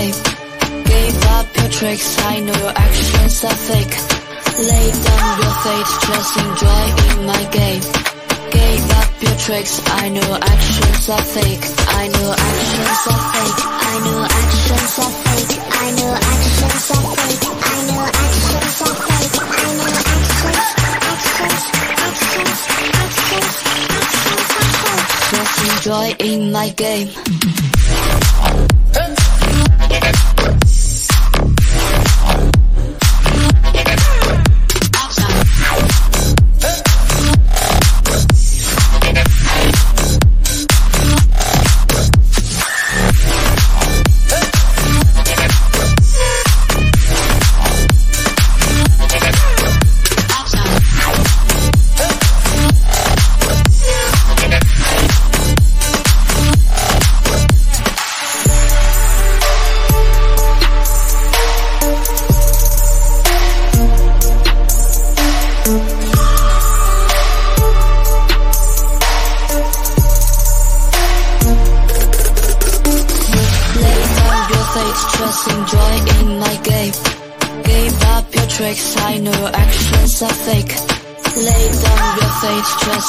game. Gave up your tricks, I know your actions are fake. Lay down your fate, just enjoy in my game. Gave up your tricks, I know actions are fake. I know actions are fake. I know actions are fake. I know actions are fake. I know actions are fake. I know actions, actions, actions, actions, actions are fake. Just enjoy in my game.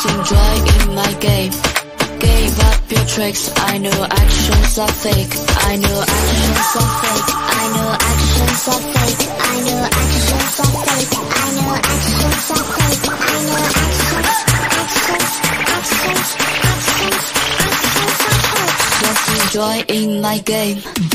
Just enjoy in my game. Gave up your tricks, I know actions are fake. I know actions are fake. I know actions are fake. I know actions are fake. I know actions are fake. I know actions, actions, actions, actions, actions are fake. Just enjoy in my game.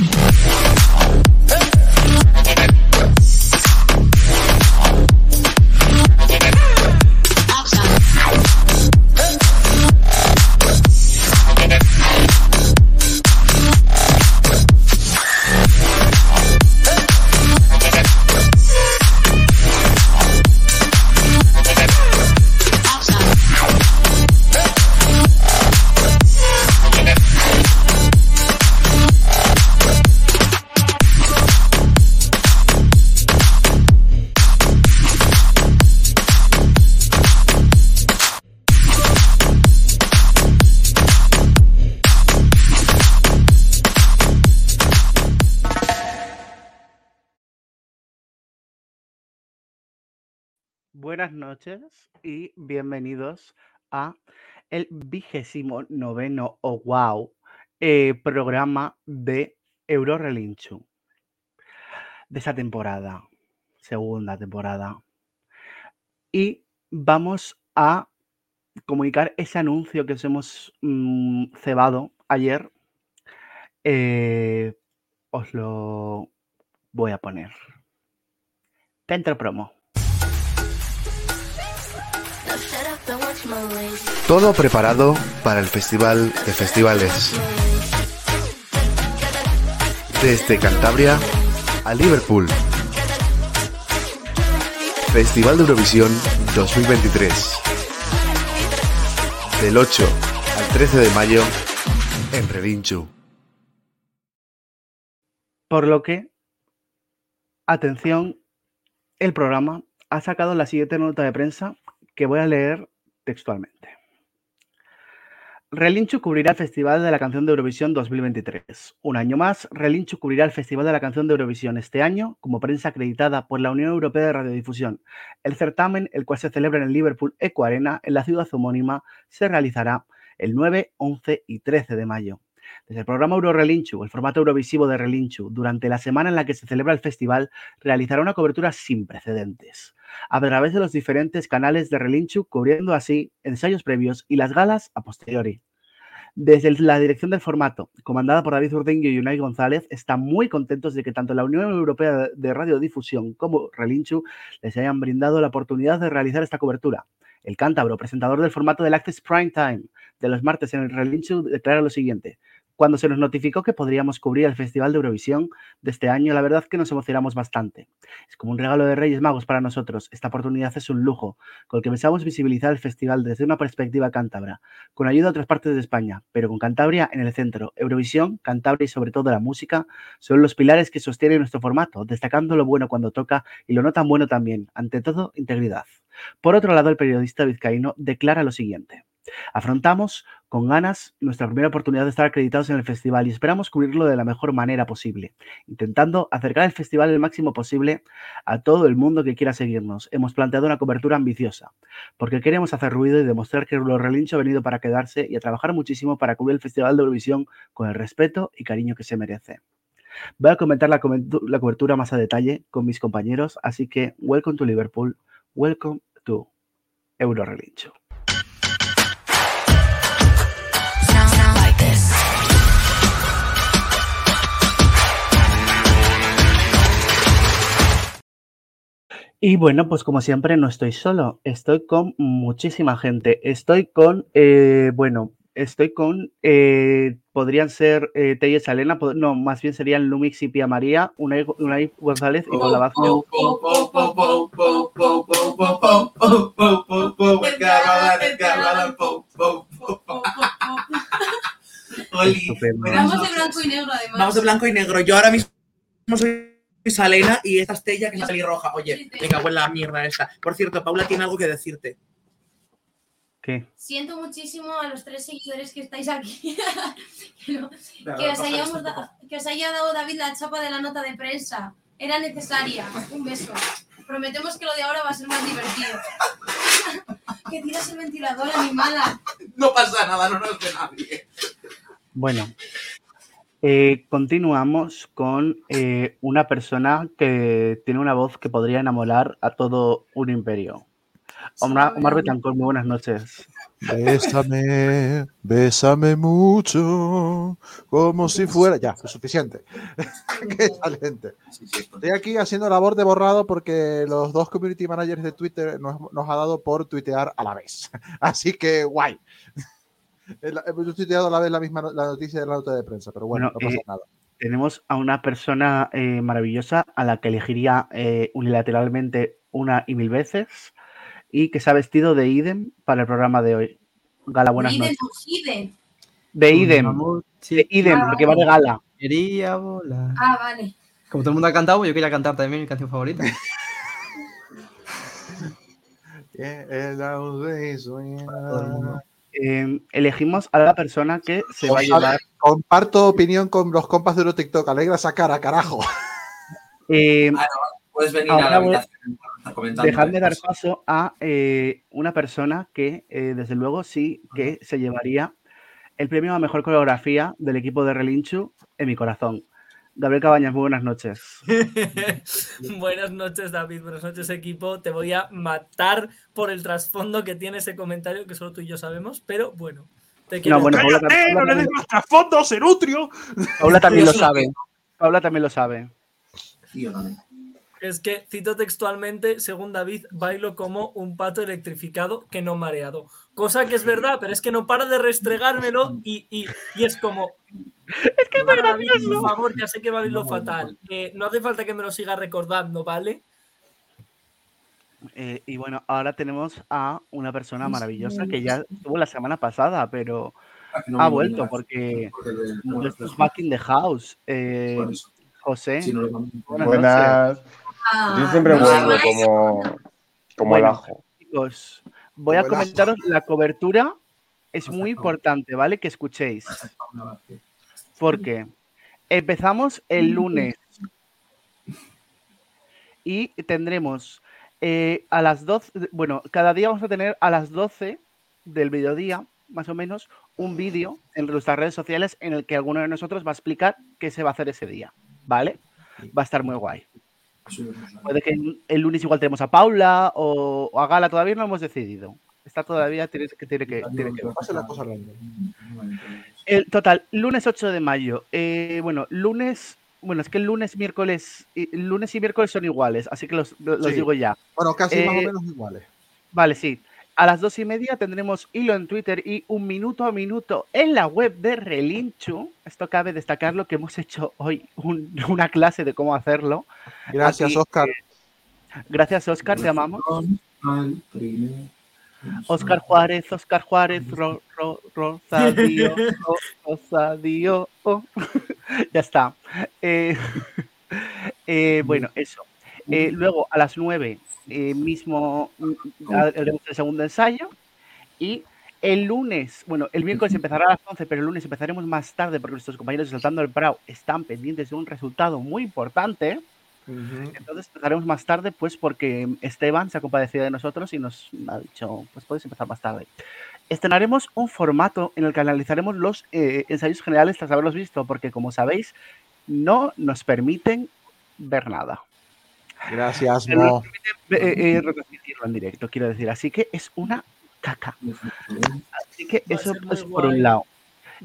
Buenas noches y bienvenidos a el vigésimo noveno o wow eh, programa de Eurorelinchu de esta temporada, segunda temporada. Y vamos a comunicar ese anuncio que os hemos mm, cebado ayer. Eh, os lo voy a poner. Dentro promo. Todo preparado para el Festival de Festivales. Desde Cantabria a Liverpool. Festival de Eurovisión 2023. Del 8 al 13 de mayo en Relinchu. Por lo que, atención, el programa ha sacado la siguiente nota de prensa que voy a leer textualmente. Relinchu cubrirá el Festival de la Canción de Eurovisión 2023. Un año más, Relinchu cubrirá el Festival de la Canción de Eurovisión este año como prensa acreditada por la Unión Europea de Radiodifusión. El certamen, el cual se celebra en el Liverpool Eco Arena, en la ciudad homónima, se realizará el 9, 11 y 13 de mayo. Desde el programa Euro Relinchu, el formato eurovisivo de Relinchu, durante la semana en la que se celebra el festival, realizará una cobertura sin precedentes a través de los diferentes canales de Relinchu, cubriendo así ensayos previos y las galas a posteriori. Desde la dirección del formato, comandada por David Urdengo y Unai González, están muy contentos de que tanto la Unión Europea de Radiodifusión como Relinchu les hayan brindado la oportunidad de realizar esta cobertura. El cántabro, presentador del formato del Access Prime Time de los martes en el Relinchu, declara lo siguiente. Cuando se nos notificó que podríamos cubrir el Festival de Eurovisión de este año, la verdad que nos emocionamos bastante. Es como un regalo de Reyes Magos para nosotros. Esta oportunidad es un lujo, con el que pensamos visibilizar el festival desde una perspectiva cántabra, con ayuda de otras partes de España, pero con Cantabria en el centro. Eurovisión, Cantabria y sobre todo la música son los pilares que sostienen nuestro formato, destacando lo bueno cuando toca y lo no tan bueno también. Ante todo, integridad. Por otro lado, el periodista vizcaíno declara lo siguiente. Afrontamos con ganas nuestra primera oportunidad de estar acreditados en el festival y esperamos cubrirlo de la mejor manera posible, intentando acercar el festival el máximo posible a todo el mundo que quiera seguirnos. Hemos planteado una cobertura ambiciosa, porque queremos hacer ruido y demostrar que lo relincho ha venido para quedarse y a trabajar muchísimo para cubrir el Festival de Eurovisión con el respeto y cariño que se merece. Voy a comentar la, la cobertura más a detalle con mis compañeros, así que welcome to Liverpool, welcome to Eurorelincho. Y bueno, pues como siempre no estoy solo, estoy con muchísima gente. Estoy con, eh, bueno, estoy con, eh, podrían ser eh, Telles Salena, no, más bien serían Lumix y Pia María, Unai, Unai González y Paula Vázquez. Vamos de blanco y negro, además. Vamos de blanco y negro. Yo ahora mismo soy Salena y esta Estella que es pelirroja. Oye, venga, huele la mierda esta. Por cierto, Paula tiene algo que decirte. ¿Qué? Siento muchísimo a los tres seguidores que estáis aquí. que, no- que os hayamos da- que os haya dado David la chapa de la nota de prensa. Era necesaria. Un beso. Prometemos que lo de ahora va a ser más divertido. que tiras el ventilador, animala. No pasa nada, no nos ve nadie. Bueno, eh, continuamos con eh, una persona que tiene una voz que podría enamorar a todo un imperio. Omar, Omar Betancourt, muy buenas noches. Bésame, bésame mucho, como si fuera. Ya, es suficiente. Qué talento. Estoy aquí haciendo labor de borrado porque los dos community managers de Twitter nos, nos ha dado por tuitear a la vez. Así que, guay. El- Hemos tuiteado a la vez la misma la noticia de la nota de prensa, pero bueno, Bueno, no pasa eh, nada. Tenemos a una persona eh, maravillosa a la que elegiría eh, unilateralmente una y mil veces y que se ha vestido de idem para el programa de hoy. Gala, buenas noches. Idem. De idem, de idem, Ah, porque va de gala. quería volar. Ah, vale. Como todo el mundo ha cantado, yo quería cantar también mi canción favorita. Eh, Eh, elegimos a la persona que se va a llevar. Comparto opinión con los compas de Euro TikTok. Alegra esa cara, carajo. eh, Puedes venir a la habitación. Dejadme dar paso a eh, una persona que, eh, desde luego, sí que se llevaría el premio a mejor coreografía del equipo de Relinchu en mi corazón. Gabriel Cabañas, muy buenas noches. Buenas noches, David. Buenas noches, equipo. Te voy a matar por el trasfondo que tiene ese comentario que solo tú y yo sabemos, pero bueno. Te quiero No, bueno, Paula, Paula también, más trasfondo, Serutrio! Paula también lo sabe. Paula también lo sabe. Tío, no, no. Es que, cito textualmente, según David, bailo como un pato electrificado que no mareado. Cosa que es verdad, pero es que no para de restregármelo y, y- y es como. Es que David, por favor, ya sé que bailo fatal. Eh, no hace falta que me lo siga recordando, ¿vale? Eh, y bueno, ahora tenemos a una persona maravillosa que ya estuvo la semana pasada, pero No ha vuelto porque porque de- nuestro es back in the house. Eh. José, no lo buenas Buenas. Ah, Yo siempre no, vuelvo como, como Bueno. el ajo. chicos, voy a Como comentaros la cobertura. Es muy importante, ¿vale? Que escuchéis. Porque empezamos el lunes y tendremos eh, a las 12, bueno, cada día vamos a tener a las 12 del mediodía, más o menos, un vídeo en nuestras redes sociales en el que alguno de nosotros va a explicar qué se va a hacer ese día, ¿vale? Va a estar muy guay. Puede que el- lunes igual tenemos a Paula o, o a Gala, todavía no hemos decidido. Está todavía, tiene que, tiene que, tiene que la cosa. El total, lunes 8 de mayo. Eh, bueno, lunes. Bueno, es que el lunes, miércoles. lunes y miércoles son iguales, así que los, los Sí. digo ya. Bueno, casi más o Eh, menos iguales. Vale, sí. A las dos y media tendremos hilo en Twitter y un minuto a minuto en la web de Relinchu. Esto cabe destacarlo que hemos hecho hoy un- una clase de cómo hacerlo. Gracias, aquí, Oscar. Gracias, Oscar, te amamos. Oscar Juárez, Oscar Juárez, ro, ro, Rosadío, ro- Rosadío. oh. ya está. Eh, eh, bueno, eso. Eh, luego a las 9 eh, mismo mm, haremos el segundo ensayo y El lunes, bueno, el miércoles empezará a las 11, pero el lunes empezaremos más tarde porque nuestros compañeros de Saltando el Prado están pendientes de un resultado muy importante. Entonces empezaremos más tarde, pues porque Esteban se ha compadecido de nosotros y nos ha dicho, pues puedes empezar más tarde. Estrenaremos un formato en el que analizaremos los eh, ensayos generales tras haberlos visto, porque como sabéis, no nos permiten ver nada. Gracias, Mo. eh, eh, retransmitirlo en directo, quiero decir. Así que es una caca. Así que Va eso es por guay. un lado.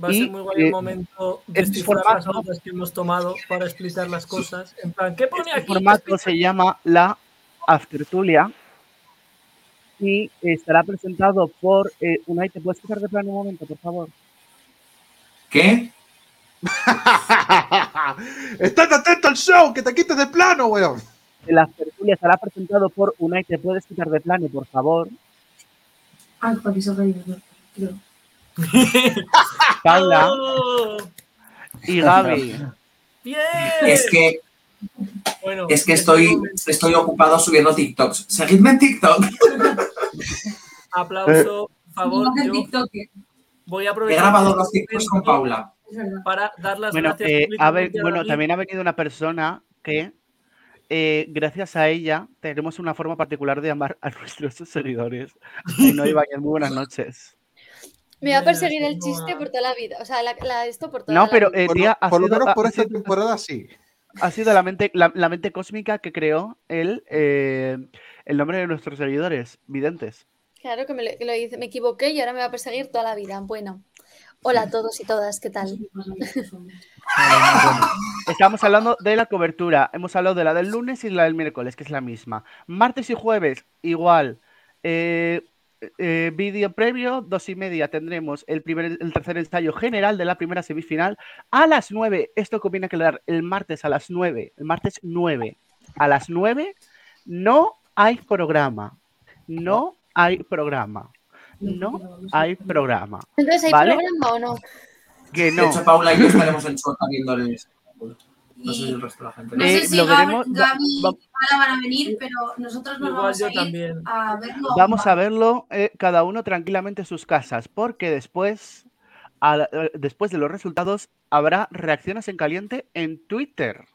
Va a Y, ser muy guay eh, el momento de este las formato- notas que hemos tomado para explicar las cosas. En plan, ¿qué pone Este aquí? formato se llama la Aftertulia y estará presentado por eh, Unai. ¿Te puedes quitar de plano un momento, por favor? ¿Qué? ¡Estás atento al show! ¡Que te quites de plano, weón! La Aftertulia estará presentado por Unai. ¿Te puedes quitar de plano, por favor? Ah, para que se vaya, creo. Paula ¡Oh! y Gaby. ¡Bien! Es que, Bueno, es que estoy, estoy ocupado subiendo TikToks. Seguidme en TikTok. Aplauso, por favor. No Yo TikTok, voy a He aprovechar grabado este dos TikToks con Paula. para dar las Bueno, gracias. eh, a ver, bueno, también ha venido una persona que, eh, gracias a ella, tenemos una forma particular de llamar a nuestros seguidores. No iba muy buenas noches. Me va a perseguir el chiste no- por toda la vida. O sea, la, la- esto por toda No, la pero vida. eh, Por, tía, ha por lo menos por esta temporada sí. ha sido la mente, la, la mente cósmica que creó el, eh, el nombre de nuestros seguidores, videntes. Claro que me, lo- que lo hice, me equivoqué y ahora me va a perseguir toda la vida. Bueno, hola a todos y todas, ¿qué tal? Estamos hablando de la cobertura. Hemos hablado de la del lunes y la del miércoles, que es la misma. Martes y jueves, igual. Eh, eh, vídeo previo, dos y media, tendremos el, primer, el tercer ensayo general de la primera semifinal. A las nueve, esto conviene aclarar, el martes a las nueve, el martes nueve, a las nueve, no hay programa. No hay programa. No hay programa. Entonces, ¿hay ¿Vale? programa o no? Que De no. hecho, Paula y yo estaremos en Chueca viendo el. No sé si el resto de la gente. No Eh, sé si lo veremos- va- Gaby y va- Paula van a venir, pero nosotros nos vamos a ir también. a verlo. Vamos a verlo eh, cada uno tranquilamente en sus casas, porque después, a eh, después de los resultados habrá reacciones en caliente en Twitter.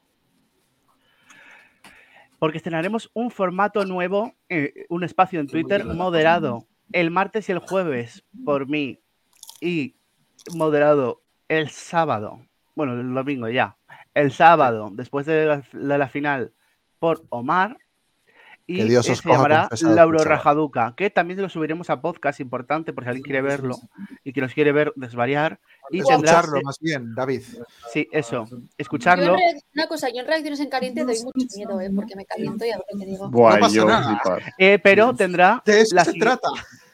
Porque estrenaremos un formato nuevo, eh, un espacio en Twitter moderado el martes y el jueves por mí y moderado el sábado, bueno, el domingo ya, el sábado, después de la, de la final por Omar. Y Que Dios os se llamará Lauro. Rajaduca, que también lo subiremos a podcast importante por si alguien quiere verlo y que nos quiere ver desvariar. Y Escucharlo más bien, David. sí, eso, Yo en escucharlo. reac- una cosa, yo en reacciones en caliente doy mucho miedo, ¿eh? Porque me caliento y a ver lo que digo. Buah, No pasa yo nada. eh, pero tendrá De eso la se trata.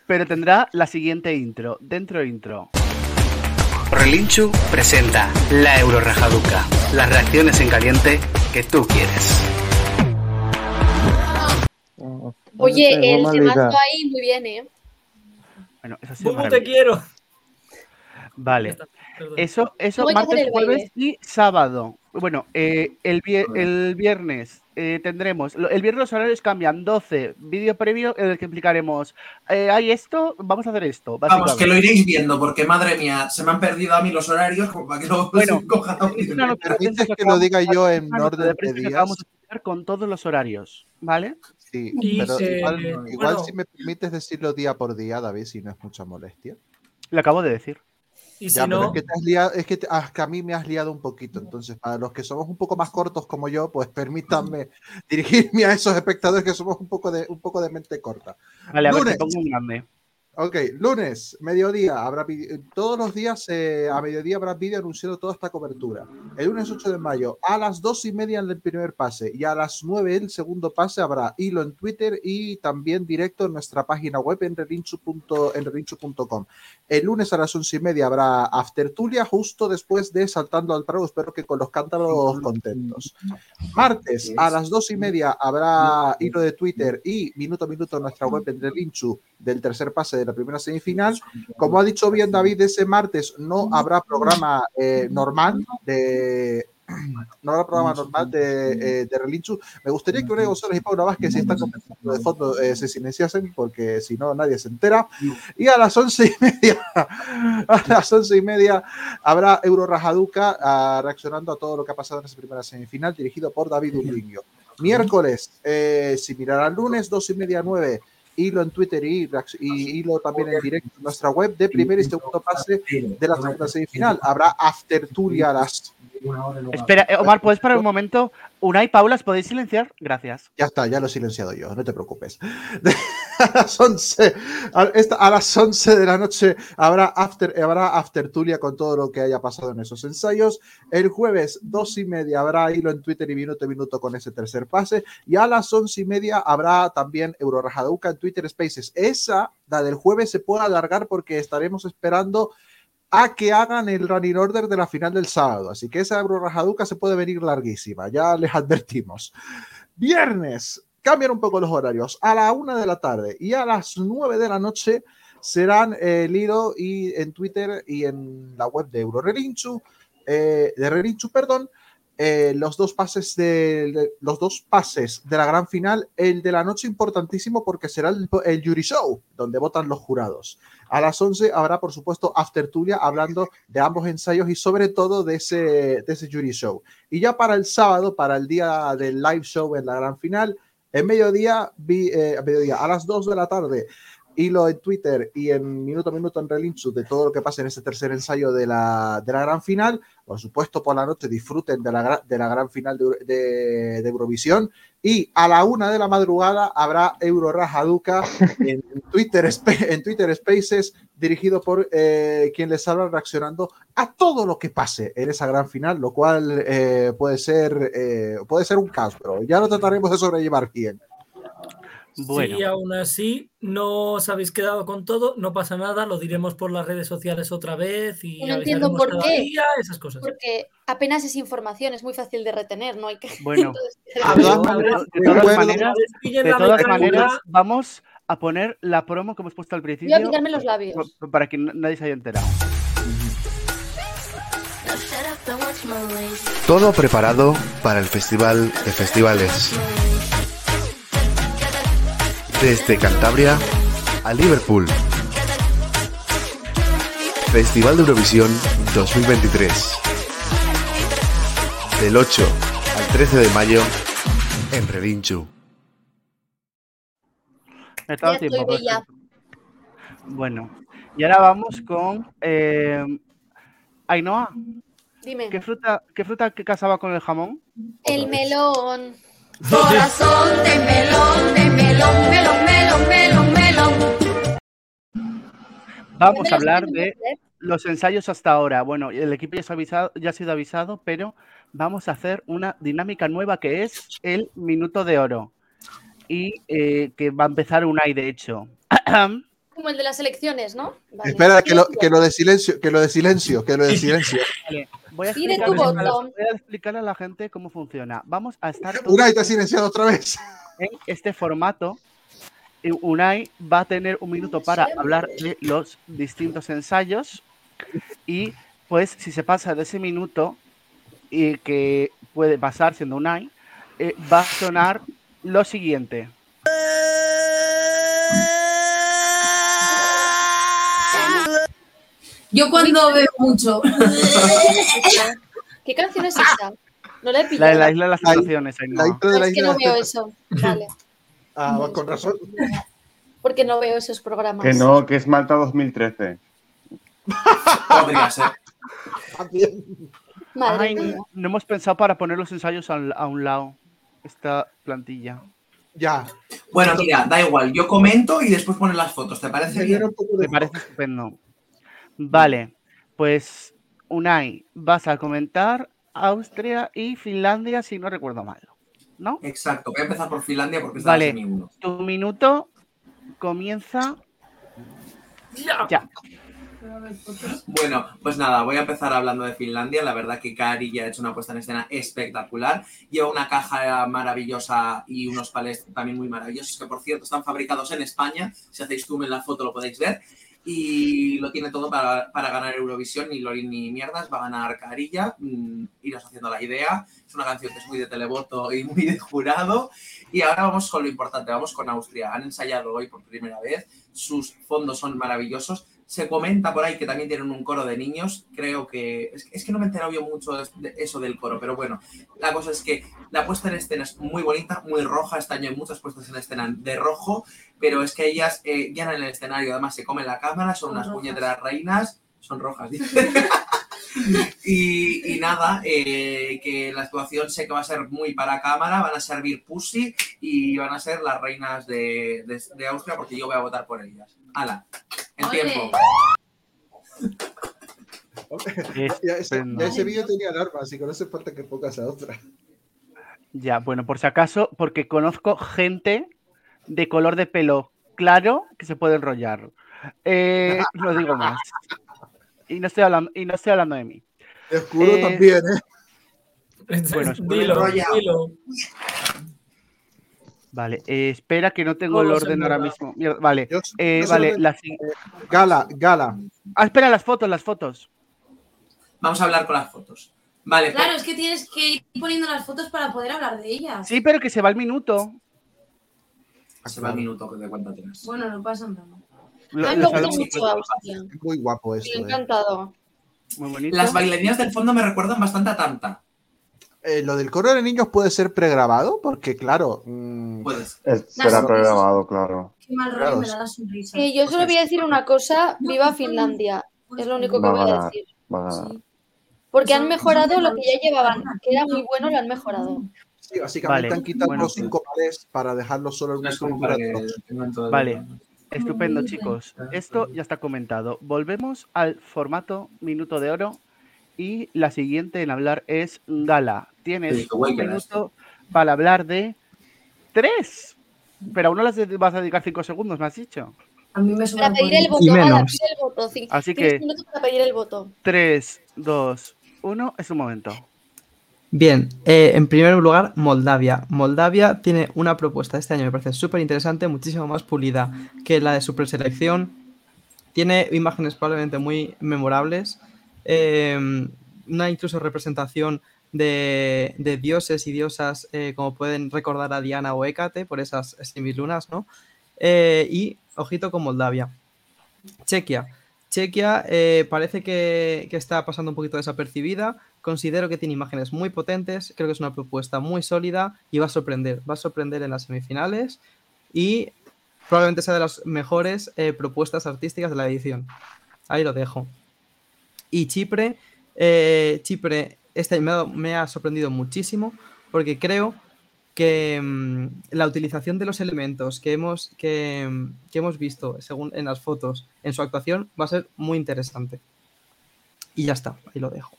pero tendrá la siguiente intro, dentro intro. Relinchu presenta la Eurorajaduca, las reacciones en caliente que tú quieres. Oye, el temazo ahí muy bien, ¿eh? Bueno, eso sido Bubu, te quiero. Vale. Está. Eso, eso martes, el jueves y sábado. Bueno, eh, el, el viernes eh, tendremos. El viernes los horarios cambian. 12, vídeo previo en el que explicaremos. eh, hay esto, vamos a hacer esto. Vamos, que lo iréis viendo, porque madre mía, se me han perdido a mí los horarios como para que lo Bueno, a Es una ¿Me nota de permites prensa que lo diga yo en orden de días? acabamos de explicar con todos los horarios, ¿vale? Sí, Y, pero igual, igual bueno. si me permites decirlo día por día, David, si no es mucha molestia. Lo acabo de decir. Y Ya, si pero no, es que, te has liado- es que, te- ah, que a mí me has liado un poquito. Entonces, para los que somos un poco más cortos como yo, pues permítanme dirigirme a esos espectadores que somos un poco de, un poco de mente corta. Vale, a ver, te pongo un grande. Ok, lunes, mediodía, habrá vi- todos los días eh, a mediodía habrá vídeo anunciando toda esta cobertura. El lunes 8 de mayo, a las 2 y media en el primer pase y a las 9 el segundo pase habrá hilo en Twitter y también directo en nuestra página web en relinchu.com. el lunes a las 11 y media habrá Aftertulia justo después de Saltando al Prado, espero que con los cántaros contentos. Martes a las 2 y media habrá hilo de Twitter y minuto a minuto en nuestra web en Relinchu del tercer pase de la primera semifinal. Como ha dicho bien David, ese martes no habrá programa eh, normal de no habrá programa normal de, eh, de Relinchu. Me gustaría que Unai González y Paula Vázquez, si están comentando de fondo, eh, se silenciasen, porque si no, nadie se entera. Y a las once y media, a las once y media, habrá Euro Rajaduca ah, reaccionando a todo lo que ha pasado en esa primera semifinal, dirigido por David Umbrinho. Miércoles, eh, similar al lunes, dos y media, nueve, hilo en Twitter y, y hilo también en directo en nuestra web de primer y segundo pase de la segunda semifinal. Habrá after Turia a las Espera, eh, Omar, ¿puedes parar un momento? Unai, Paula, ¿os podéis silenciar? Gracias. Ya está, ya lo he silenciado yo, no te preocupes. a las 11, a, esta- a las 11 de la noche habrá after, habrá after Tulia con todo lo que haya pasado en esos ensayos. El jueves, dos y media, habrá hilo en Twitter y minuto a minuto con ese tercer pase. Y a las once y media habrá también Eurorajadauca en Twitter Spaces. Esa, la del jueves, se puede alargar porque estaremos esperando a que hagan el running order de la final del sábado. Así que esa Eurorajadauca se puede venir larguísima, ya les advertimos. Viernes, cambian un poco los horarios. A la una de la tarde y a las nueve de la noche serán eh, el hilo y en Twitter y en la web de Eurorelinchu, eh, de Relinchu, perdón, eh, los dos pases de, los dos pases de la gran final, el de la noche importantísimo porque será el, Jury Show, donde votan los jurados. A las 11 habrá, por supuesto, After Tulia hablando de ambos ensayos y sobre todo de ese, de ese Jury Show. Y ya para el sábado, para el día del live show en la gran final, en mediodía, eh, mediodía, a las 2 de la tarde, hilo en Twitter y en minuto a minuto en Relinchu de todo lo que pasa en este tercer ensayo de la, de la gran final. Por supuesto, por la noche disfruten de la, de la gran final de, de- de Eurovisión. Y a la una de la madrugada habrá Euro Rajaduca en Twitter, en Twitter Spaces, dirigido por eh, quien les habla, reaccionando a todo lo que pase en esa gran final, lo cual eh, puede, ser, eh, puede ser un caos, pero ya lo trataremos de sobrellevar bien. Bueno. Si aún así no os habéis quedado con todo, no pasa nada, lo diremos por las redes sociales otra vez y No entiendo por qué. día, esas cosas. Porque apenas es información, es muy fácil de retener, no hay que. Bueno, Entonces, de todas maneras, de todas vamos a poner la promo que hemos puesto al Voy a principio picarme los labios. pa- para que nadie se haya enterado. Todo preparado para el Festival de Festivales. Desde Cantabria a Liverpool. Festival de Eurovisión 2023. Del 8 al 13 de mayo en Relinchu. Estoy tiempo, bella. perfecto. Bueno, y ahora vamos con eh, Ainhoa. Dime. ¿Qué fruta, ¿Qué fruta que casaba con el jamón? El melón. Corazón de melón, de melón, melón, melón, melón, melón. Vamos a hablar de los ensayos hasta ahora. Bueno, el equipo ya, ha avisado, ya ha sido avisado, pero vamos a hacer una dinámica nueva que es el minuto de oro. Y eh, que va a empezar Unai, de hecho. Como el de las elecciones, ¿no? Vale. Espera, que lo, que lo de silencio, que lo de silencio, que lo de silencio. Vale, voy a, Pide tu explicarle a la- botón. voy a explicarle a la gente cómo funciona. Vamos a estar Unai te ha silenciado otra vez. en este formato. Unai va a tener un minuto para hablar de los distintos ensayos y pues si se pasa de ese minuto y que puede pasar siendo Unai, eh, va a sonar lo siguiente. Yo cuando veo mucho. ¿Qué canción es esa? No la he La pillado. de la isla de las La- tentaciones. La intro de la es que no veo eso. Vale. Ah, con razón. Porque no veo esos programas. Que no, que es Malta 2013. Podría ser. Madre Ay, mía. no hemos pensado para poner los ensayos a un lado. Esta plantilla. Ya. Bueno, mira, da igual. Yo comento y después ponen las fotos. ¿Te parece bien? Me parece estupendo. Vale, pues Unai, vas a comentar Austria y Finlandia, si no recuerdo mal. ¿No? Exacto. Voy a empezar por Finlandia porque es la Vale. semi uno. Tu minuto comienza ya. Bueno, pues nada, voy a empezar hablando de Finlandia. La verdad que Kari ya ha hecho una puesta en escena espectacular. Lleva una caja maravillosa y unos palés también muy maravillosos, que por cierto están fabricados en España. Si hacéis zoom en la foto lo podéis ver. Y lo tiene todo para, para ganar Eurovisión, ni Lorin ni mierdas, va a ganar Carilla, mm, iros haciendo la idea, es una canción que es muy de televoto y muy de jurado, y ahora vamos con lo importante, vamos con Austria, han ensayado hoy por primera vez, sus fondos son maravillosos, se comenta por ahí que también tienen un coro de niños. Creo que. Es, es que no me he enterado yo mucho de eso del coro, pero bueno, la cosa es que la puesta en escena es muy bonita, muy roja. Este año hay muchas puestas en escena de rojo, pero es que ellas eh, llenan el escenario, además se comen la cámara, son, unas puñeteras reinas. Son rojas, dice. y, y, nada, eh, que la actuación sé que va a ser muy para cámara, van a servir Pussy y van a ser las reinas de, de, de Austria porque yo voy a votar por ellas. ¡Hala! El tiempo. ya ese, ya ese vídeo tenía alarmas y con eso falta que pongas a otra. Ya, bueno, por si acaso, porque conozco gente de color de pelo claro que se puede enrollar. Eh, no digo más. Y no estoy hablando, y no estoy hablando de mí. Escudo Eh, también, ¿eh? Bueno, escudo Dilo, dilo. Vale, eh, espera que no tengo el orden en ahora mismo. Mierda, vale, eh, yo vale, la Gala, gala. Ah, espera, las fotos, las fotos. Vamos a hablar con las fotos. Vale, Claro, es que tienes que ir poniendo las fotos para poder hablar de ellas. Sí, pero que se va el minuto. se va el minuto que te cuenta atrás. Bueno, no pasa nada. Lo- A mí me gusta mucho Austria. Muy guapo Me esto. ha ¿eh? encantado. Muy bonito. Las bailarinas del fondo me recuerdan bastante a Tanta. Eh, lo del coro de niños puede ser pregrabado, porque claro. mm, Puedes. Será fotos. programado, claro. Qué mal rollo Claro, me da la sonrisa. Eh, yo solo voy a decir una cosa, viva Finlandia. Es lo único que Va a voy a ganar. decir. Va a ganar. Porque han mejorado lo que ya me llevaban, que era muy bueno, lo han mejorado. Sí, básicamente Vale, han quitado bueno. los cinco males para dejarlo solo en una estructura. Vale, estupendo, chicos. Esto ya está comentado. Volvemos al formato minuto de oro. Y la siguiente en hablar es Gala. Tienes Sí, un minuto para hablar de tres. Pero aún no las vas a dedicar cinco segundos, me has dicho. A mí me Para sobran pedir el voto, Y Gala, menos. pide el voto. sí. Así que- minutos para pedir el voto. Tres, dos, uno, es un momento. Bien, eh, en primer lugar, Moldavia. Moldavia tiene una propuesta este año, me parece súper interesante, muchísimo más pulida que la de su preselección. Tiene imágenes probablemente muy memorables, eh, una incluso representación de, de dioses y diosas, eh, como pueden recordar a Diana o Hécate, por esas semilunas, ¿no? Eh, y ojito con Moldavia. Chequia. Chequia parece que, que está pasando un poquito desapercibida. Considero que tiene imágenes muy potentes. Creo que es una propuesta muy sólida y va a sorprender. Va a sorprender en las semifinales y probablemente sea de las mejores eh, propuestas artísticas de la edición. Ahí lo dejo. Y Chipre, eh, Chipre este me ha, me ha sorprendido muchísimo porque creo que mm, la utilización de los elementos que hemos, mm, que hemos visto según en las fotos en su actuación va a ser muy interesante. Y ya está, ahí lo dejo.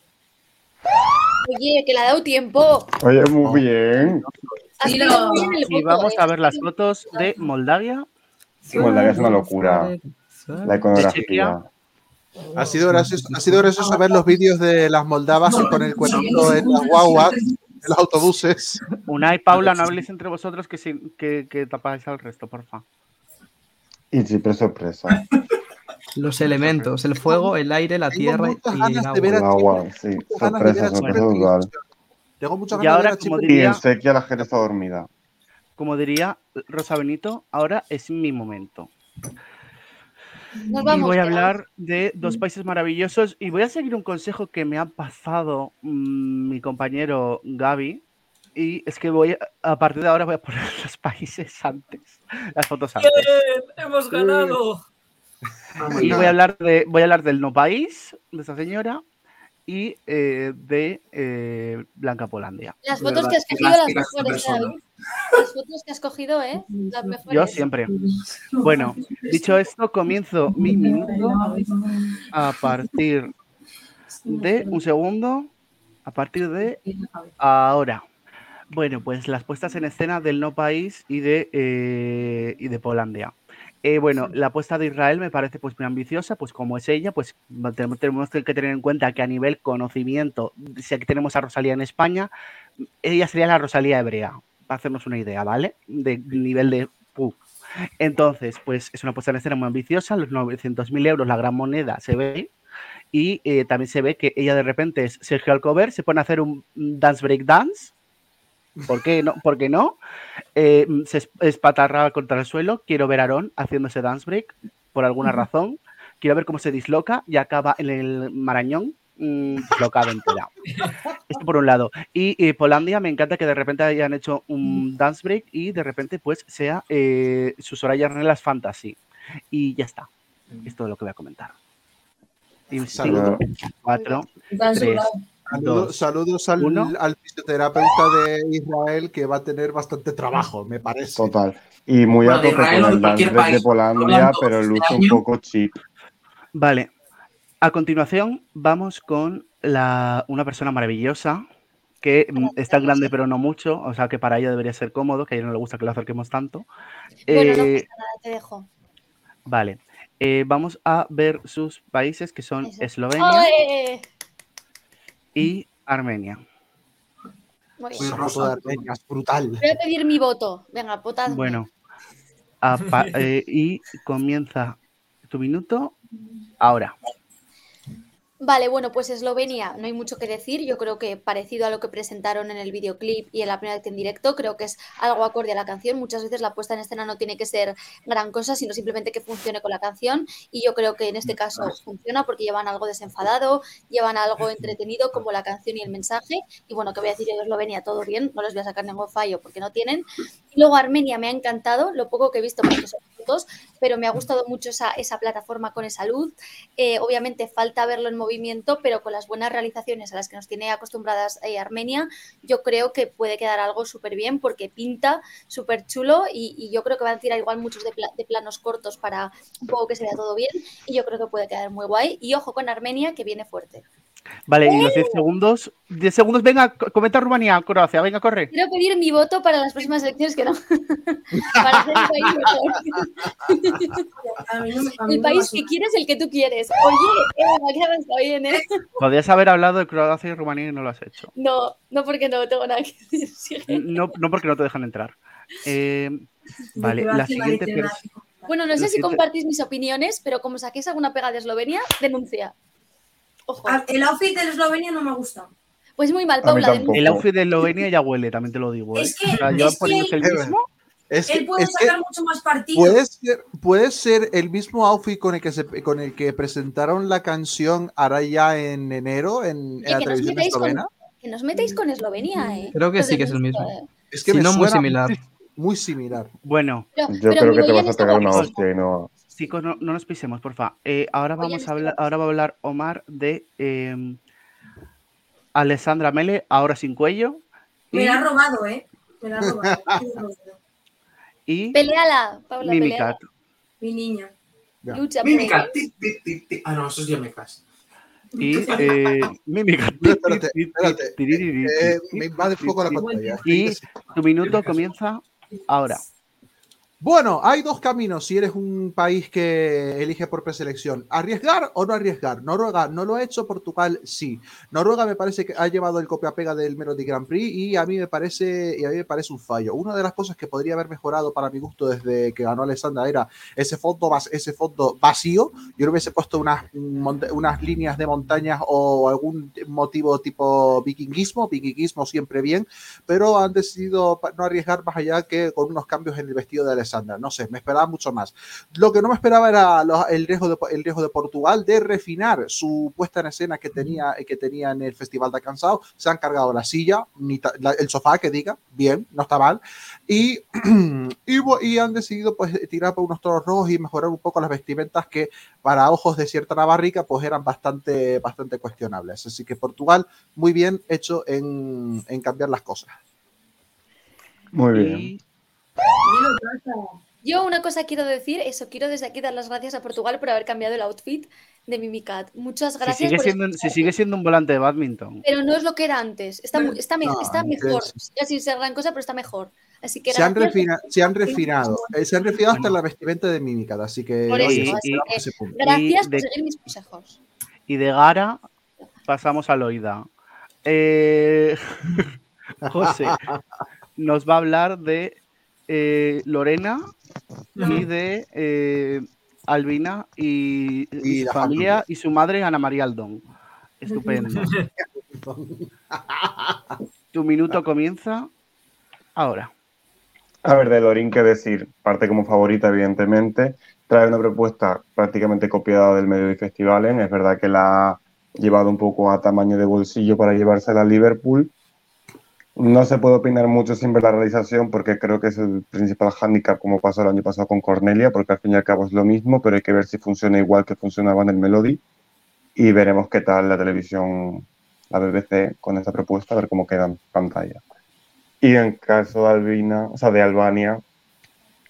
Oye, que le ha dado tiempo. Oye, muy bien. Y vamos ¿eh? a ver las fotos de Moldavia. Moldavia es una locura. La iconografía. Ha sido gracioso, ha sido gracioso ver los vídeos de las moldavas con el cuerpito en las guaguas, en los autobuses. Unai, Paula, no habléis entre vosotros que, que tapáis al resto, porfa. Y siempre sorpresa. Los elementos, el fuego, el aire, la tierra y el de agua. a El agua, Chipre. sí. Tengo de Sorpresa, sorpresa muchas Y ganas de ahora, ver a como Chipre. Y diría- en sequía la gente está dormida. Como diría Rosa Benito, ahora es mi momento. Nos Y voy a hablar de dos países maravillosos y voy a seguir un consejo que me ha pasado mm, mi compañero Gaby. Y es que voy a, a partir de ahora voy a poner los países antes, las fotos antes. ¡Bien! ¡Hemos ganado! Y voy a hablar de, voy a hablar del no país de esta señora y eh, de eh, Blanca Polandia. Las De fotos verdad, que has cogido, las mejores, ¿eh. David? Las fotos que has cogido, ¿eh? Las mejores. Yo siempre. Bueno, dicho esto, comienzo mi minuto a partir de un segundo, a partir de ahora. Bueno, pues las puestas en escena del no país y de, eh, y de Polandia. Eh, bueno, la apuesta de Israel me parece pues muy ambiciosa, pues como es ella, pues tenemos, tenemos que tener en cuenta que a nivel conocimiento, si aquí tenemos a Rosalía en España, ella sería la Rosalía hebrea, para hacernos una idea, ¿vale? De nivel de... Entonces, pues es una puesta en escena muy ambiciosa, los 900.000 euros, la gran moneda, se ve. Y eh, también se ve que ella de repente es Sergio Alcover, se pone a hacer un dance break dance. ¿Por qué no? ¿Por qué no? Eh, se es- espatarra contra el suelo. Quiero ver a Aaron haciendo ese dance break por alguna razón. Quiero ver cómo se disloca y acaba en el marañón mm, dislocado entera. Esto por un lado. Y eh, Polandia, me encanta que de repente hayan hecho un dance break y de repente pues sea eh, su Soraya Renelas Fantasy. Y ya está. Esto es lo que voy a comentar. Y Saludos. 4, Tan 3, sobrado. Saludos, saludos al, fisioterapeuta de Israel que va a tener bastante trabajo, me parece. Total. Y muy Bueno, a con el break de país, Polandia, pero el este uso un poco cheap. Vale. A continuación, vamos con la, una persona maravillosa que mm, es tan grande pero no mucho, o sea que para ella debería ser cómodo, que a ella no le gusta que lo acerquemos tanto. Bueno, no Eh, pasa nada, te dejo. vale. Eh, vamos a ver sus países que son Eso. Eslovenia. Y Armenia. Muy bien. Foto de Armenia es brutal. Voy a pedir mi voto. Venga, votad. Bueno, a eh, y comienza tu minuto ahora. Vale, bueno, pues Eslovenia, no hay mucho que decir. Yo creo que parecido a lo que presentaron en el videoclip y en la primera vez en directo, creo que es algo acorde a la canción. Muchas veces la puesta en escena no tiene que ser gran cosa, sino simplemente que funcione con la canción. Y yo creo que en este caso funciona porque llevan algo desenfadado, llevan algo entretenido como la canción y el mensaje. Y bueno, que voy a decir yo de Eslovenia, todo bien, no les voy a sacar ningún fallo porque no tienen. Y luego Armenia me ha encantado, lo poco que he visto, porque son pero me ha gustado mucho esa, plataforma con esa luz. Eh, obviamente falta verlo en movimiento, pero con las buenas realizaciones a las que nos tiene acostumbradas eh, Armenia, yo creo que puede quedar algo súper bien porque pinta súper chulo y, yo creo que van a tirar igual muchos de, de planos cortos para un poco que se vea todo bien y yo creo que puede quedar muy guay. Y ojo con Armenia que viene fuerte. Vale, y los 10 segundos. 10 segundos, venga, co- comenta Rumanía, Croacia, venga, corre. Quiero pedir mi voto para las próximas elecciones que no. para hacer un país mejor. A mí mí el país que quieres, el que tú quieres. Oye, eh, está bien, ¿eh? Podrías haber hablado de Croacia y Rumanía y no lo has hecho. No, no porque no tengo nada que decir. No, no porque no te dejan entrar. Eh, vale, la siguiente. Bueno, no sé si compartís mis opiniones, pero como saquéis alguna pega de Eslovenia, denuncia. Ojo. Ah, El outfit de Eslovenia no me gusta. Pues muy mal, mí Paula. tampoco. denuncia. El outfit de Eslovenia ya huele, también te lo digo. ¿eh? Es que- O sea, llevan es que poniéndose el el- mismo. Es que, Él puede es que sacar mucho más partido. puede, ser, puede ser el mismo outfit con el que se, con el que presentaron la canción ahora ya en enero en, en Oye, la que, nos televisión metáis con, eslovena. que nos metéis con Eslovenia, ¿eh? Creo que sí que es el mismo. ¿eh? Es que Si me no, muy suena similar. Muy similar. Bueno, Pero, Yo pero creo que te vas a está pegar una hostia y no. Chicos, no, no nos pisemos, porfa. Eh, ahora vamos a hablar, ahora va a hablar Omar de eh, Alessandra Mele, ahora sin cuello. Me la ha robado, ¿eh? Me la ha robado. Me la ha robado. y Peleala, Paula, Mimicat. peleala. Mi niña. Ya. Lucha ti. Ah, no, eso es Yamecas. Y eh, Mimicat. No, espérate, espérate. Eh, me invade un poco la pantalla. Y tu minuto comienza ahora. Bueno, hay dos caminos si eres un país que elige por preselección. ¿Arriesgar o no arriesgar? Noruega no lo ha hecho, Portugal sí. Noruega me parece que ha llevado el copia-pega del Melody Grand Prix y a mí me parece y a mí me parece un fallo. Una de las cosas que podría haber mejorado para mi gusto desde que ganó Alessandra era ese fondo, ese fondo vacío. Yo le hubiese puesto unas, unas líneas de montañas o algún motivo tipo vikinguismo, vikinguismo siempre bien, pero han decidido no arriesgar más allá que con unos cambios en el vestido de Alessandra. No sé, me esperaba mucho más. Lo que no me esperaba era lo- el, riesgo de, el riesgo de Portugal de refinar su puesta en escena que tenía, que tenía en el Festival de Cansado. Se han cargado la silla, ni ta- la- el sofá, que diga, bien, no está mal. Y, y, y han decidido pues tirar por unos toros rojos y mejorar un poco las vestimentas que para ojos de cierta navarrica pues eran bastante, bastante cuestionables. Así que Portugal muy bien hecho en, en cambiar las cosas. Muy bien. Y Yo una cosa quiero decir, eso, quiero desde aquí dar las gracias a Portugal por haber cambiado el outfit de Mimicat. Muchas si gracias. sigue, por siendo, si sigue siendo un volante de badminton. Pero no es lo que era antes. Está, mu- está, me- No, está antes- mejor. Ya sin ser gran cosa, pero está mejor. Así que Se han, refina- se han refinado, eh, se han refinado hasta la vestimenta de Mímica, así que Por oye, eso, ese punto. gracias Y por de- seguir mis consejos. Y de Gara pasamos a Loida. Eh, José nos va a hablar de eh, Lorena y de eh, Albina y, y Y su familia y su madre Ana María Aldón. Estupendo. tu minuto comienza ahora. A ver, de Lorin, qué decir. Parte como favorita, evidentemente. Trae una propuesta prácticamente copiada del medio de festivales. Es verdad que la ha llevado un poco a tamaño de bolsillo para llevársela a Liverpool. No se puede opinar mucho sin ver la realización porque creo que es el principal hándicap como pasó el año pasado con Cornelia, porque al fin y al cabo es lo mismo, pero hay que ver si funciona igual que funcionaba en el Melody y veremos qué tal la televisión, la BBC con esta propuesta, a ver cómo queda en pantalla. Y en caso de Albina, o sea, de Albania,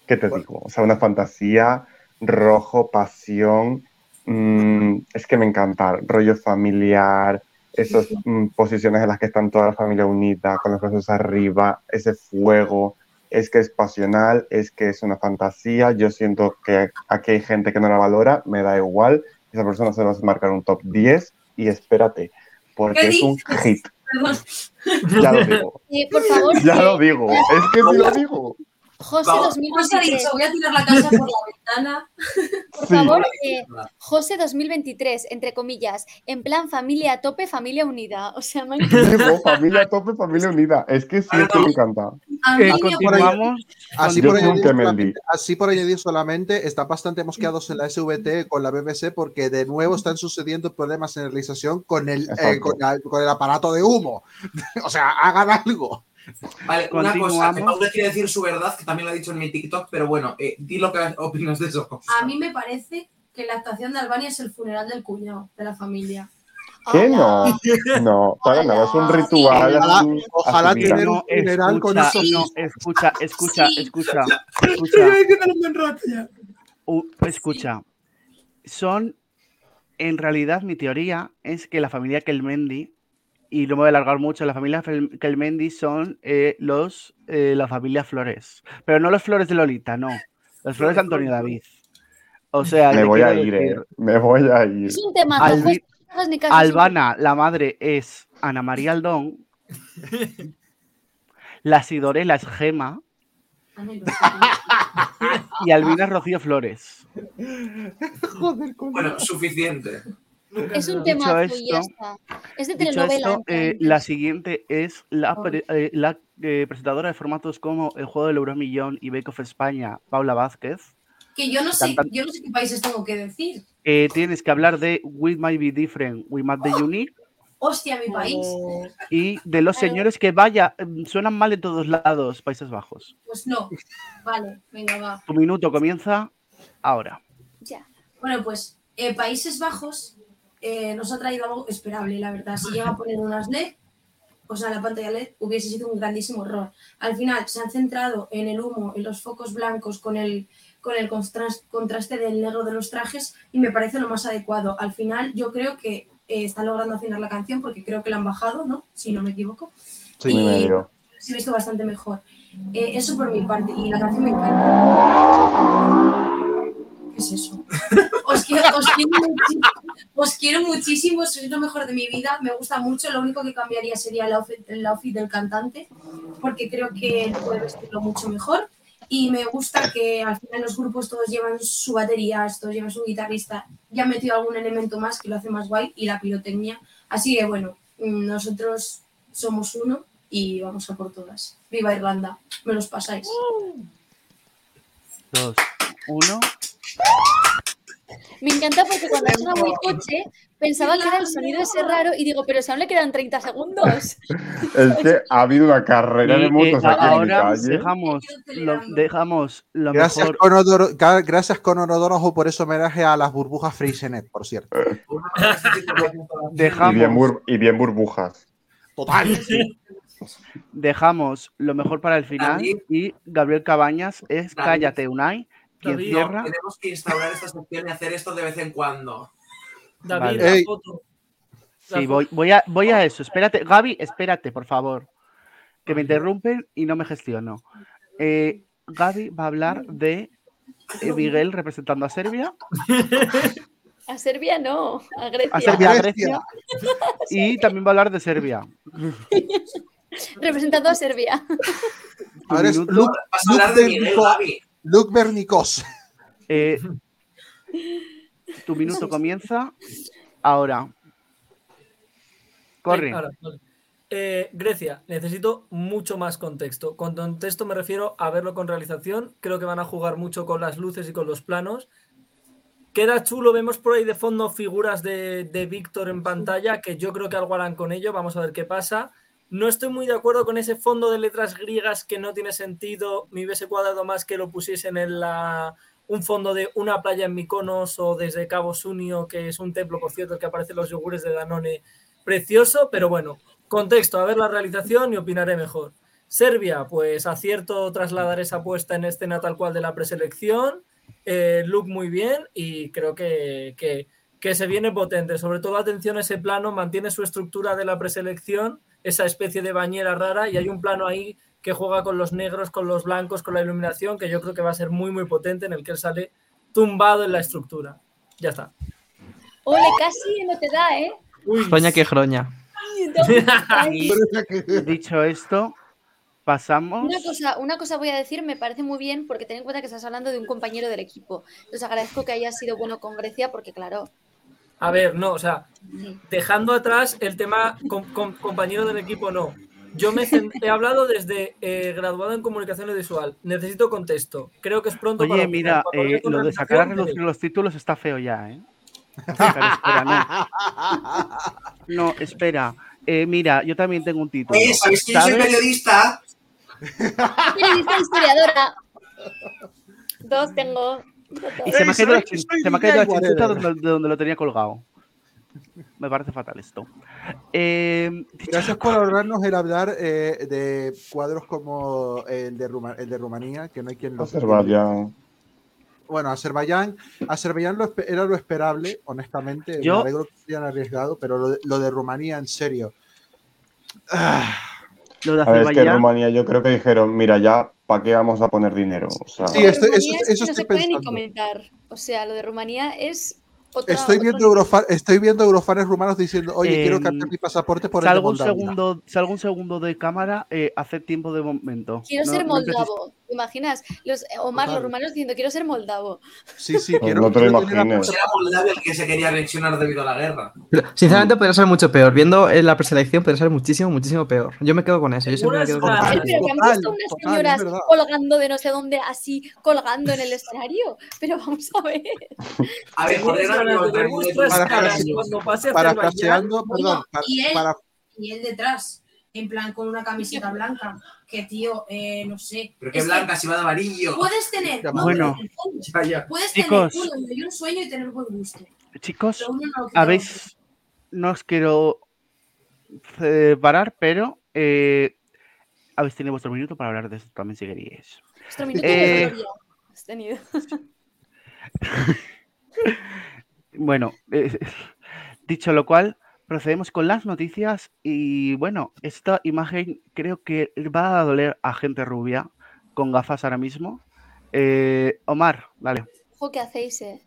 ¿qué te digo? O sea, una fantasía, rojo, pasión, mm, es que me encanta, rollo familiar, esas mm, posiciones en las que están toda la familia unida, con los brazos arriba, ese fuego, es que es pasional, es que es una fantasía, yo siento que aquí hay gente que no la valora, me da igual, esa persona se va a marcar un top 10 y espérate, porque ¿Qué es un hit, ya lo digo, Eh, por favor, ya eh, lo digo, es que sí lo digo. José Vamos, José ha 2023. dicho, voy a tirar la casa por la ventana. Por Sí. favor, eh, José 2023, entre comillas, en plan familia a tope, familia unida. O sea, me ha encantado. No, familia a tope, familia unida, es que sí, es que me encanta. Eh, continuamos. Así por, añadir solamente, así por añadir solamente, están bastante mosqueados en la SVT con la BBC porque de nuevo están sucediendo problemas en realización con el, eh, Exacto. con, la- con el aparato de humo. o sea, hagan algo. Vale, una cosa, que. Paula quiere decir su verdad, que también lo ha dicho en mi TikTok, pero bueno, eh, di lo que opinas de eso. A mí me parece que la actuación de Albania es el funeral del cuñado, de la familia. ¿Qué no? No, para nada, es un ritual. Ojalá- a ojalá su vida. tener un funeral con escucha, esos- no, escucha, escucha, Sí. escucha, escucha. Uh, escucha. Son, en realidad, mi teoría es que la familia Kelmendi, y no me voy a alargar mucho, la familia Fel- Kelmendi son eh, los, eh, la familia Flores. Pero no los Flores de Lolita, no. Los Flores de Antonio David. O sea, Me voy a ir, decir, eh. Me voy a ir. Es un tema. Albi- no caso, Albana, la madre es Ana María Aldón. La Sidorela es Gema. Y Albina es Rocío Flores. Joder, con Bueno, suficiente. Es un tema y ya esto- está. Es de telenovela. esto, eh, la siguiente es la, pre- eh, la, eh, presentadora de formatos como El Juego del Euromillón y Bake Off España, Paula Vázquez. Que yo no sé, yo no sé qué países tengo que decir. Eh, tienes que hablar de We Might Be Different, We Might Be Unique Hostia, mi país. y de los señores que vaya, mm, suenan mal en todos lados, Países Bajos. Pues no. Vale, venga, va. Tu minuto comienza ahora. Ya. Bueno, pues eh, Países Bajos eh, nos ha traído algo esperable, la verdad. Si llega a poner unas LED, o sea, la pantalla LED, hubiese sido un grandísimo error. Al final se han centrado en el humo, en los focos blancos, con el, con el contras- contraste del negro de los trajes y me parece lo más adecuado. Al final yo creo que eh, están logrando afinar la canción porque creo que la han bajado, ¿no? Si no me equivoco. Sí, Y- medio. se he visto bastante mejor. Eh, eso por mi parte. Y la canción me encanta. ¿Qué es eso? Os quiero, os quiero muchísimo, os sois lo mejor de mi vida. Me gusta mucho. Lo único que cambiaría sería el outfit, el outfit del cantante, porque creo que puede vestirlo mucho mejor. Y me gusta que al final los grupos todos llevan su batería, todos llevan su guitarrista. Ya han metido algún elemento más que lo hace más guay y la pirotecnia. Así que bueno, mm, nosotros somos uno y vamos a por todas. ¡Viva Irlanda! Me los pasáis. Dos, uno. Me encanta porque cuando suena muy coche, pensaba que era el sonido ese raro y digo, pero si aún le quedan 30 segundos. Es que ha habido una carrera Y, de eh, motos aquí en mi calle. dejamos lo, dejamos lo Gracias, mejor. Conodoro, gracias Conodoro por ese homenaje a las burbujas Freixenet, por cierto. Y bien, bur- y bien burbujas. Total. dejamos lo mejor para el final y Gabriel Cabañas es. Cállate Unai, cierra. Tenemos que instaurar esta sección y hacer esto de vez en cuando. David, Vale. la Ey. foto. La Sí, voy, voy, a, voy a eso. Espérate, Gaby, espérate, por favor. Que me interrumpen y no me gestiono. Eh, Gaby va a hablar de eh, Miguel representando a Serbia, A Serbia no, a Grecia. a Serbia, a Grecia. Y también va a hablar de Serbia. Representando a Serbia. Ahora es Luke- Vas a hablar de Luke Miguel, Gaby. Luke Bernicos. Eh, tu minuto comienza ahora. Corre. Ahora, vale. Eh, Grecia, necesito mucho más contexto. Con contexto me refiero a verlo con realización. Creo que van a jugar mucho con las luces y con los planos. Queda chulo, vemos por ahí de fondo figuras de, de Víctor en pantalla, que yo creo que algo harán con ello. Vamos a ver qué pasa. No estoy muy de acuerdo con ese fondo de letras griegas que no tiene sentido. Me hubiese cuadrado más que lo pusiesen en la, un fondo de una playa en Mykonos o desde Cabo Sunio, que es un templo, por cierto, que aparecen los yogures de Danone. Precioso, pero bueno, contexto, a ver la realización y opinaré mejor. Serbia, pues acierto trasladar esa puesta en escena tal cual de la preselección. Eh, look muy bien y creo que, que, que se viene potente. Sobre todo, atención a ese plano, mantiene su estructura de la preselección, esa especie de bañera rara, y hay un plano ahí que juega con los negros, con los blancos, con la iluminación, que yo creo que va a ser muy, muy potente, en el que él sale tumbado en la estructura. Ya está. Ole, casi no te da, ¿eh? Groña que groña. Dicho esto, pasamos. Una cosa, una cosa voy a decir, me parece muy bien porque ten en cuenta que estás hablando de un compañero del equipo. Entonces agradezco que hayas sido bueno con Grecia porque, claro, A ver, no, o sea, dejando atrás el tema com- com- compañero del equipo, no. Yo me he hablado desde eh, graduado en comunicación audiovisual. Necesito contexto. Creo que es pronto para Oye, mira, eh, lo de sacar a relucir los títulos está feo ya, ¿eh? Espera, espera, no. No, espera. Eh, mira, yo también tengo un título. ¿Sabéis que yo soy ¿Sabes? periodista? periodista historiadora. Dos tengo. Y se me ha caído la, chin- soy se me ha caído la Miguel chinchuta Guareda. donde, de donde lo tenía colgado. Me parece fatal esto. Eh, Gracias lo por ahorrarnos el hablar eh, de cuadros como el de, Ruma- el de Rumanía, que no hay quien lo Azerbaiyán. Bueno, Azerbaiyán, Azerbaiyán lo era lo esperable, honestamente. Yo- Me alegro que se hayan arriesgado, pero lo de, lo de Rumanía, en serio. Ah, Lo de A ver, es que Azerbaiyán. Rumanía yo creo que dijeron, mira, ya, ¿para qué vamos a poner dinero? O sea, Sí, esto- Rumanía eso- es que eso no estoy se puede ni pensando. comentar. O sea, lo de Rumanía es otra, estoy, viendo Eurofa- estoy viendo eurofanes rumanos diciendo, oye, quiero Em, cambiar mi pasaporte por el de Salgo un, Moldavia. segundo, salgo un segundo de cámara, eh, hace tiempo de momento. Quiero No- ser no moldavo. ¿Te imaginas? Los, eh, Omar, los rumanos diciendo, quiero ser moldavo. Sí, sí, No, quiero, no te lo puerta- Era Moldavia el que se quería anexionar debido a la guerra. Pero, sinceramente, podría ser mucho peor. Viendo en la preselección, podría ser muchísimo, muchísimo peor. Yo me quedo con eso. Yo siempre me quedo con eso. pero que han visto unas señoras colgando de no sé dónde, así, colgando en el escenario. Pero vamos a ver. A ver, Tienes de Para cuando pase perdón, y él- para- Y él detrás, en plan con una camiseta blanca. Que tío, eh, no sé. Pero qué Es que blanca, si va de amarillo. Puedes tener. no, Bueno. Ya, ya. Puedes Chicos. tener uno y un sueño y tener buen gusto. Chicos, no habéis. No os quiero eh, parar, pero eh, habéis tenido vuestro minuto para hablar de esto también si queríais. Minuto Eh, de gloria. Has tenido. Bueno, eh, dicho lo cual, procedemos con las noticias y bueno, esta imagen creo que va a doler a gente rubia con gafas ahora mismo. Eh, Omar, dale. Ojo, ¿qué hacéis, eh?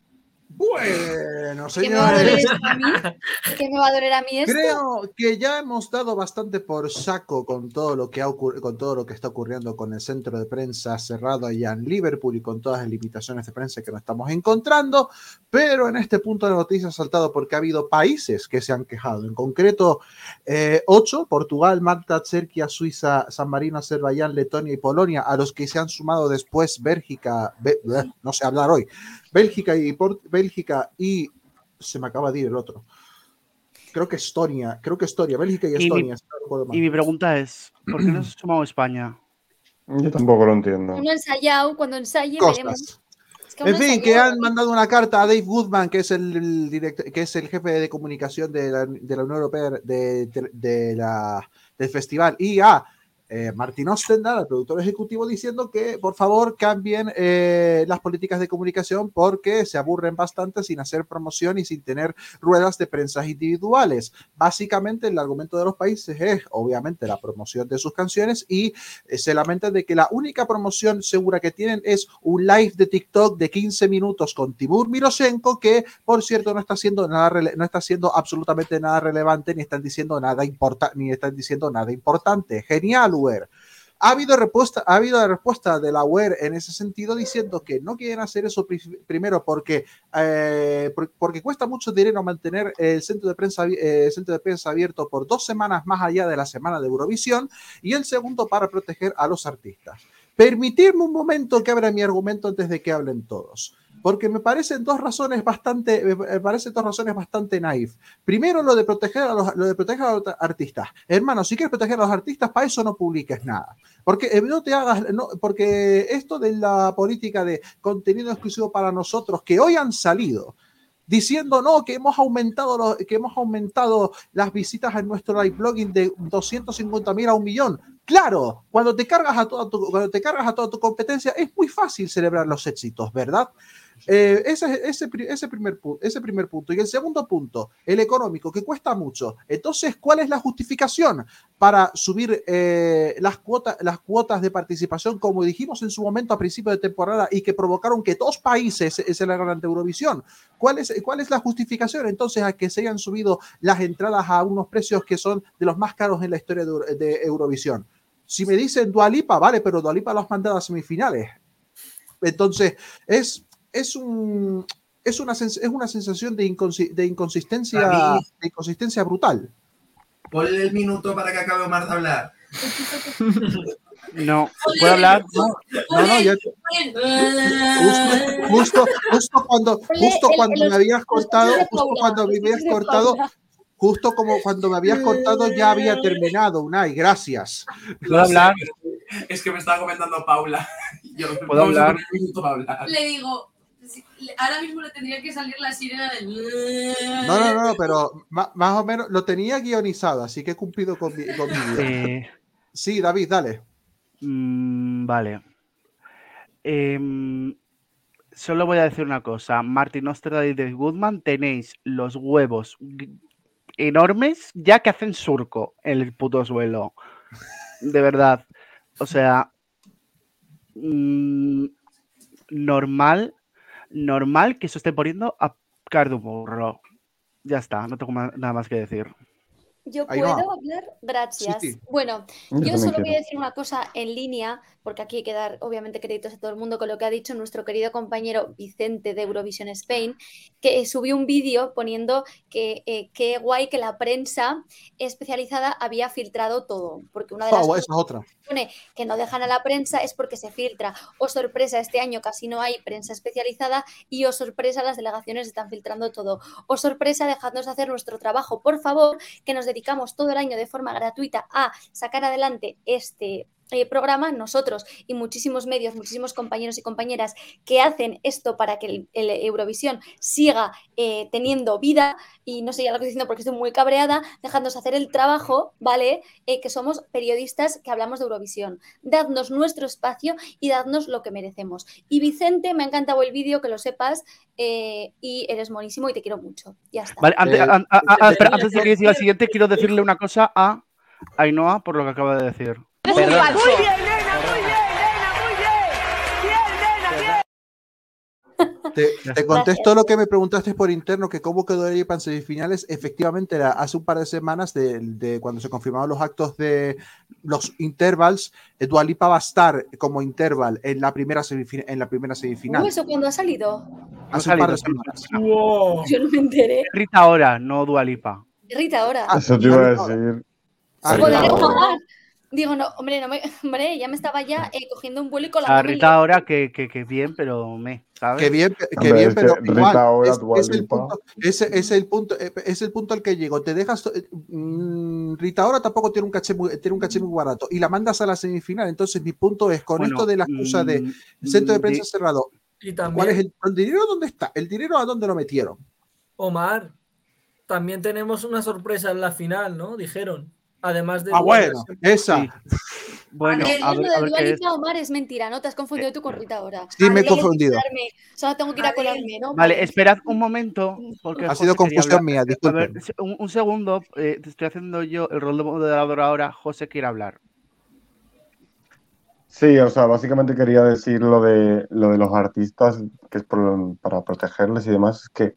Bueno, ¿Qué me va a doler señores. ¿Qué me va a doler a mí esto? Creo que ya hemos dado bastante por saco con todo lo que ha con todo lo que está ocurriendo con el centro de prensa cerrado allá en Liverpool y con todas las limitaciones de prensa que nos estamos encontrando, pero en este punto la noticia ha saltado porque ha habido países que se han quejado, en concreto eh, ocho, Portugal, Malta, Chequia, Suiza, San Marino, Azerbaiyán, Letonia y Polonia, a los que se han sumado después Bélgica, no sé hablar hoy, Bélgica y Port- Bélgica y se me acaba de ir el otro. Creo que Estonia, creo que Estonia, Bélgica y Y mi- Estonia. no. Y mi pregunta es, ¿por qué no se ha sumado España? yo tampoco lo entiendo. Uno ensayado, cuando ensaye veremos. Es que En fin, ensayado, que han mandado una carta a Dave Goodman, que es el, el direct- que es el jefe de comunicación de la, de la Unión Europea de, de- de la, del festival, y a eh, Martin Ostendal, el productor ejecutivo, diciendo que por favor cambien eh, las políticas de comunicación porque se aburren bastante sin hacer promoción y sin tener ruedas de prensa individuales. Básicamente, el argumento de los países es, obviamente, la promoción de sus canciones y eh, se lamentan de que la única promoción segura que tienen es un live de TikTok de 15 minutos con Timur Miroshenko, que por cierto no está haciendo nada, no está haciendo absolutamente nada relevante, ni están diciendo nada importante, ni están diciendo nada importante. Genial, Ha habido respuesta, ha habido respuesta de la web en ese sentido diciendo que no quieren hacer eso primero porque, eh, porque cuesta mucho dinero mantener el centro de prensa, eh, el centro de prensa abierto por dos semanas más allá de la semana de Eurovisión y el segundo para proteger a los artistas. Permitirme un momento que abra mi argumento antes de que hablen todos porque me parecen dos razones bastante, me parecen dos razones bastante naif. Primero, lo de proteger a los, lo de proteger a artistas. Hermano, si quieres proteger a los artistas, para eso no publiques nada. Porque eh, no te hagas, no, porque esto de la política de contenido exclusivo para nosotros, que hoy han salido, diciendo no, que hemos aumentado, los, que hemos aumentado las visitas en nuestro live blogging de 250 mil a un millón. Claro, cuando te cargas a toda tu, cuando te cargas a toda tu competencia es muy fácil celebrar los éxitos, ¿verdad? Eh, ese, ese, ese, primer, ese primer punto. Y el segundo punto, el económico, que cuesta mucho. Entonces, ¿cuál es la justificación para subir eh, las, cuotas, las cuotas de participación, como dijimos en su momento a principio de temporada, y que provocaron que dos países se celebraran ante Eurovisión? ¿Cuál es, ¿Cuál es la justificación entonces a que se hayan subido las entradas a unos precios que son de los más caros en la historia de, de Eurovisión? Si me dicen Dualipa, vale, pero Dualipa lo has mandado a semifinales. Entonces, es es, un, es, una, es una sensación de, de, inconsistencia, de inconsistencia brutal. Ponle el minuto para que acabe Omar de hablar. No, ¿puedo hablar? No, no, no ya... justo, justo, cuando, justo cuando me habías cortado, justo cuando me habías cortado, justo como cuando me habías cortado ya había terminado, Unai, gracias. ¿Puedo hablar? Es que me estaba comentando Paula. Yo ¿Puedo hablar? Le digo, ahora mismo le tendría que salir la sirena del. No, no, no, pero más, o menos lo tenía guionizado, así que he cumplido con mi, con eh, Sí, David, dale. Mm, vale. Em, solo voy a decir una cosa. Martin Oster y David Goodman, tenéis los huevos enormes ya que hacen surco en el puto suelo. De verdad. O sea, mm, normal normal que se esté poniendo a Burro. Ya está, no tengo nada más que decir. Yo puedo hablar, gracias. Bueno, yo, solo voy a decir una cosa en línea, porque aquí hay que dar obviamente créditos a todo el mundo con lo que ha dicho nuestro querido compañero Vicente de Eurovision Spain, que subió un vídeo poniendo que eh, qué guay que la prensa especializada había filtrado todo, porque una de las cosas otra. que pone que no dejan a la prensa es porque se filtra. O oh, sorpresa, este año casi no hay prensa especializada y o oh, sorpresa, las delegaciones están filtrando todo. O oh, sorpresa, dejadnos hacer nuestro trabajo, por favor, que nos dedicamos todo el año de forma gratuita a sacar adelante este eh, programa, nosotros y muchísimos medios, muchísimos compañeros y compañeras que hacen esto para que el, Eurovisión siga eh, teniendo vida y no sé ya lo que estoy diciendo porque estoy muy cabreada, dejándonos hacer el trabajo, ¿vale? Eh, que somos periodistas que hablamos de Eurovisión. Dadnos nuestro espacio y dadnos lo que merecemos. Y Vicente, me ha encantado el vídeo, que lo sepas, y eres monísimo y te quiero mucho. Ya está. Vale, antes, antes de que siga el siguiente, quiero decirle una cosa a Ainhoa por lo que acaba de decir. Muy bien, nena, muy bien, nena, muy bien. Bien, nena, bien. Te, contesto lo que me preguntaste por interno, que cómo quedó el en semifinales. Efectivamente, era hace un par de semanas de, cuando se confirmaron los actos de los intervals, Dualipa va a estar como interval en la primera, semifina, en la primera semifinal. ¿Eso cuando ha salido? Hace un par de semanas. Yo no me enteré. Rita ahora, no Dualipa. Rita ahora. Eso te iba a decir. Ah, Digo, no, hombre, no me, hombre, ya me estaba ya eh, cogiendo un vuelo y con la Rita ahora que, que, que, bien, pero me, ¿sabes? Que bien, que bien, pero igual, es, el punto, ese, es el punto, eh, es el punto al que llego. Te dejas, eh, mm, Rita ahora tampoco tiene un caché muy, tiene un caché muy barato y la mandas a la semifinal. Entonces mi punto es con esto de la excusa de mm, centro de prensa cerrado. Y también, ¿Cuál es el, el dinero? ¿Dónde está? ¿El dinero a dónde lo metieron? Omar, también tenemos una sorpresa en la final, ¿no? Dijeron. Además de. Ah, bueno, esa. Bueno, a ver, a ver es. Omar es mentira, ¿no? Te has confundido tú con Rita ahora. Sí, me he confundido. Solo tengo que ir a colarme, ¿no? Vale, esperad un momento. Porque ha sido confusión mía, disculpe. A ver, un, segundo, eh, estoy haciendo yo el rol de moderador ahora. José quiere hablar. Sí, o sea, básicamente quería decir lo de, lo de los artistas, que es para protegerles y demás, es que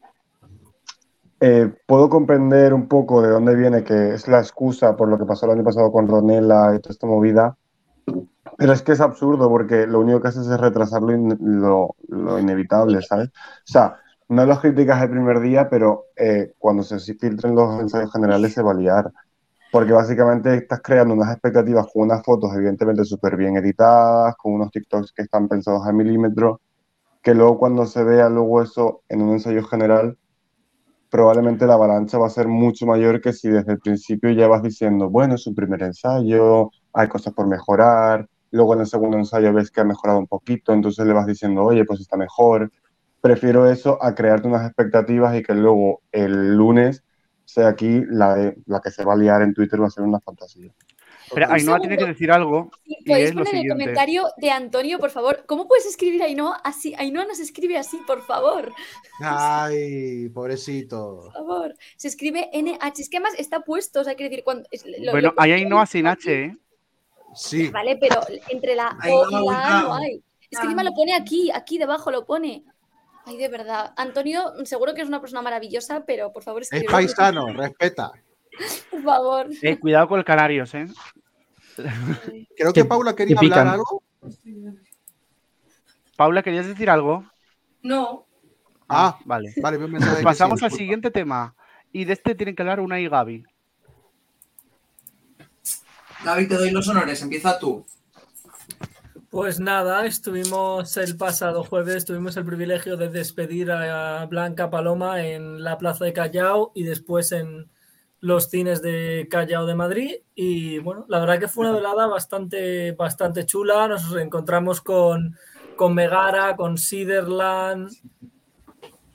eh, puedo comprender un poco de dónde viene, que es la excusa por lo que pasó el año pasado con Ronella y toda esta movida, Pero es que es absurdo porque lo único que haces es retrasar lo, in- lo- lo inevitable, ¿sabes? O sea, no las críticas el primer día, pero eh, cuando se filtren los ensayos generales se va a liar. Porque básicamente estás creando unas expectativas con unas fotos evidentemente súper bien editadas, con unos TikToks que están pensados a milímetro, que luego cuando se vea luego eso en un ensayo general, probablemente la avalancha va a ser mucho mayor que si desde el principio ya vas diciendo, bueno, es un primer ensayo, hay cosas por mejorar, luego en el segundo ensayo ves que ha mejorado un poquito, entonces le vas diciendo, oye, pues está mejor. Prefiero eso a crearte unas expectativas y que luego el lunes sea aquí la, de- la que se va a liar en Twitter va a ser una fantasía. Pero Ainhoa tiene que decir algo y ¿Podéis es lo poner el siguiente. comentario de Antonio, por favor? ¿Cómo puedes escribir Ainhoa así? Ainhoa nos escribe así, por favor. Ay, pobrecito. Por favor. Se escribe NH. Es que además está puesto, o sea, quiere decir, cuando. lo- Bueno, lo- hay Ainhoa sin H, ¿eh? Sí. Vale, pero entre la O y la A no hay. Es que encima lo pone aquí, aquí debajo lo pone. Ay, de verdad. Antonio, seguro que es una persona maravillosa, pero por favor Es paisano, respeta. Por favor. Eh, Cuidado con el Canarios, ¿eh? Creo que Paula quería que hablar algo. Paula, ¿querías decir algo? No. Ah, vale. Vale, que pasamos sí, al siguiente tema. Y de este tienen que hablar una y Gaby. Gaby, te doy los honores, empieza tú. Pues nada, estuvimos el pasado jueves, tuvimos el privilegio de despedir a Blanca Paloma en la Plaza de Callao y después en los cines de Callao de Madrid. Y bueno, la verdad que fue una velada bastante, bastante chula. Nos encontramos con, con Megara, con Siderland,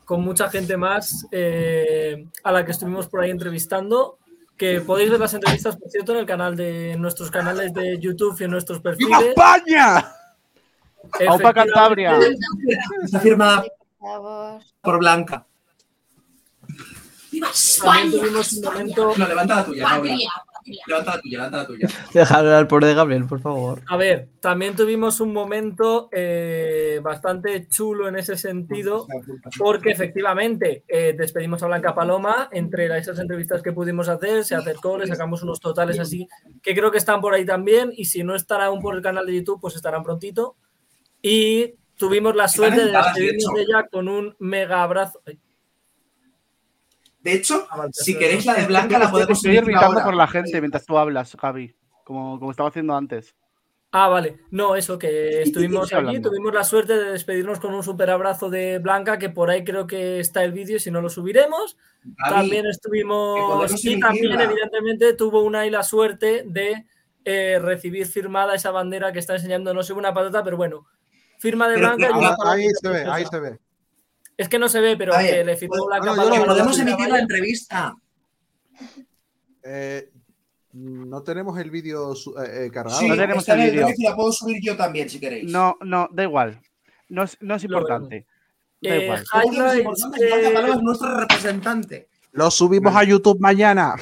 con mucha gente más eh, a la que estuvimos por ahí entrevistando. Que podéis ver las entrevistas, por cierto, en el canal de en nuestros canales de YouTube y en nuestros perfiles. España! ¡Aupa Cantabria! Está firmada Por favor. Por Blanca. También tuvimos un momento. No, levanta la tuya, Levanta la tuya, levanta la tuya. Dejar hablar por de Gabriel, por favor. A ver, también tuvimos un momento eh, bastante chulo en ese sentido, porque efectivamente eh, despedimos a Blanca Paloma. Entre esas entrevistas que pudimos hacer, se acercó, le sacamos unos totales así, que creo que están por ahí también. Y si no están aún por el canal de YouTube, pues estarán prontito. Y tuvimos la suerte de despedirnos de ella con un mega abrazo. Ay, De hecho, si queréis la de Blanca, la podemos Estoy irritando por la gente mientras tú hablas, Gaby. Como, como estaba haciendo antes. Ah, vale. No, eso, que estuvimos hablando. tuvimos la suerte de despedirnos con un super abrazo de Blanca, que por ahí creo que está el vídeo, si no lo subiremos. También estuvimos, y también evidentemente tuvo una y la suerte de eh, recibir firmada esa bandera que está enseñando, no sé una patata, pero bueno, firma de Pero Blanca. y Ah, Ahí se ve, ahí se ve. Es que no se ve, pero A ver, que le firmó pues- Blanca bueno, lo- Que podemos la emitir la entrevista. Eh, no tenemos el vídeo su- eh, eh, cargado. Sí, No tenemos el el vídeo. La puedo subir yo también, si queréis. No, no, da igual. No es, no es importante. Da Eh, igual. Que es importante, eh, es nuestra representante. Lo subimos a YouTube mañana.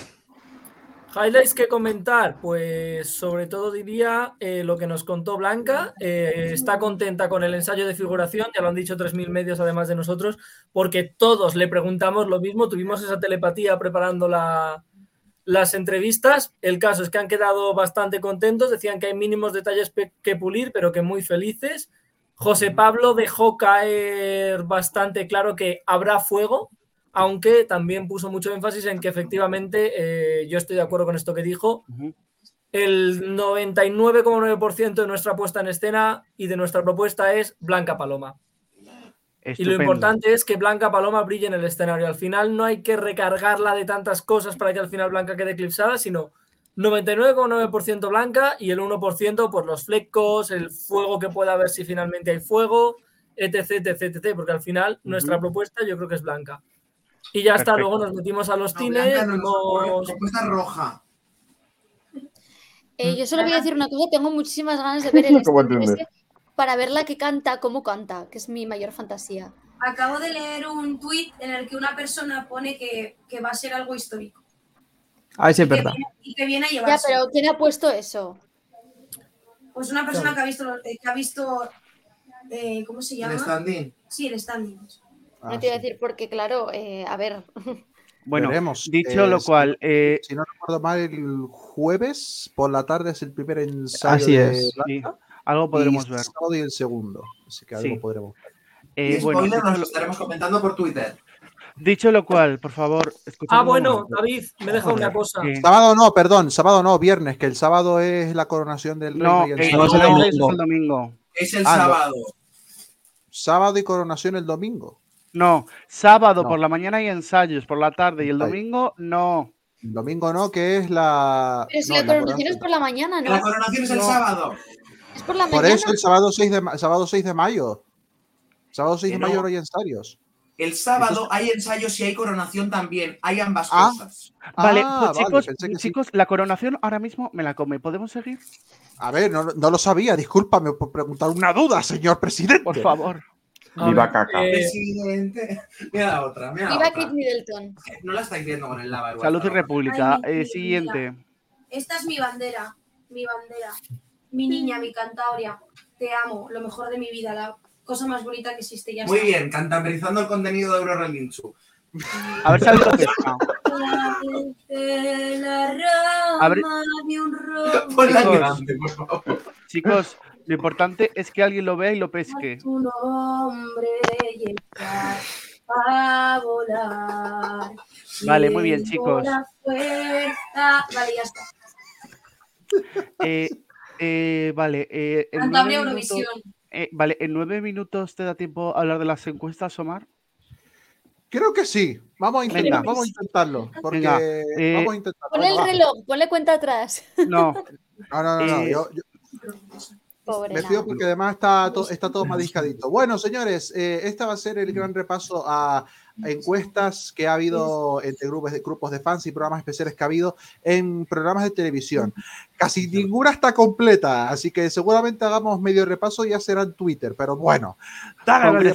Highlights que comentar, pues sobre todo diría eh, lo que nos contó Blanca. eh, está contenta con el ensayo de figuración, ya lo han dicho 3.000 medios además de nosotros, porque todos le preguntamos lo mismo, tuvimos esa telepatía preparando la- las entrevistas. El caso es que han quedado bastante contentos, decían que hay mínimos detalles que pulir, pero que muy felices. José Pablo dejó caer bastante claro que habrá fuego, aunque también puso mucho énfasis en que efectivamente, eh, yo estoy de acuerdo con esto que dijo, el 99,9% de nuestra puesta en escena y de nuestra propuesta es Blanca Paloma. Y lo importante es que Blanca Paloma brille en el escenario. Al final no hay que recargarla de tantas cosas para que al final Blanca quede eclipsada, sino 99,9% Blanca y el 1% por los flecos, el fuego que pueda haber si finalmente hay fuego, etc, etc, etc, porque al final nuestra propuesta yo creo que es Blanca. Y ya está, luego nos metimos a los No, cines, no, vimos- no, propuesta roja. Eh, yo solo voy a decir una cosa, tengo muchísimas ganas de ver el ese para verla que canta, cómo canta, que es mi mayor fantasía. Acabo de leer un tuit en el que una persona pone que, que va a ser algo histórico. A ver si es Y que verdad. viene- y que viene a Ya, llevarse. pero ¿quién ha puesto eso? Pues una persona que ha visto, eh, que ha visto eh, ¿cómo se llama? El standing. Sí, el standing. Ah, no te iba a decir porque, claro, eh, a ver, Bueno, Veremos. dicho Eh, lo si- cual, eh, Si no recuerdo mal, el jueves por la tarde es el primer ensayo Así de es, sí, algo podremos y ver. sábado y el segundo. Así que algo Sí. podremos ver. Eh, y bueno, spoiler nos lo, estaremos comentando por Twitter. dicho lo cual, por favor, Ah, bueno, momento. David, me deja una cosa. Sábado no, perdón, sábado no, viernes, que el sábado es la coronación del rey. No, y el eh, sábado no, es el domingo. es el domingo. Es el Ah, no. sábado. Sábado y coronación el domingo. No, sábado No. por la mañana hay ensayos, por la tarde y el domingo no. El domingo no, que es la. Pero si no, la la coronación es por la mañana, La ¿no? coronación es el No. sábado. Es por la Por mañana. eso el sábado 6 de, ma- sábado 6 de mayo. Sábado 6 de Que mayo no. hay ensayos. El sábado hay ensayos y hay coronación también. Hay ambas Ah. cosas. Vale, Ah, pues vale, chicos, sí. chicos, la coronación ahora mismo me la come. ¿Podemos seguir? A ver, no, no lo sabía, discúlpame por preguntar una duda, señor presidente. Por favor. Viva caca. Presidente. Mira la otra, mira Viva otra. Kate Middleton. No la estáis viendo con el lava igual. Salud y República. Ay, mi- Eh, siguiente. Esta es mi bandera, mi bandera. Mi niña, mi Cantauria. Te amo, lo mejor de mi vida, la cosa más bonita que existe. Ya Muy está. bien, cantambrizando el contenido de Eurorelinchu. A ver si alguien lo. De la A ver. grande, por favor. Chicos, lo importante es que alguien lo vea y lo pesque. tu nombre llegar a volar. Vale, muy bien, chicos. Vale, ya está. Eh, eh, vale, eh, en minutos, Eurovisión. eh, vale, en nueve minutos te da tiempo a hablar de las encuestas, Omar. Creo que sí. Vamos a, intentar, Venga. vamos a intentarlo. Porque Venga, eh, vamos a intentarlo. Ponle el reloj, ponle cuenta atrás. No, No, no, no. no, Eh, yo- yo- Pobre me fío porque además está, to- está todo madijadito. Bueno, señores, eh, este va a ser el gran repaso a encuestas que ha habido entre grupos de, grupos de fans y programas especiales que ha habido en programas de televisión. Casi ninguna está completa, así que seguramente hagamos medio repaso y ya será en Twitter, pero bueno. Dale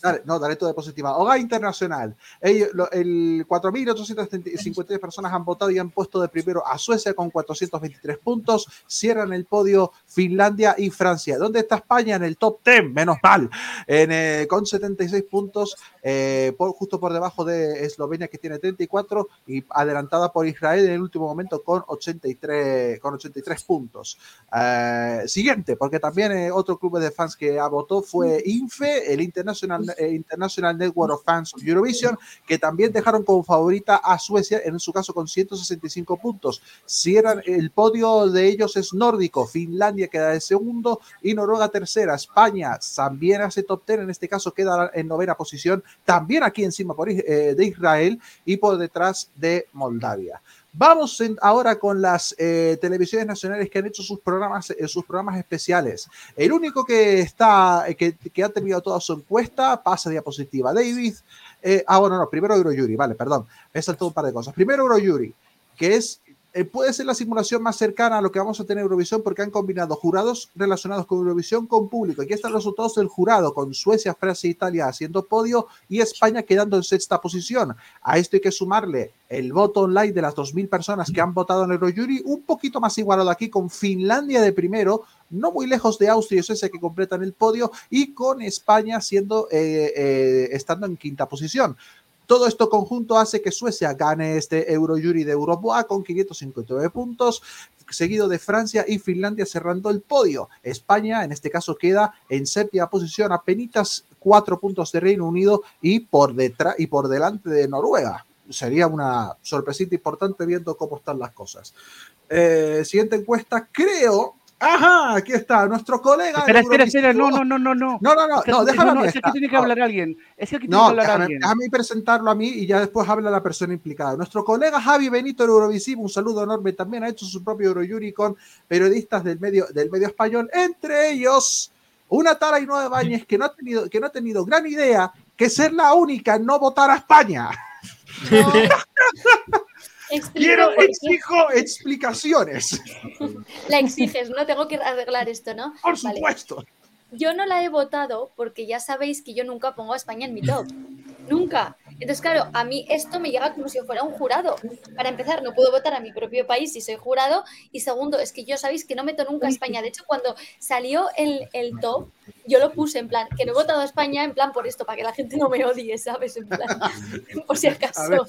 Dale, no, dale todo de positiva. Hogar Internacional. Ellos- lo- el 4.853 personas han votado y han puesto de primero a Suecia con 423 puntos. Cierran el podio Finlandia y Francia. ¿Dónde está España? En el top 10, menos mal. En, eh, con 76 puntos, eh, por- justo por debajo de Eslovenia que tiene 34 y adelantada por Israel en el último momento con 83, con 83 puntos. Eh, siguiente, porque también eh, otro club de fans que ha votado fue INFE, el International, eh, International Network of Fans of Eurovision, que también dejaron como favorita a Suecia, en su caso con 165 puntos. Cierran el podio de ellos es nórdico, Finlandia queda de segundo y Noruega tercera. España también hace top 10, en este caso queda en novena posición, también aquí encima por, eh, de Israel y por detrás de Moldavia. Vamos ahora con las eh, televisiones nacionales que han hecho sus programas, eh, sus programas especiales. El único que está, eh, que, que ha terminado toda su encuesta, pasa diapositiva. David, eh, ah, bueno, no, primero Eurojury, vale, perdón, he saltado un par de cosas. Primero Eurojury, que es eh, puede ser la simulación más cercana a lo que vamos a tener en Eurovisión porque han combinado jurados relacionados con Eurovisión con público. Aquí están los resultados del jurado con Suecia, Francia e Italia haciendo podio y España quedando en sexta posición. A esto hay que sumarle el voto online de las 2.000 personas que han votado en Eurojury, un poquito más igualado aquí con Finlandia de primero, no muy lejos de Austria y Suecia que completan el podio y con España siendo eh, eh, estando en quinta posición. Todo esto conjunto hace que Suecia gane este Eurojury de Euroboa con 559 puntos, seguido de Francia y Finlandia cerrando el podio. España, en este caso, queda en séptima posición, apenas cuatro puntos de Reino Unido y por detrás y por delante de Noruega. Sería una sorpresita importante viendo cómo están las cosas. Eh, siguiente encuesta, creo. Ajá, aquí está, nuestro colega. Espera, espera, espera, no, no, no, no, no. No, no, no, Es que- no, a mí es que tiene que No. hablar alguien. Es que aquí tiene que No, hablar déjame, alguien. déjame presentarlo a mí y ya después habla la persona implicada. Nuestro colega Javi Benito de Eurovisivo, un saludo enorme, también ha hecho su propio Eurojury con periodistas del medio, del medio español, entre ellos una tal Ainhoa Báñez que no ha tenido, que no ha tenido gran idea que ser la única en no votar a España. Quiero, exijo explicaciones. La exiges, ¿no? Tengo que arreglar esto, ¿no? Por Vale. supuesto. Yo no la he votado porque ya sabéis que yo nunca pongo a España en mi top. Nunca. Entonces, claro, a mí esto me llega como si fuera un jurado. Para empezar, no puedo votar a mi propio país si soy jurado. Y segundo, es que yo sabéis que no meto nunca a España. De hecho, cuando salió el, el top, yo lo puse en plan, que no he votado a España en plan por esto, para que la gente no me odie, ¿sabes? En plan, por si acaso.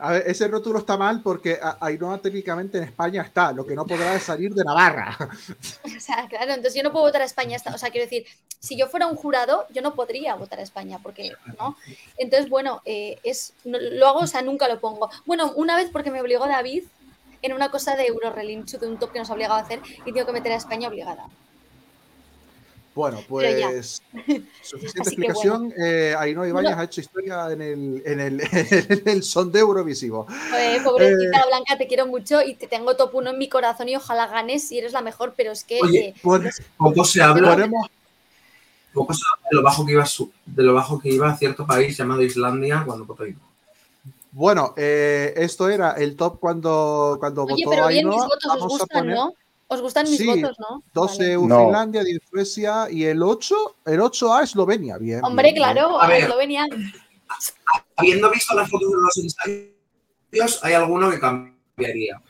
A ver, ese rótulo está mal porque Ainhoa técnicamente en España está, lo que no podrá es salir de Navarra. O sea, claro, entonces yo no puedo votar a España. O sea, quiero decir, si yo fuera un jurado, yo no podría votar a España, porque, ¿no? Entonces, bueno, eh, es, no- lo hago, o sea, nunca lo pongo. Bueno, una vez porque me obligó David en una cosa de Eurorelinchu, de un top que nos ha obligado a hacer, y tengo que meter a España obligada. Bueno, pues suficiente Así explicación. Eh, Ainhoa Ibáñez No. ha hecho historia en el, en el, en el sondeo Eurovisivo. Eh, pobrecita Eh, Blanca, te quiero mucho y te tengo top uno en mi corazón y ojalá ganes si eres la mejor, pero es que... Oye, eh, Poco se habla, poco se habla de lo bajo que iba su- de lo bajo que iba a cierto país llamado Islandia cuando votó. Bueno, eh, esto era el top cuando, cuando oye, votó pero bien mis votos, ¿os gustan, poner no? ¿Os gustan mis Sí, votos, no? 12 Vale. No. Finlandia, 10 Suecia y el 8, el 8 a Eslovenia. Bien. Hombre, bien, bien. claro, A a ver. Eslovenia. Habiendo visto las fotos de los ensayos, hay alguno que cambiaría.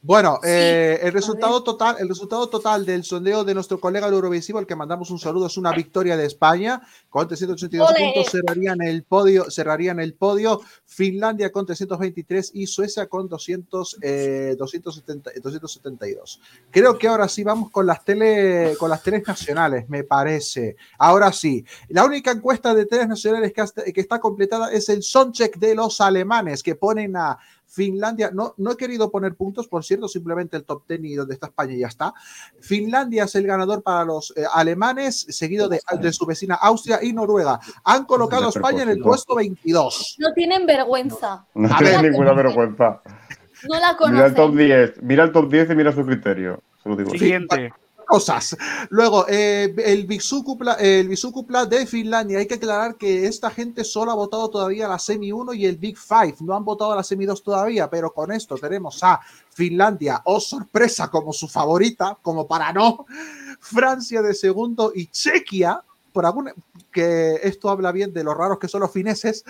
Bueno, Sí, eh, el resultado total, el resultado total del sondeo de nuestro colega el Eurovisivo, al que mandamos un saludo, es una victoria de España con 382 ¡Ole! puntos, cerrarían el podio, cerrarían el podio Finlandia con 323 y Suecia con 200, eh, 270, 272. Creo que ahora sí vamos con las tele, con las teles nacionales, me parece. Ahora sí, la única encuesta de teles nacionales que, hasta- que está completada es el soundcheck de los alemanes que ponen a Finlandia, no, no he querido poner puntos, por cierto, simplemente el top 10 y donde está España y ya está. Finlandia es el ganador para los eh, alemanes, seguido de, de su vecina Austria y Noruega. Han colocado a España en el puesto 22. No tienen vergüenza. No ver. ninguna vergüenza. No la Mira el top conocen. 10, mira el top 10 y mira su criterio. Se lo digo. Siguiente. Cosas. Luego, eh, el Bisukupla, el de Finlandia. Hay que aclarar que esta gente solo ha votado todavía la semi 1 y el Big Five. No han votado la semi 2 todavía, pero con esto tenemos a Finlandia, oh sorpresa, como su favorita, como para no. Francia de segundo y Chequia, por alguna, que esto habla bien de los raros que son los fineses,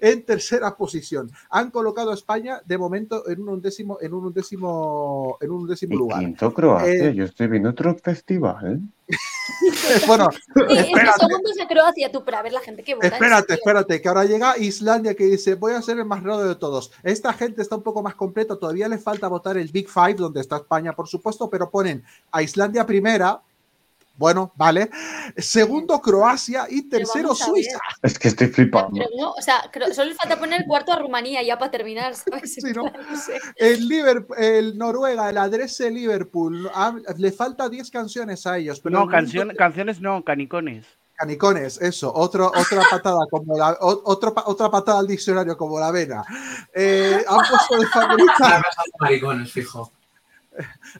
en tercera posición. Han colocado a España de momento en un undécimo, en un undécimo, en un undécimo lugar. quinto Croacia, Eh, yo estoy viendo otro festival. bueno, Sí, es que Croacia, tú, para ver la gente que vota. Espérate, espérate, que ahora llega Islandia que dice, voy a ser el más raro de todos. Esta gente está un poco más completa, todavía le falta votar el Big Five, donde está España, por supuesto, pero ponen a Islandia primera, bueno, vale, segundo Croacia y tercero. Suiza. Es que estoy flipando. Pero no, o sea, creo- solo le falta poner cuarto a Rumanía ya para terminar, ¿sabes? Sí, ¿no? No sé. El, Liverpool, el Noruega, el Adrese Liverpool, ah, le falta 10 canciones a ellos. Pero No, el que- canciones no, canicones. Canicones, eso, otro, otra patada como la, otro otra patada al diccionario como la vena. Eh, han puesto de favorita, Maricones, fijo.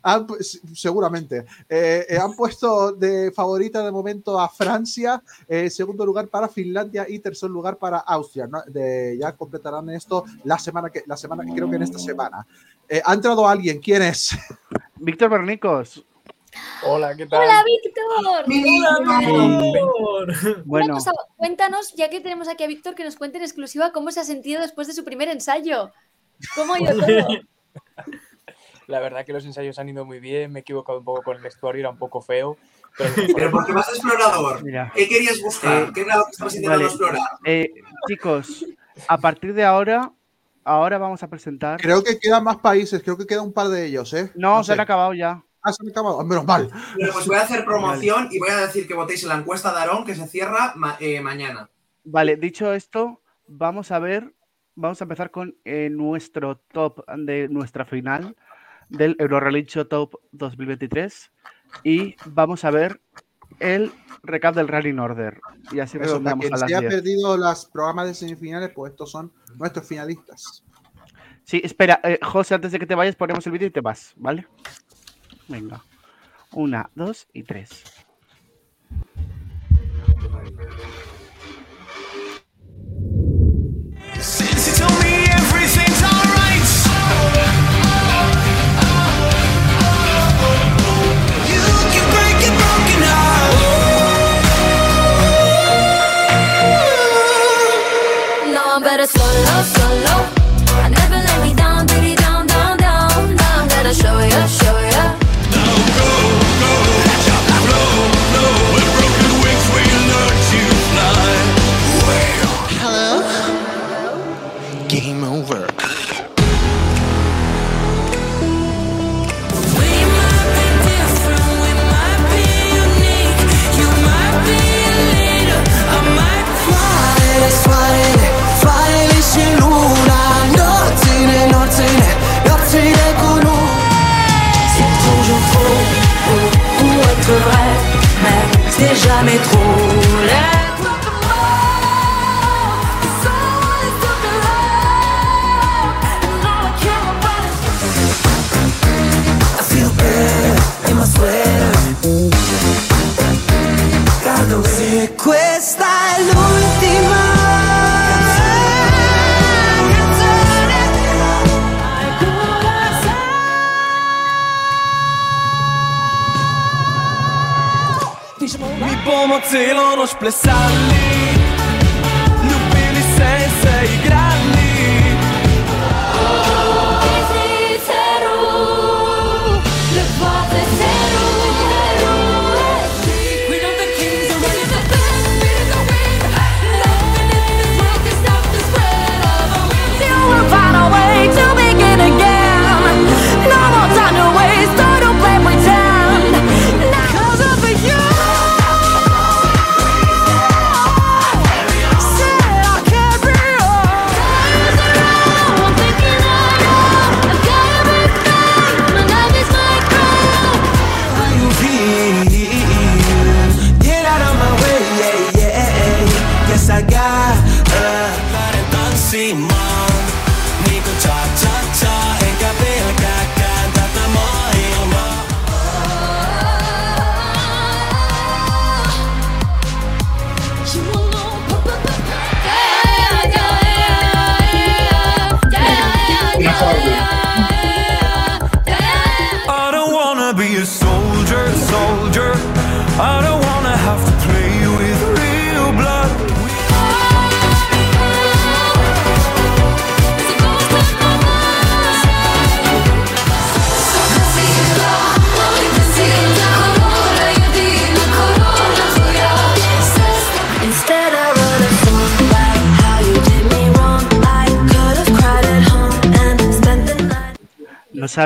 Han seguramente, Eh, eh, han puesto de favorita de momento a Francia, eh, segundo lugar para Finlandia y tercer lugar para Austria. ¿no? De- ya completarán esto la semana que, la semana, creo que en esta semana. Eh, ha entrado alguien, ¿quién es? Víctor Bernicos. Hola, ¿qué tal? ¡Hola, Víctor! Bueno, Una cosa, cuéntanos, ya que tenemos aquí a Víctor, que nos cuente en exclusiva cómo se ha sentido después de su primer ensayo. ¿Cómo ha ido todo? La verdad que los ensayos han ido muy bien, me he equivocado un poco con el vestuario, era un poco feo. Pero, Pero porque vas explorador. Mira. ¿Qué querías buscar? Eh, ¿Qué era lo que estabas intentando vale. explorar? eh, chicos, a partir de ahora, ahora vamos a presentar. Creo que quedan más países, creo que queda un par de ellos, ¿eh? No, se sé. han acabado ya. Ah, se han acabado, Ah, menos mal. Bueno, pues voy a hacer promoción y voy a decir que votéis en la encuesta de Aarón que se cierra ma- eh, mañana. Vale, dicho esto, vamos a ver, vamos a empezar con eh, nuestro top de nuestra final del Eurorelicho Top 2023 y vamos a ver el recap del Running Order. Y así Eso, para redondeamos quien a las se 10. perdido los programas de semifinales, pues estos son nuestros finalistas. Sí, espera, eh, José, antes de que te vayas, ponemos el vídeo y te vas, ¿vale? Venga. Una, dos y tres. Bomo celo noč plesali, ljubili se in se igrali.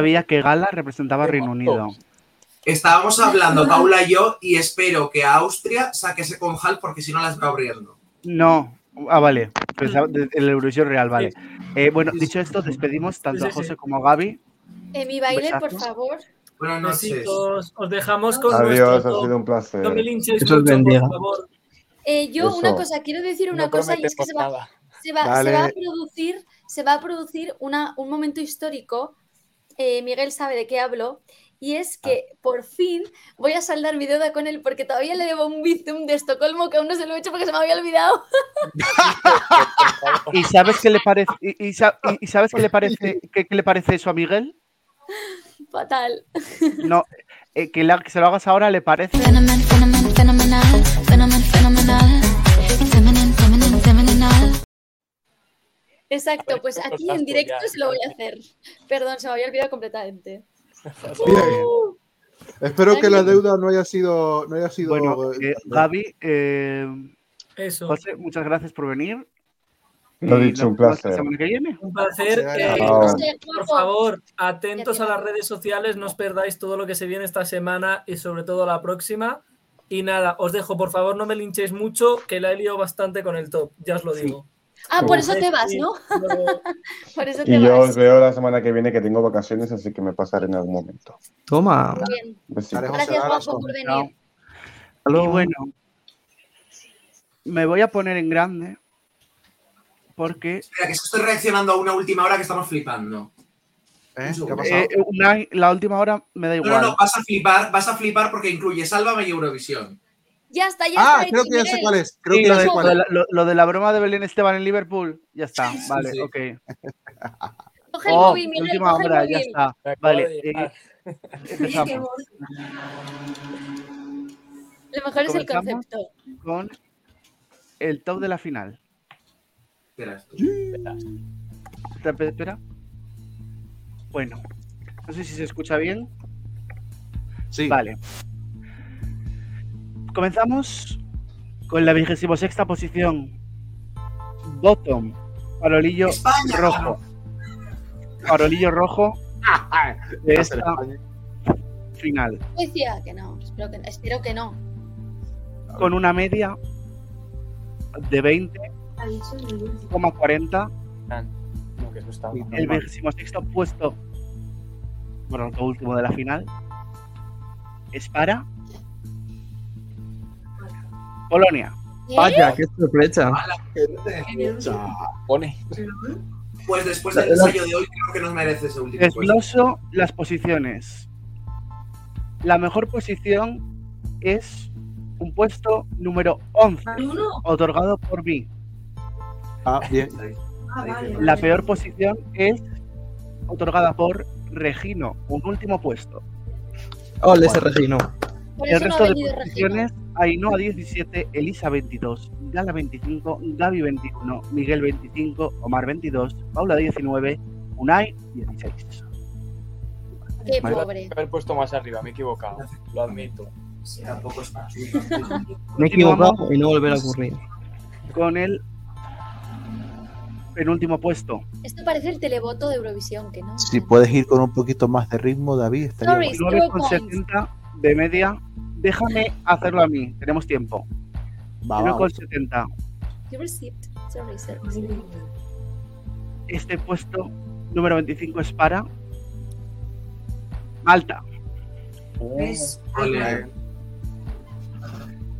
Sabía que Gala representaba a Reino Unido. Estábamos hablando, Paula y yo, y espero que Austria saque ese conjal porque si no las va abriendo. No. Ah, vale. Pensaba de- El Eurovisión Real, vale. Eh, bueno, dicho esto, despedimos tanto a José como a Gaby. Eh, mi baile, por favor. Buenas Besitos. Os dejamos con Adiós, nuestro ha sido un placer. No me os mucho, bendiga. por favor. Eh, yo una cosa, quiero decir una No cosa y es que se va, se va, se va a producir, se va a producir una, un momento histórico. Eh, Miguel sabe de qué hablo. Y es que por fin voy a saldar mi deuda con él porque todavía le debo un bizum de Estocolmo que aún no se lo he hecho porque se me había olvidado. ¿Y sabes qué le parece? ¿Y, y sa- y- y sabes qué le parece? ¿Qué, qué le parece eso a Miguel? Fatal. No, eh, que, la- que se lo hagas ahora le parece. Fenomen, fenomen, fenomenal. Fenomen, fenomenal. Exacto, pues aquí en directo ya, se lo voy a hacer. Perdón, se me había olvidado completamente. Uh, Espero que la deuda no haya sido. No haya sido Bueno, eh, Gaby, eh, Eso. José, muchas gracias por venir. Lo Y dicho, un placer. semana que viene. Un placer. Eh, por favor, atentos a las redes sociales, no os perdáis todo lo que se viene esta semana y sobre todo la próxima. Y nada, os dejo, por favor, no me linchéis mucho, que la he liado bastante con el top, ya os lo digo. Ah, por eso te vas, ¿no? Por eso te Y yo vas. os veo la semana que viene que tengo vacaciones, así que me pasaré en algún momento. Toma. Gracias, guapo, por venir. Luego. bueno, me voy a poner en grande porque Espera, que estoy reaccionando a una última hora que estamos flipando. ¿eh? ¿Qué ha pasado? eh, una- la última hora me da No, igual. no, no, vas a flipar, vas a flipar porque incluye Sálvame y Eurovisión. Ya está, ya ah, está. creo que ya sé cuál es. Creo Sí, que lo, ya de, sé lo cuál es. lo- lo de la broma de Belén Esteban en Liverpool, ya está, vale, sí. ok. Coge el Oh, móvil, Miguel, última coge el ya está. Vale, eh, empezamos Lo mejor es el concepto. con el top de la final. Tú. Espera, espera. Bueno, no sé si se escucha bien. Sí. Vale. Comenzamos con la vigésimo sexta posición. Bottom. Farolillo España. rojo. Farolillo rojo de esta final. Decía que no, espero que, espero que no. Con una media de 20,40. No, que eso está Sí, mal. El normal. vigésimo sexto puesto. Bueno, lo último de la final. Es para Polonia. Vaya, qué sorpresa. Pone. Pues después del ensayo de hoy creo que nos merece ese último. Desgloso las posiciones. La mejor posición es un puesto número 11, otorgado por mí. Ah, bien. La peor posición es otorgada por Regino, un último puesto. Ole, ese Regino. Por el resto no de posiciones, Ainhoa 17, Elisa 22, Gala 25, Gaby 21, Miguel 25, Omar 22, Paula 19, Unai 16. Qué pobre. Haber puesto más arriba, me he equivocado, lo admito. Sí, tampoco es más. me he equivocado y no volver a pues, ocurrir. Con el penúltimo puesto. Esto parece el televoto de Eurovisión, que no. Si puedes ir con un poquito más de ritmo, David, estaría Sorry, bueno de media. Déjame hacerlo a mí, tenemos tiempo. Va, va. 9,70. You received. Sorry, sorry. Este puesto número 25 es para Malta. Ole.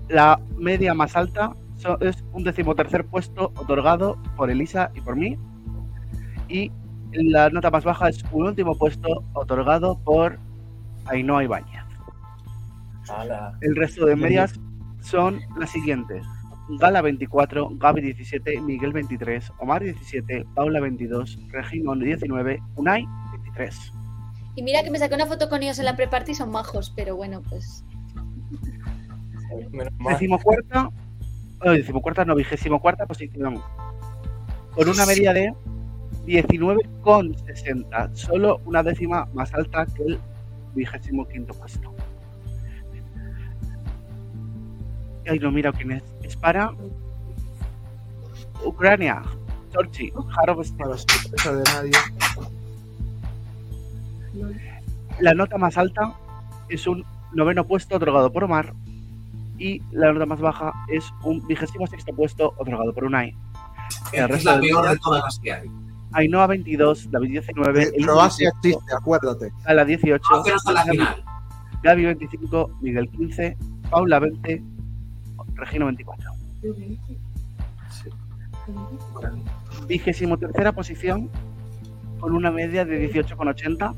La media más alta es un decimotercer puesto otorgado por Elisa y por mí. Y la nota más baja es un último puesto otorgado por Ainhoa Ibáñez. Ala. El resto de medias son las siguientes. Gala 24, Gaby 17, Miguel 23, Omar 17, Paula 22, Regino 19, Unai 23. Y mira que me saqué una foto con ellos en la pre-party, son majos, pero bueno, pues. Decimocuarta, oh, decimocuarta no, vigésimo cuarta posición. Con una media de 19,60. Solo una décima más alta que el vigésimo quinto puesto. Ay, no mira quién es. Es para Ucrania. Torchi, de nadie. La nota más alta es un noveno puesto otorgado por Omar y la nota más baja es un vigésimo sexto puesto otorgado por Unai. El Es resto la peor de todas las que hay. Ainhoa 22, David 19, Eh, Elisa Croacia 18, existe, acuérdate. 18, en la Gaby- final. Gaby 25, Miguel 15, Paula 20, Regino 24. Vigésimo tercera posición con una media de 18,80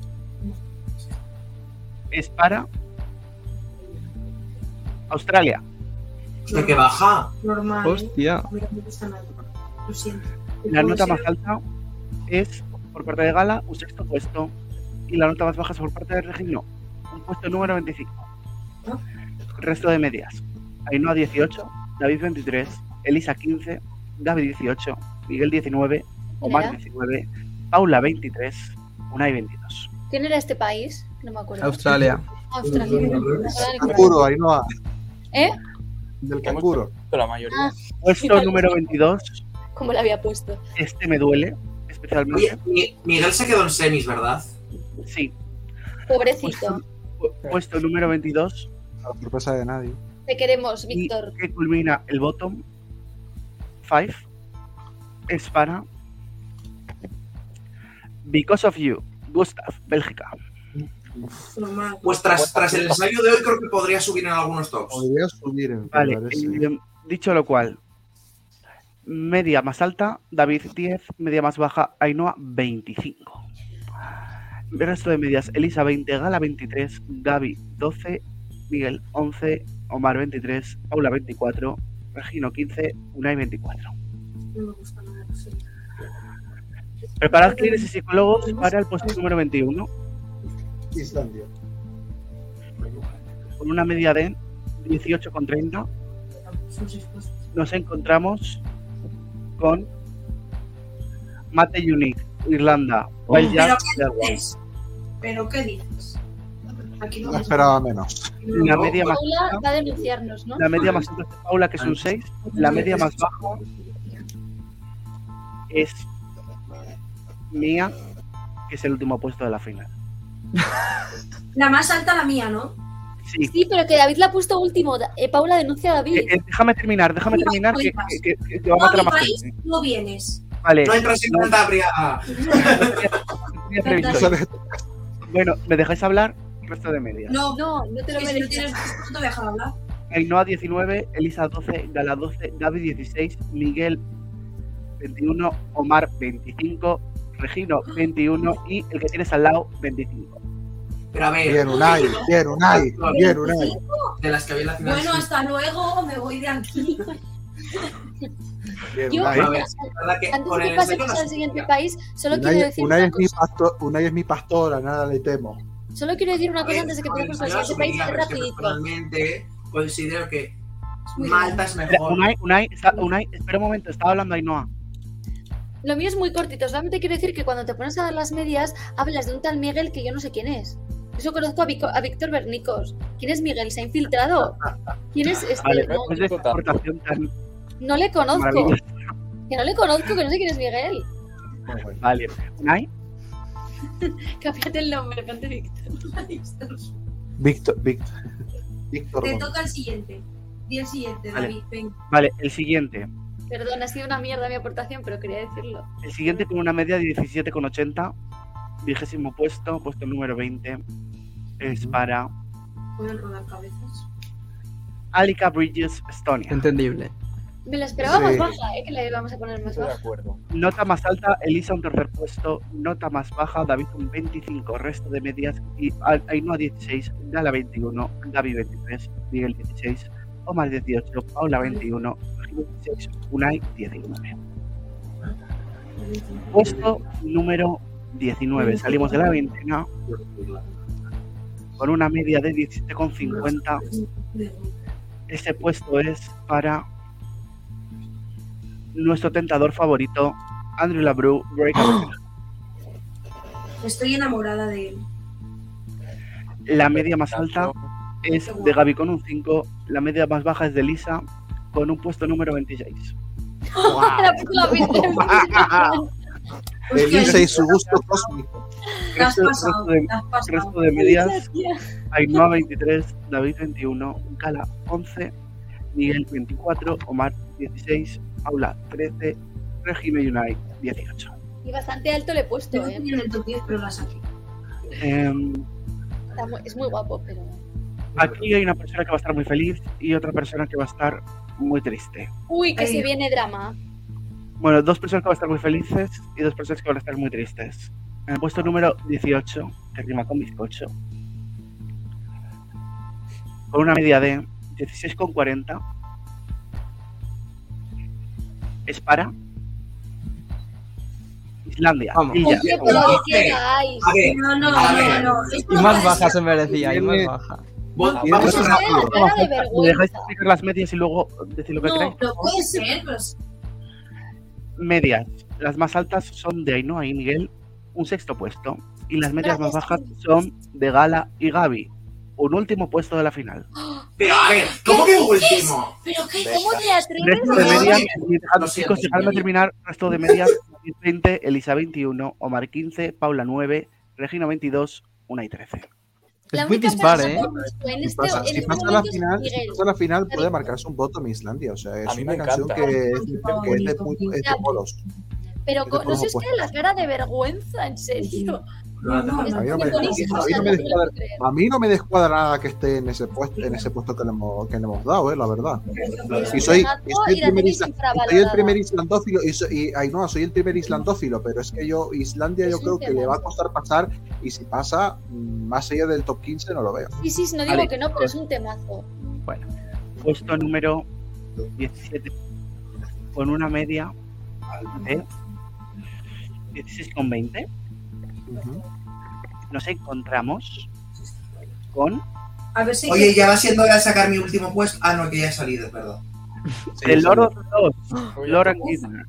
es para Australia. ¿De qué baja? Normal. ¿eh? Hostia. Siento. La nota más alta es por parte de Gala un sexto puesto y la nota más baja es por parte de Regino, un puesto número 25. Resto de medias. Ainhoa 18, David 23, Elisa 15, Gaby 18, Miguel 19, Omar era? 19, Paula 23, Unai 22. ¿Quién era este país? No me acuerdo. Australia. Australia. Canguro, Ainhoa. ¿Eh? Del canguro. La mayoría. Ah, Puesto número 22, como le había puesto. este me duele especialmente. Oye, Mi- Miguel se quedó en semis, ¿verdad? Sí, Pobrecito. pu- puesto número 22 Para sorpresa de nadie. Te queremos, Víctor. que culmina el bottom 5 es para Because of You, Gustav, Bélgica. Pues tras, tras el ensayo de hoy creo que podría subir en algunos tops. Podría subir en Vale, eh, dicho lo cual, media más alta, David 10, media más baja, Ainhoa 25. El resto de medias, Elisa 20, Gala 23, Gaby 12, Miguel 11, Omar 23, Paula 24, Regino 15, Unai 24. No me gusta nada. siento. Preparad clínicos y psicólogos para el puesto número 21, Islandia. con una media de 18,30. Son seis puestos. Nos encontramos con Mate Unique, Irlanda, Wild ¿Pero Jack, qué Airways. dices? ¿Pero qué dices? Aquí no No esperaba menos. La media más Paula va a denunciarnos, ¿no? La media más alta es Paula, que es un 6. La media más baja es mía, que es el último puesto de la final. La más alta la mía, ¿no? Sí. Sí, pero que David la ha puesto último. Eh, Paula denuncia a David. Eh, eh, déjame terminar, déjame No, terminar, no que, que, que- que va a No, matar a más país gente. no vienes. Vale. No entras en no, Cantabria. Bueno, ¿me dejáis hablar? Resto de medias. No, No, no te lo que si no mereces. tienes no te voy a dejar hablar. Ainhoa 19, Elisa 12, Gala 12, Gaby 16, Miguel 21, Omar 25, Regino 21 y el que tienes al lado 25. Pero a ver. Bien, Unai, bien, Unai, bien, Unai. De las que había en la final. Bueno, hasta luego, me voy de aquí. Bien, Yo, Unai. A ver, que antes con de el que pasemos al siguiente país, solo quiero Unai, decir Unai una es mi pastor, Unai es mi pastora, nada le temo. Solo quiero decir una cosa ver, antes de que pasemos al siguiente país, es rapidito. personalmente considero que Malta es mejor. Unai, Unai, está- Unai, espera un momento, estaba hablando Ainhoa. Lo mío es muy cortito, solamente quiero decir que cuando te pones a dar las medias, hablas de un tal Miguel que yo no sé quién es. Yo conozco a, Vico- a Víctor Bernicos. ¿Quién es Miguel? ¿Se ha infiltrado? ¿Quién es este? Vale, No, esta aportación tan no le conozco. Que no le conozco, que no sé quién es Miguel. Vale, Unai, Cámbiate el nombre, ponte Víctor. Víctor, Víctor. Víctor. Te toca el siguiente. Di el siguiente, Vale. David. Vale, el siguiente. Perdón, ha sido una mierda mi aportación, pero quería decirlo. El siguiente con una media de 17,80, vigésimo puesto, puesto número 20, es para Pueden rodar cabezas. Alika Bridges, Estonia. Entendible. Me la esperaba Sí. más baja, ¿eh? Que la íbamos a poner más baja. acuerdo. Nota más alta, Elisa un tercer puesto. Nota más baja, David un 25, resto de medias. Y Ainhoa 16, Gala 21, Gaby 23, Miguel 16, Omar 18, Paula 21, Regina 16, Unai 19. Puesto número 19. Salimos de la veintena con una media de 17,50. Ese puesto es para nuestro tentador favorito, Andrew Labru, Breakaway. Estoy enamorada de él. La media más alta es de Gaby con un 5, la media más baja es de Lisa con un puesto número 26. La puta vida. Elisa y su gusto cósmico. Resto, pasado, resto de, resto de medias, Ainhoa 23, David 21, Gala 11, Miguel 24, Omar 16, Paula 13, Regina y Unai 18. Y bastante alto le he puesto, Yo ¿eh? tenía en el top 10, pero la saqué. Em, es muy guapo, pero. aquí hay una persona que va a estar muy feliz y otra persona que va a estar muy triste. Uy, que Ay. se viene drama. Bueno, dos personas que van a estar muy felices y dos personas que van a estar muy tristes. En el puesto número 18, que rima con bizcocho, con una media de 16,40, es para Islandia. Vamos. Illa. Oye, pero ¿de qué vais? A ver, No, no, a no, no. Y no más baja se merecía, y más baja. Vamos que a ser una- Cara de ¿Me dejáis explicar las medias y luego decir lo que No, queráis? pero puede ser, pero es- Medias. Las más altas son de Ainhoa y Miguel, un sexto puesto. Y las medias más bajas son de Gala y Gaby, un último puesto de la final. Pero a ver, ¿cómo que último? ¿Pero qué? ¿Cómo te atreves Resto a de medias, chicos, dejadme terminar. Resto de medias, David 20, Elisa 21, Omar 15, Paula 9, Regina 22, 1 y 13. La Es muy dispar, ¿eh? En Si este, pasa, en si este pasa la momento es final, si pasa la final puede marcarse un voto en Islandia. O sea, es A una canción encanta. que es, que es de, muy- es de polos. Pero no sé, es que la cara de vergüenza, en serio. No, no, A mí no me, a mí no me no descuadra, puedo creer. a mí no me descuadra nada que esté en ese puesto, en ese puesto que le hemos, que le hemos dado, eh, la verdad. Y soy, y soy primer, isla- soy el primer islandófilo y, soy, y Ainhoa, soy el primer islandófilo, pero es que yo, Islandia, yo creo que le va a costar pasar y si pasa, mm, más allá del top 15 no lo veo. Sí, sí, no digo Vale. que no, pero es un temazo. Bueno, puesto número 17, con una media de 16,20. Nos encontramos con A ver si. Oye, ya va siendo hora de sacar mi último puesto. Ah, no, que ya he salido, perdón. The Lord of the Lost, Oye, Lauren Gidner.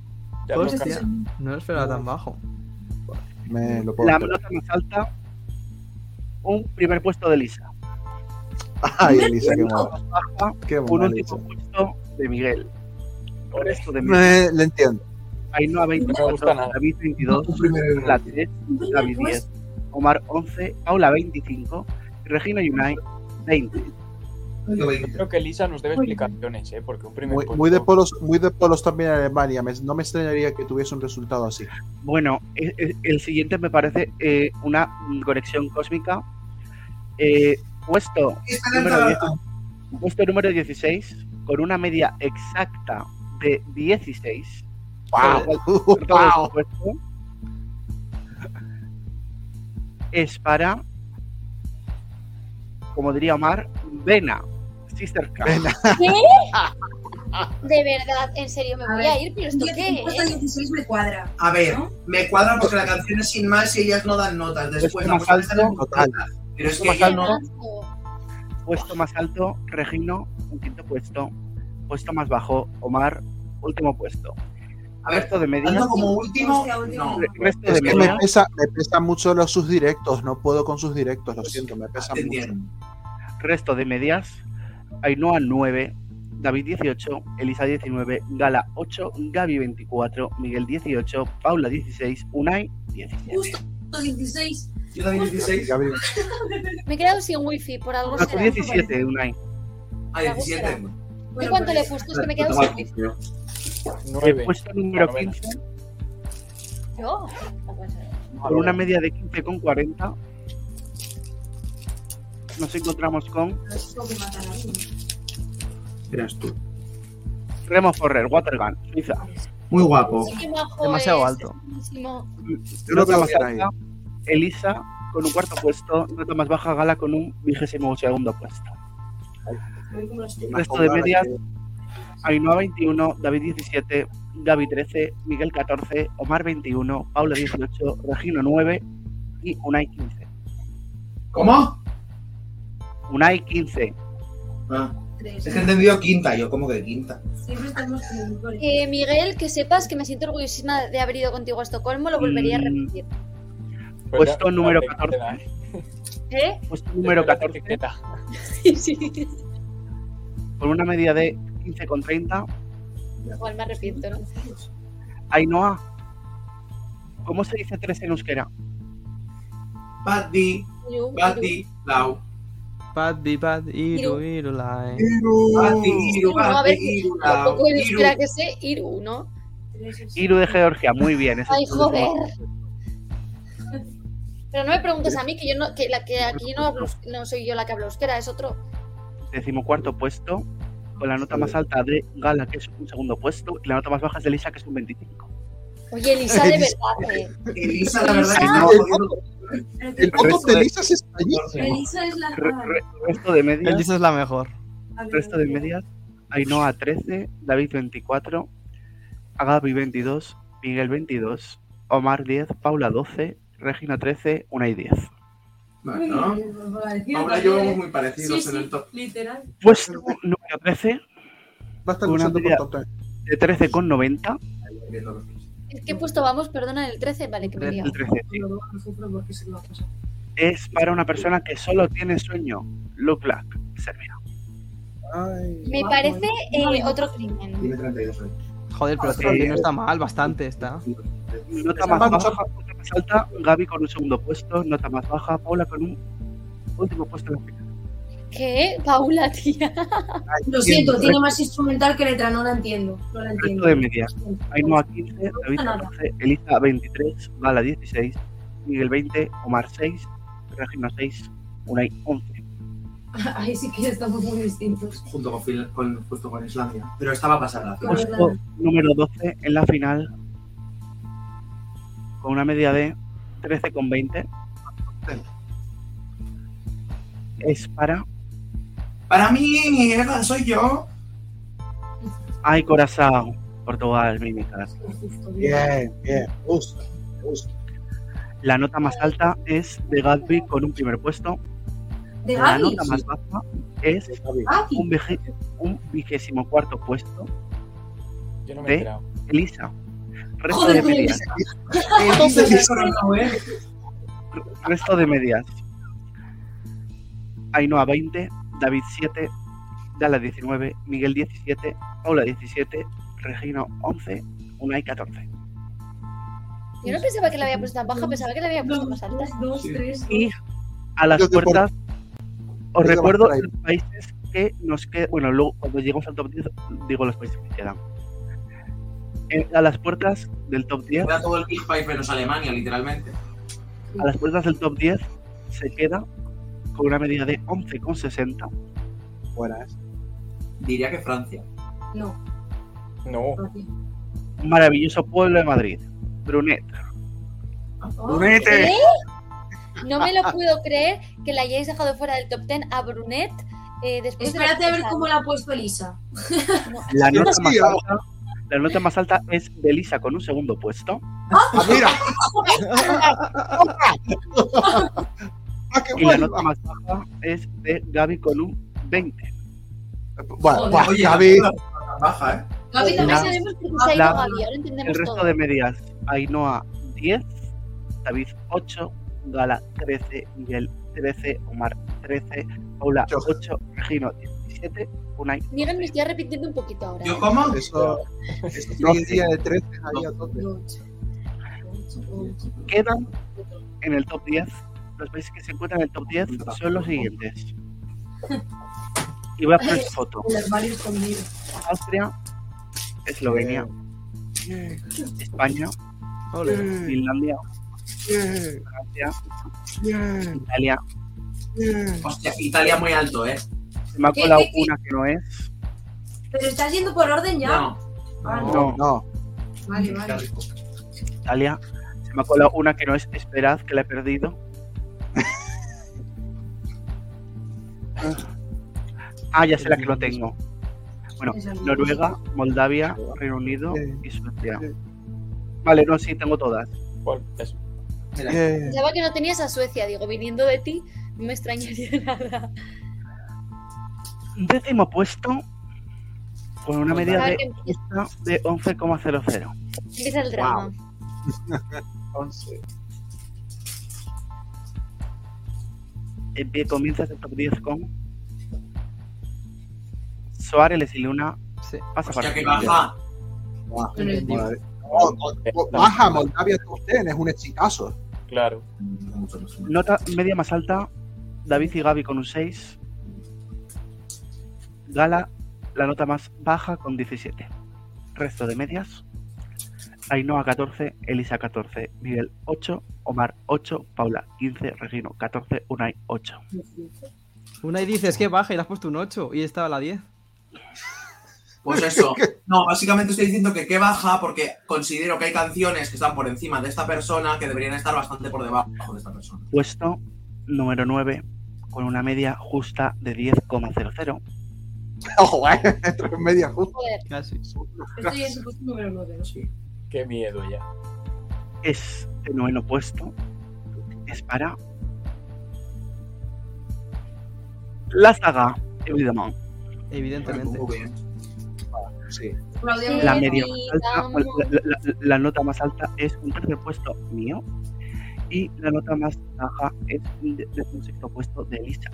ya nos Hostia, cansa. no lo esperaba tan bajo. Me lo puedo La nota más alta, un primer puesto de Lisa. Ay, Elisa, qué baja, Qué un último puesto de Miguel. Por esto de Miguel. Me, le entiendo. Ainhoa No me 24, gusta nada. David 22, la 3, David 10, Omar 11, Paula 25, Regina Unai 20. Yo veinte. Creo que Lisa nos debe explicaciones, ¿eh? Porque un primer Muy, puesto- muy de polos, muy de polos también en Alemania. Me- no me extrañaría que tuviese un resultado así. Bueno, e- e- el siguiente me parece eh, una conexión cósmica. Eh, puesto número 10, lanzado. Puesto número 16, con una media exacta de 16. Wow. Wow. Es para, como diría Omar, Vena, Sister Cat. ¿Qué? De verdad, en serio, me voy a ir, pero ¿esto qué Puesto es? 16 me cuadra. A ver, me cuadra porque la canción es sin más y ellas no dan notas. Después la alto, total. Pero es que más alto. no. Puesto más alto, Regino, un quinto puesto. Puesto más bajo, Omar, último puesto. A ver, resto de medias. Tanto como último, no. Resto Es de que me medias. pesa, me pesa mucho los sus directos, no puedo con sus directos, lo siento, me pesa mucho. Resto de medias. Ainhoa 9, David 18, Elisa 19, Gala 8, Gaby 24, Miguel 18, Paula 16, Unai 17. Justo 16. Yo también 16. Me he quedado sin wifi, por algo Ah, tú será. 17, Unai. Ah, 17. ¿Y cuánto le he puesto? Es que me he quedado sin wifi. El puesto número 15, Yo. Ser. con una media de 15,40, nos encontramos con Eras tú. Remo Forrer, Watergun, Suiza. Muy guapo. Sí, Demasiado es, alto. es buenísimo. Nota veo más bien alta, Elisa con un cuarto puesto, nota más baja, Gala con un vigésimo segundo puesto. Resto de medias, Ainhoa 21, David 17, Gaby 13, Miguel 14, Omar 21, Paula 18, Regino 9 y Unai 15. ¿Cómo? Unai 15. Ah. Es que he entendido quinta, yo como que quinta. Siempre estamos con Eh, Miguel, que sepas que me siento orgullosísima de haber ido contigo a Estocolmo, lo volvería a Mm. repetir. Puesto número la 14. ¿Eh? Puesto número 14 Sí, sí. con una media de 15,30. Igual me arrepiento, ¿no? Ainhoa. ¿Cómo se dice 3 en euskera? Iru, Badi, Lau. Bad, bad, iru, iru, lai. Iru, Iru, no, a ver, Badi, Iru, Lau. Tampoco Iru. euskera que sé, Iru, ¿no? Iru de Georgia, muy bien. ese Ay, joder. Pero no me preguntes a mí, que yo no, que, la, que aquí no, hablo, no soy yo la que hablo euskera, es otro. Decimocuarto puesto, con la nota más alta de Gala, que es un segundo puesto, y la nota más baja es de Elisa, que es un 25. Oye, Elisa, de verdad, eh. Elisa, la verdad que no. jodiendo. El voto de Elisa es español. Elisa es la. Re- resto de medias, Elisa es la mejor. resto de medias, Ainhoa 13, David 24, Agapi 22, Miguel 22, Omar 10, Paula 12, Regina 13, Unai 10. Bueno, ahora yo vamos muy parecidos Sí, en el sí, top. literal. Puesto número 13, Va a estar con una por top de 13,90. ¿En qué puesto vamos? Perdona, en el 13, vale, que me El diga. 13, sí. No. Es para una persona que solo tiene sueño. Look like, Serbia. Me parece eh, otro crimen. Tiene 32 años. Joder, pero Sí. también no está mal, bastante está. Nota más baja, más alta, Gaby con un segundo puesto, nota más baja, Paula con un último puesto en la final. ¿Qué? Paula, tía. Lo siento, tiene más instrumental que letra, no la entiendo. No la Resto de medias. Ainhoa 15, David 14, Elisa 23, Gala 16, Miguel 20, Omar 6, Regina 6, Unai 11. Ahí sí que estamos muy distintos. Junto con, con, justo con Islandia. Pero estaba pasada. Puesto número 12 en la final, con una media de 13,20. Es para Para mí, Eva, soy yo. Ay Corazón, Portugal, mímicas. Bien, bien. La nota más alta es de Gatsby con un primer puesto. ¿De La Gaby? nota más baja es Gaby. un, vigésimo cuarto puesto Yo no me he de enterado. Elisa. Resto Joder, de medias. Elisa, no, ¿eh? Resto de medias. Ainhoa 20, David 7, Dala 19, Miguel 17, Paula 17, Regino 11, Unai 14. Yo no pensaba que la había puesto tan baja, pensaba que la había puesto más alta. Dos, tres, Y a las puertas, os recuerdo los países que nos quedan. Bueno, luego cuando lleguemos al top 10, digo los países que quedan. Eh, a las puertas del top 10, Era todo el Big Five menos Alemania, literalmente. a las puertas del top 10 se queda con una medida de 11,60. Buenas. Diría que Francia. No. No. Maravilloso pueblo de Madrid. Brunet. Brunete. ¿Qué? No me lo puedo creer que la hayáis dejado fuera del top 10 a Brunet. eh, después de Espérate que a ver cómo la ha puesto Elisa. La ¿Qué nota, más alta, la nota más alta es de Elisa con un segundo puesto. Ah, mira. Ah, qué Y la nota más baja es de Gaby con un 20. Bueno, Oye, Gaby. la baja, ¿eh? Gaby también sabemos qué se ha ido Gaby, ahora El entendemos resto todo. de medias, Ainhoa 10, David 8, Gala 13, Miguel 13, Omar 13, Paula Ocho. 8, Regino 17, Unai Miguel, me estoy arrepintiendo un poquito ahora. ¿Yo ¿eh? cómo? Eso, eso seguiría de 13 ahí a tope. Quedan en el top 10. Los países que se encuentran en el top 10 son los siguientes. Y voy a poner su foto. Austria, Eslovenia, España, Finlandia, Francia, Italia. Hostia, Italia muy alto, ¿eh? Se me ha ¿Qué, colado qué, qué? una que no es. Pero estás yendo por orden ya. No. Ah, no. No, No, Vale, vale. Italia. Se me ha colado una que no es. Esperad, que la he perdido. Ah, ya sé la que lo tengo. Bueno. Noruega, Moldavia, Reino Unido y Suecia. Vale, no, sí, tengo todas. Eso. Mira, Eh, Pensaba que no tenías a Suecia, digo, viniendo de ti, no me extrañaría nada. Décimo puesto, con una media de, de 11,00. Empieza el drama. 11. En pie comienza el top 10 con Suárez y Luna. Sí. Pasa para que el baja. Entendido. madre. Oh, oh, oh, Baja Moldavia top 10, es un exitazo. Claro. Nota media más alta, David y Gaby con un 6. Gala, la nota más baja con 17. Resto de medias. Ainhoa 14, Elisa 14, Miguel 8, Omar 8, Paula 15, Regino 14, Unai 8. Una y dices que baja y le has puesto un 8 y estaba la 10. Pues eso. No, básicamente estoy diciendo que qué baja porque considero que hay canciones que están por encima de esta persona que deberían estar bastante por debajo de esta persona. Puesto número 9, con una media justa de 10,00. Ojo, eh. Entro en media justa. Joder, Casi. Estoy en su puesto número 9, ¿no? Sí. Qué miedo ya. Este noveno puesto es para la saga. Evidentemente. Sí. Aplaudimos. La media alta, nota más alta es un tercer puesto mío y la nota más baja es un de- decimosexto puesto de Elisa.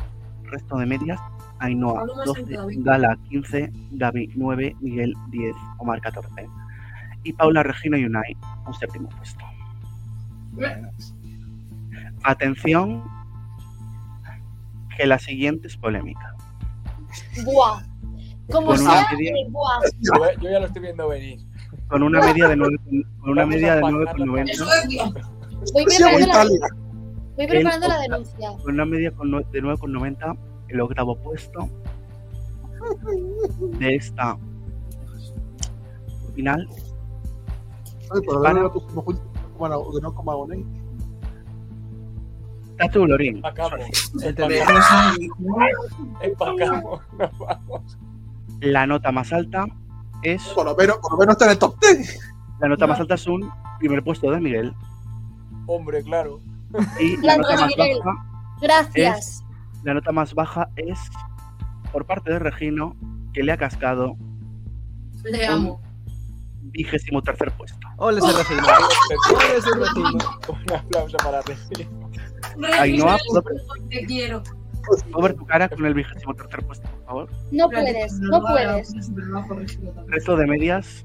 Resto de medias, Ainhoa Hablo más 12, alto, David. Gala 15, Gaby 9, Miguel 10, Omar 14 y Paula Regina y Unai un séptimo puesto. Atención, que la siguiente es polémica. buah. Como Con una sea, media- buah. Yo, yo ya lo estoy viendo venir. Con una media de 9, con una media de pagarla 9,90. Voy preparando, la, denuncia. con una media con de 9,90 el octavo puesto de esta final Ay, lo pusimos juntos, como no- de no como abonente. Tatu Lorín Empacamos. Empacamos. La nota más alta es Por lo menos, por lo menos está en el top 10. la nota más alta es un primer puesto de Miguel Hombre, claro. Y la nota Gracias, más baja Gracias. la nota más baja es por parte de Regino que le ha cascado Le amo. vigésimo tercer puesto Ole ese Regino. Ole ese Regino. Un aplauso para Regina. Ainhoa, Regina, ¿puedo- te quiero. ¿Puedo ver tu cara con el vigésimo tercer puesto por favor? No puedes, no puedes. resto de medias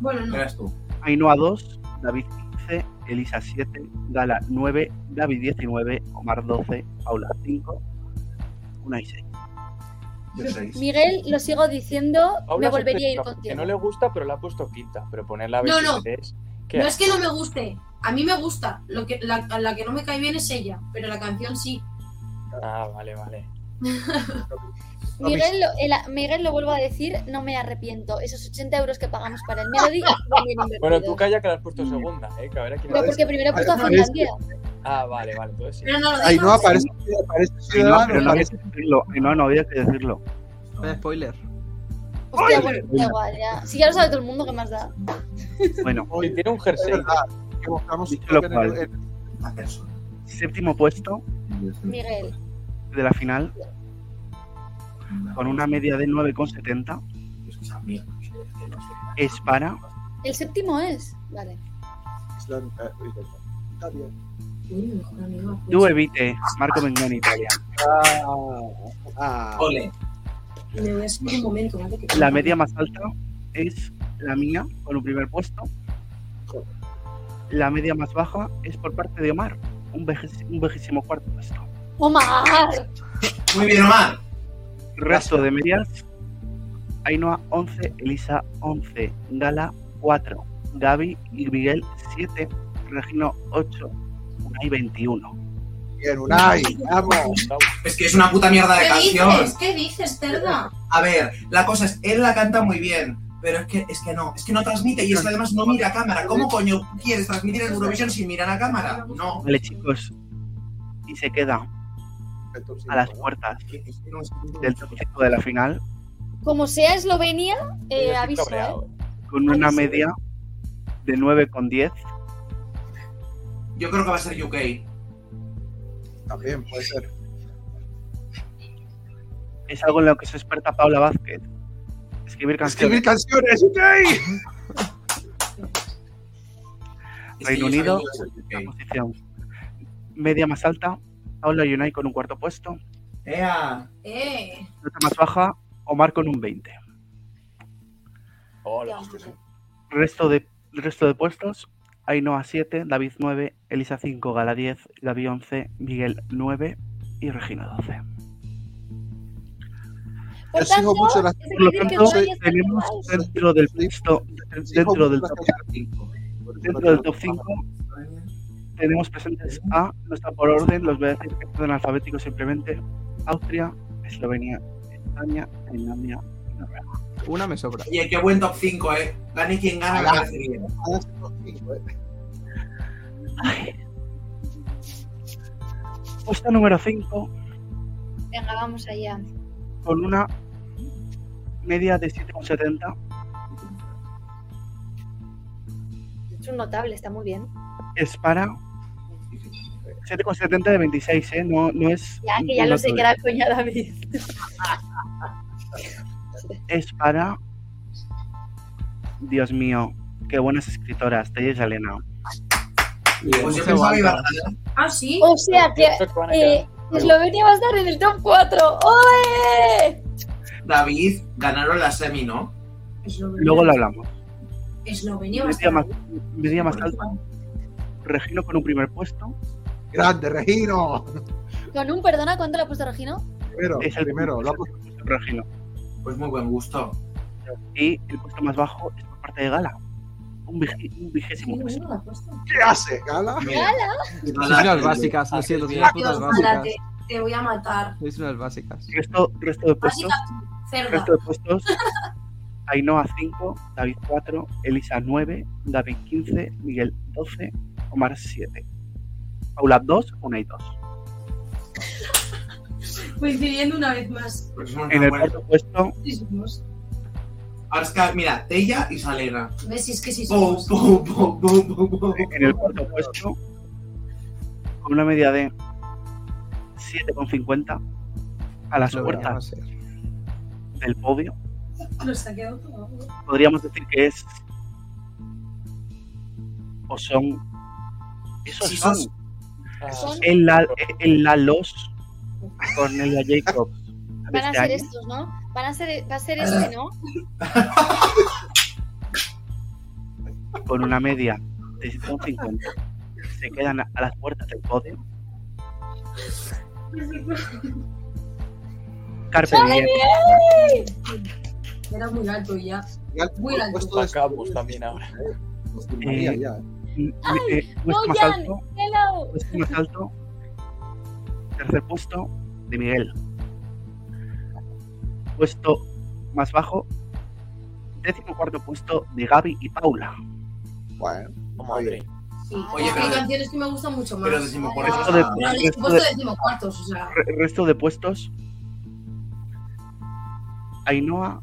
Bueno, no. Eres tú. Ainhoa 2, David 15, Elisa 7, Gala 9, Gaby 19, Omar 12, Paula 5, Unai 6. Yo seis. Miguel, lo sigo diciendo, Paula me volvería a ir contigo. Que no le gusta, pero la ha puesto quinta. Pero ponerla No, no. 23. ¿qué No hace? es que no me guste. A mí me gusta. Lo que, la, a la que no me cae bien es ella. Pero la canción sí. Ah, vale, vale. Miguel, lo, el- Miguel, lo vuelvo a decir, no me arrepiento. Esos 80 euros que pagamos para el Melody. Bueno, tú calla que la has puesto segunda, ¿eh? Que a ver a quién Pero porque primero he puesto a Finlandia. Ah, vale, vale, entonces sí. Pero no lo Ahí no aparece, aparece ciudadano. pero no había aparece- que decirlo. Ainhoa, no había que decirlo. Vaya spoiler. Hostia, bueno, da igual, ya. Si ya lo sabe todo el mundo, ¿qué más da? Bueno, Sí, tiene un jersey. que buscamos séptimo puesto Miguel. de la final con una media de 9,70 es para El séptimo es. Vale. Island- eh, pues. Due Vite, Marco Mengoni, Italia. Ah, ah. Ole. Me voy a subir un momento, ¿vale? Que- La media más alta es la mía, con un primer puesto. La media más baja es por parte de Omar, un, vejes- un vejísimo cuarto puesto. ¡Omar! Muy bien, Omar. Resto de medias, Ainhoa 11, Elisa 11, Gala 4, Gaby y Miguel 7, Regino 8, Unai 21. Bien, Unai, vamos. Es que es una puta mierda de ¿Qué canción. dices? ¿Qué dices, cerda? A ver, la cosa es, él la canta muy bien, pero es que, es que no, es que no transmite y es que además no mira a cámara. ¿Cómo coño quieres transmitir en Eurovisión sin mirar a cámara? No. Vale, chicos, y se queda a las puertas del top 5 de la final Como sea Eslovenia, eh, aviso, ¿eh? con una media de 9,10. Yo creo que va a ser UK. También puede ser. Es algo en lo que se experta Paula Vázquez. Escribir Escribir canciones. canciones, ok. Es que Reino Unido, la UK. posición media más alta, Paula Unai con un cuarto puesto. Ea. Eh. Nota más baja, Omar con un 20. Hola. Resto de, resto de puestos, Ainhoa 7, David 9, Elisa 5, Gala 10, Gaby 11, Miguel 9 y Regina 12. Por Yo sigo tanto, mucho las- Por lo tanto, tenemos dentro del puesto, dentro del top, dentro del top 5, tenemos presentes a, no está por orden, los voy a decir que son alfabéticos simplemente, Austria, Eslovenia, España, Finlandia y Noruega. Una me sobra. Oye, qué buen top 5, eh. Gane quien top cinco, eh. Puesto número 5, Venga, vamos allá. con una media de 7,70, Es un notable, está muy bien. es para 7,70 de 26, ¿eh? No, no es... Ya que ya lo sé que era coña David. Es para... Dios mío, qué buenas escritoras, Tella y Elena. Pues yo pensaba que iba a. Ah, sí. O sea que eh. Eslovenia va a estar en el top 4. ¡Oye! David ganaron la semi, ¿no? Eslovenia. Luego lo hablamos. Eslovenia va a estar. más, media más alta, Regino con un primer puesto. Grande, Regino. Con un, perdona, ¿cuánto le ha puesto Regino? Primero, Es el primero. Lo ha puesto- Regino. Pues muy buen gusto. Y el puesto más bajo es por parte de Gala. Un, un vigésimo Sí, puesto. bueno. ¿Qué hace, Gala? Sois unas básicas, lo siento, unas putas básicas. párate, te voy a matar. Sois unas básicas. Resto, resto de puestos. Básica. Resto de puestos. Ainhoa 5, David 4, Elisa 9, David 15, Miguel 12, Omar 7. Paula 2, Unai 2. Coincidiendo una vez más. Somos En el cuarto puesto, Sí somos. Ahora es que, mira, Tella y Salena. ¿Ves? Si es que sí somos. pum, pum, pum. en el cuarto puesto, con una media de 7,50 a las a puertas del podio, Nos ha quedado todo. podríamos decir que es o son esos Sí, son Son- en la en la los Cornelia Jacobs de Van a este ser año. estos, ¿no? Van a ser, va a ser este, ¿no? con una media de 7,50 se quedan a a las puertas del podio. Carpe Diem, Era muy alto ya. Muy alto. Sacamos también ahora. Eh, ya, eh. m- eh, No, puesto más alto, hello. puesto más alto, tercer puesto de Miguel, puesto más bajo, décimo cuarto puesto de Gaby y Paula. Bueno, madre. Sí, Oye, es que hay canciones que me gustan mucho más. pero decimocuartos Resto de- he resto puesto de- decimocuartos, o sea. Re- resto de puestos. Ainhoa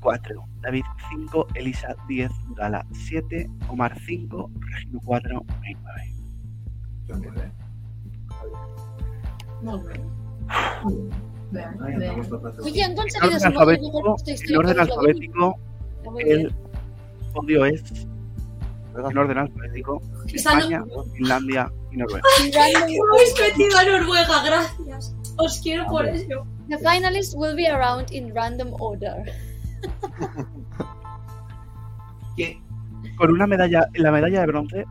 4, David 5, Elisa 10, Gala 7, Omar 5, Regino 4, May 9. Molt bé. Vean, vean. Oye, han En orden alfabético, en orden alfabético el podio es en orden alfabético España, Finlandia y Noruega. Habéis metido a Noruega, gracias. Os quiero por eso. The finalists will be around in random order. Con una medalla, la medalla de bronce de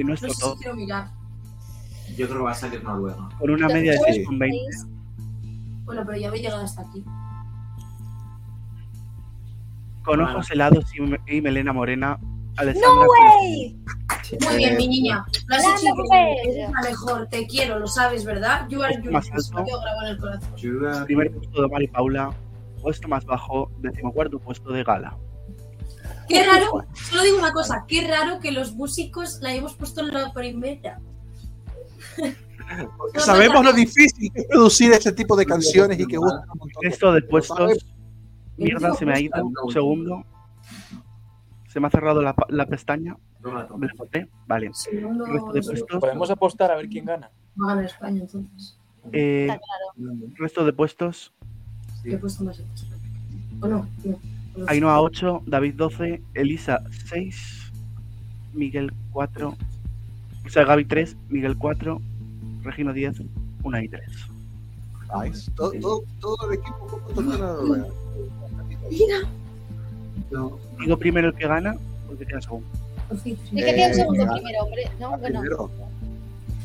No nuestro sé si top, quiero mirar. Yo creo que va a salir Noruega. con una media de 6,20. Bueno, pero ya habéis llegado hasta aquí. Con Vale. ojos helados y, me- y melena morena, Alessandra ¡No way! Muy bien, mi niña. Lo has hecho la mejor. Te quiero, lo sabes, ¿verdad? You are you. más alto. en el corazón. Primer puesto de Omar y Paula, puesto más bajo, decimocuarto puesto de Gala. Qué raro, solo digo una cosa, qué raro que los músicos la hayamos puesto en la primera. Porque sabemos lo difícil que es producir ese tipo de canciones y que gustan un montón. De puestos, mierda, se me ha ido un segundo. Se me ha cerrado la, pestaña. Me la. Vale. Resto de puestos. Podemos apostar a ver quién gana. Va a ganar España entonces. eh, Está claro. resto de puestos. ¿Qué he puesto más? ¿O no? No. No. Ainhoa 8, David 12, Elisa 6, Miguel 4, o sea, Gaby 3, Miguel 4, Regino 10, Una y 3. Nice. Todo, todo, todo el equipo Noruega. Mira. Digo primero el que gana, porque queda segundo. ¿Y qué tiene el Eh, segundo primero, hombre? No, bueno, Primero.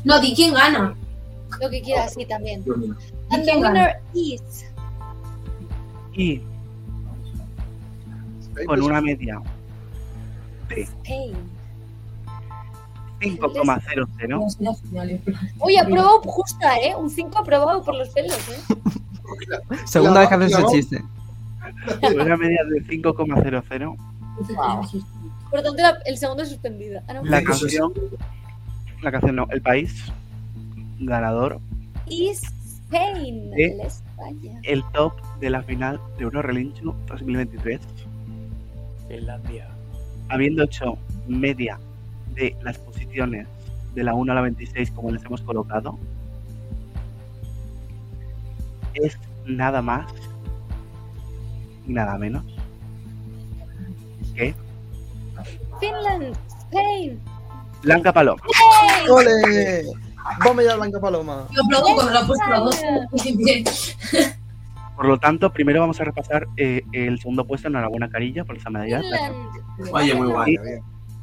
No, di quién gana. lo que quieras, sí, también. ¿Y And the gana? winner is... Y con una media de Spain. 5,00, Oye, aprobado justa, ¿eh? Un 5 aprobado por los pelos, ¿eh? Segunda vez que haces ese chiste. con una media de 5,00, Por tanto, la- el segundo es suspendida. Ah, no. la canción, la canción no, el país ganador, Is Spain. La España. el top de la final de Euro Relincho 2023. Finlandia. habiendo hecho media de las posiciones de la 1 a la 26 como les hemos colocado, es nada más y nada menos que Finland. Spain. Blanca Paloma. ¡Yay! ¡Ole! Vamos ya, Blanca Paloma. Yo aplaudo cuando lo ha puesto a dos. Por lo tanto, primero vamos a repasar eh, el segundo puesto. Enhorabuena, Carilla, por esa medalla. Oye, muy guay.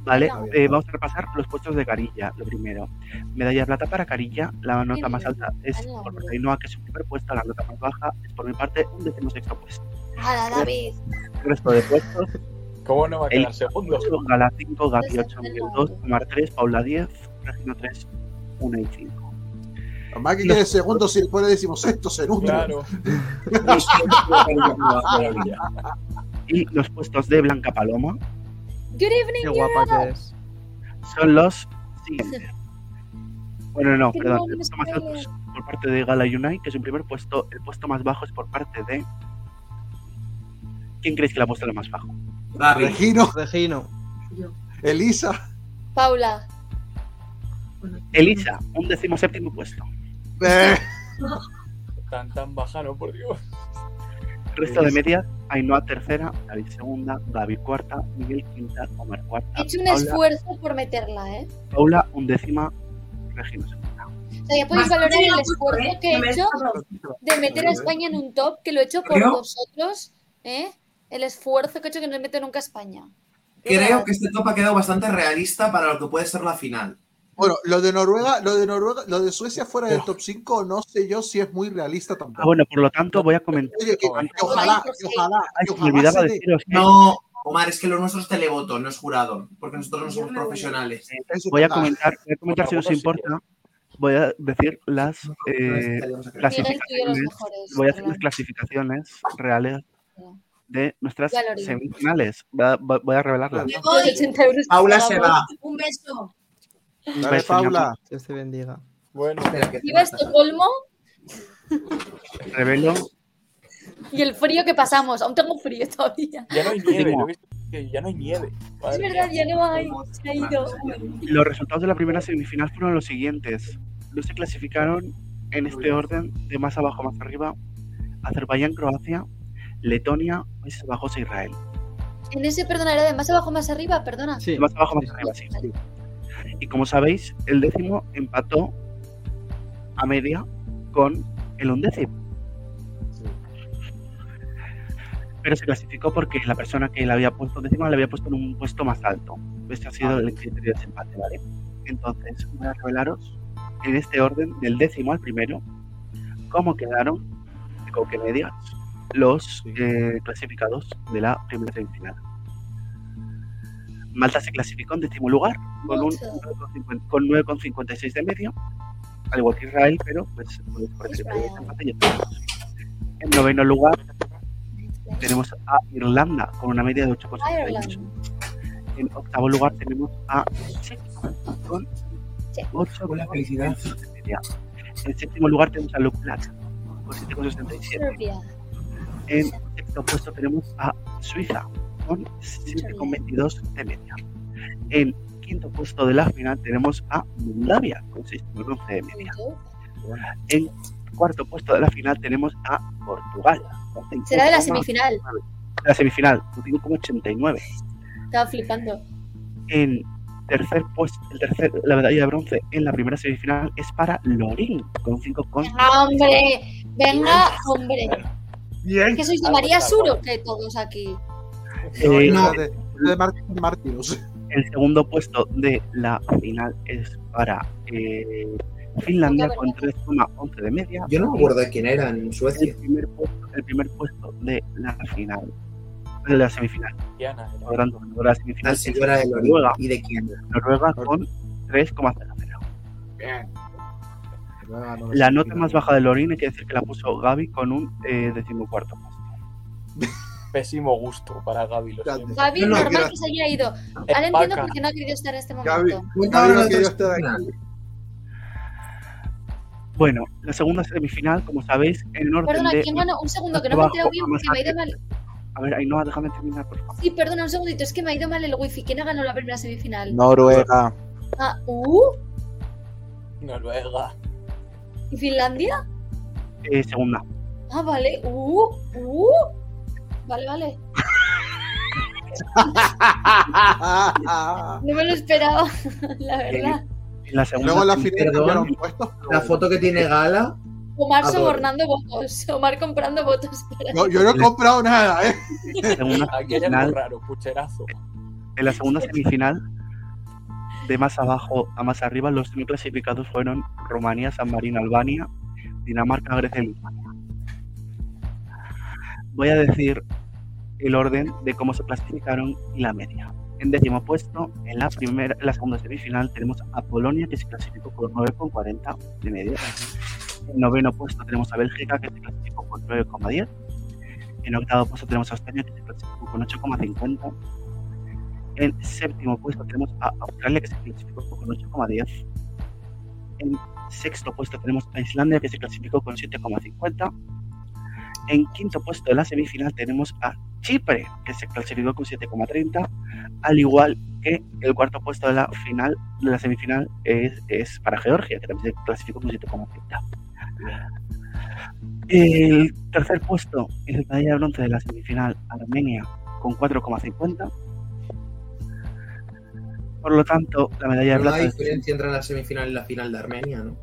Vale, eh, vamos a repasar los puestos de Carilla. Lo primero, medalla de plata para Carilla. La nota más alta es por Ainhoa, que es su primer puesto. La nota más baja es por mi parte un decimosexto puesto. Hala, David. El resto de puestos ¿Cómo no va a El quedar segundo? Gala 5, Gaby 8, Miguel 2, Omar 3, Paula 10, Regino 3, 1 y 5. Más que quede segundo si después le decimos sexto, segundo. Claro. Y los puestos de Blanca Paloma Good evening, Qué guapa Europe. que es. son los siguientes. Bueno, no, perdón. El puesto más alto es por parte de Gala Unite, que es un primer puesto. El puesto más bajo es por parte de. ¿Quién creéis que le ha puesto lo más bajo? Regino, Regino. Elisa. Paula. Elisa, un decimoséptimo puesto. Eh, Tan, tan baja, no, por Dios. Resto de medias, Ainhoa tercera, David segunda, Gaby cuarta, Miguel quinta, Omar cuarta, He hecho un Paula, esfuerzo por meterla, ¿eh? Paula undécima, Regino segunda. O sea, ya podéis valorar el esfuerzo ¿eh? que he hecho de meter a España en un top, que lo he hecho por Creo- vosotros, ¿eh? El esfuerzo que he hecho que no meto nunca a España. Creo que este top ha quedado bastante realista para lo que puede ser la final. Bueno, lo de Noruega, lo de Noruega, lo de Suecia fuera del top 5, no sé yo si es muy realista tampoco. Ah, bueno, por lo tanto voy a comentar. Oye, que, que ojalá, que ojalá, Ay, me olvidaba deciros que No, Omar, es que lo nuestro es televoto, no es jurado, porque nosotros no somos profesionales. Eso voy a comentar, voy a comentar si os importa voy a decir las eh, clasificaciones. Voy a decir las clasificaciones reales de nuestras semifinales. Voy a, voy- voy a revelarlas. Me voy. 80 euros Paula se va. Un beso. Dale, Vais, Paula. Dios te bendiga. Bueno, Viva Estocolmo Revelo y el frío que pasamos. Aún tengo frío todavía. ya no hay nieve, Último. lo he visto que ya no hay nieve. Es verdad, mía. ya no hay. Se ha ido. Los resultados de la primera semifinal fueron los siguientes. Los se clasificaron en este orden, de más abajo a más arriba. Azerbaiyán, Croacia, Letonia, Países Bajos e Israel. En ese, perdona, era de más abajo, más arriba, perdona. Sí. De más abajo más arriba, sí. Y como sabéis, el décimo empató a media con el undécimo. Pero se clasificó porque la persona que le había puesto décimo le había puesto en un puesto más alto. Este ha sido el criterio de desempate, ¿vale? Entonces, voy a revelaros en este orden, del décimo al primero, cómo quedaron, con qué medias, los eh, clasificados de la primera semifinal. Malta se clasificó en décimo lugar con un 9,50 con 9,56 de media, al igual que Israel, pero pues. En noveno lugar tenemos a Irlanda con una media de 8,78. En octavo lugar tenemos a Chequia con 8 Hola, felicidad. de media. En séptimo lugar tenemos a Luklat con 7,67. Serbia. En sexto puesto tenemos a Suiza con 7,22 de media. En quinto puesto de la final tenemos a Moldavia con 6,11 de media. En cuarto puesto de la final tenemos a Portugal. con Será de la 5,89. semifinal. De la semifinal, con 5,89. Estaba flipando. En tercer puesto, el tercer, la medalla de bronce en la primera semifinal es para Lorín con 5,89. Venga, hombre. Venga, hombre. Bien. ¿Que sois de María Sur o qué todos aquí? Eh, No, de, de Mar- de Martínez. El segundo puesto de la final es para eh, Finlandia con 3,11 de media. Yo no me acuerdo de quién era en Suecia. El primer puesto, el primer puesto de la final, de la semifinal. Diana, era. Por lo tanto, ganadora de la semifinal Ah, es sí, era de. Noruega. ¿Y de quién? Noruega con 3,00. Bien. La nota más baja de Lorín hay que decir que la puso Gaby con un eh, decimocuarto puesto. Pésimo gusto para Gaby. Lo siento. Gaby, No, no, normal que- que se haya ido. Eh, Ahora entiendo por qué no ha querido estar en este Gaby, momento. Gaby ahora no otra estar aquí. Bueno, la segunda semifinal, como sabéis, en orden Perdona, de... ¿quién ganó? Un segundo, que no me he enterado bien porque me ha ido mal. A ver, Ainhoa, déjame terminar, por favor. Sí, perdona, un segundito, es que me ha ido mal el wifi. ¿Quién ha ganado la primera semifinal? Noruega. Ah, ¿uh? Noruega. ¿Y Finlandia? Eh, segunda. Ah, vale. Uh, uh. Vale, vale. No me lo esperaba, la verdad. En la segunda Luego en la final Perdón. puestos. La foto que tiene Gala. Omar Adoro. sobornando votos. Omar comprando votos para. No, yo no he comprado nada, ¿eh? Aquí hay semifinal, algo raro, pucherazo. en la segunda semifinal, de más abajo a más arriba, los semi clasificados fueron Rumanía, San Marino, Albania, Dinamarca, Grecia y Lituania. Voy a decir el orden de cómo se clasificaron y la media. En décimo puesto, en la primera, en la segunda semifinal, tenemos a Polonia, que se clasificó con 9,40 de media. En noveno puesto tenemos a Bélgica, que se clasificó con 9,10. En octavo puesto tenemos a España, que se clasificó con 8,50. En séptimo puesto tenemos a Australia, que se clasificó con 8,10. En sexto puesto tenemos a Islandia, que se clasificó con 7,50. En quinto puesto de la semifinal tenemos a Chipre, que se clasificó con 7,30, al igual que el cuarto puesto de la final de la semifinal es, es para Georgia, que también se clasificó con 7,30. El tercer puesto es el medalla de bronce de la semifinal Armenia con 4,50. Por lo tanto, la medalla de plata es- diferencia entre la semifinal y la final de Armenia, ¿no?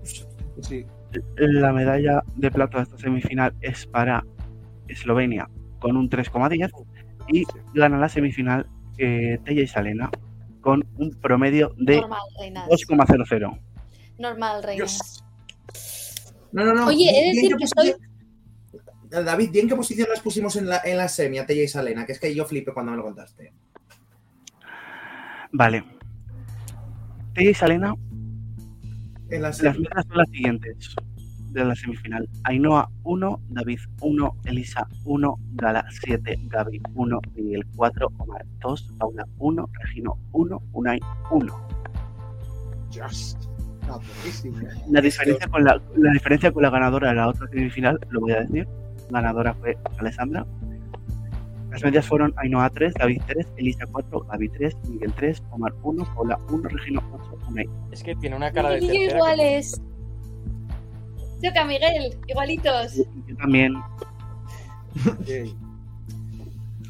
Sí. La medalla de plata de esta semifinal es para Eslovenia con un 3,10 y gana la semifinal eh, Tella y Salena con un promedio de Normal, reinas. 2,00. Normal, reinas. No, no, no. Oye, he de ¿Y en decir que soy. David, ¿y en qué posición las pusimos en la, en la semi a Tella y Salena? Que es que yo flipé cuando me lo contaste. Vale. Tella y Salena en la Las mierdas son las siguientes de la semifinal. Ainhoa 1, David 1, Elisa 1, Gala 7, Gaby 1, Miguel 4, Omar 2, Paula 1, Regino 1, Unai 1. Just. No, buenísimo. La diferencia, con la, la diferencia con la ganadora de la otra semifinal, lo voy a decir. Ganadora fue Alessandra. Las medias fueron Ainhoa 3, David 3, Elisa 4, Gaby 3, Miguel 3, Omar 1, Paula 1, Regino 8, Unai. Es que tiene una cara de tercera. que- iguales. Toca, Miguel, igualitos. Yo también.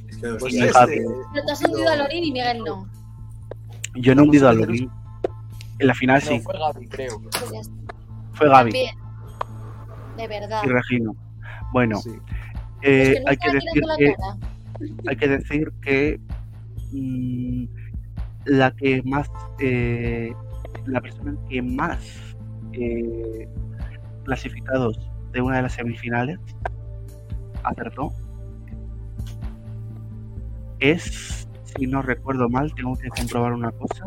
Es que Pues este. Pero te has hundido a Lorín y Miguel no. Yo no he hundido a Lorin. En la final No, sí, fue Gaby, creo. Pues fue Gaby También. De verdad. y Regino. Bueno, sí. eh, Es que no hay, que decir que, hay que decir que mm, la que más, eh, la persona que más eh, clasificados de una de las semifinales acertó es, si no recuerdo mal, tengo que comprobar una cosa,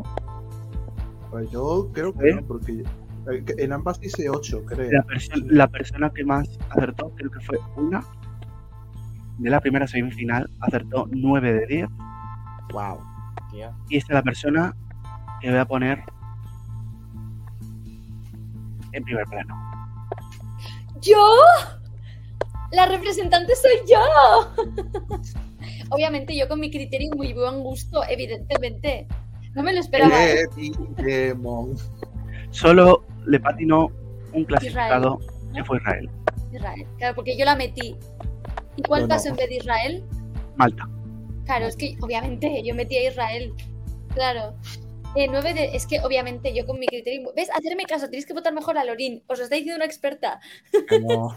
Pues yo creo que ¿Eh? no, porque eh, en ambas dice 8, creo. la, perso- la persona que más acertó creo que fue una de la primera semifinal, acertó 9 de 10 Wow. Y esta es la persona que voy a poner en primer plano. ¿Yo? La representante soy yo. Obviamente yo con mi criterio y muy buen gusto, evidentemente. No me lo esperaba. ¿eh? Solo le patinó un clasificado que fue Israel, Israel. Claro, porque yo la metí. ¿Y cuál no. pasó en vez de Israel? Malta. Claro, es que obviamente yo metí a Israel. Claro. Eh, nueve de... Es que obviamente yo con mi criterio... ¿Ves? Hacerme caso, tenéis que votar mejor a Lorín. Os lo está diciendo una experta. No.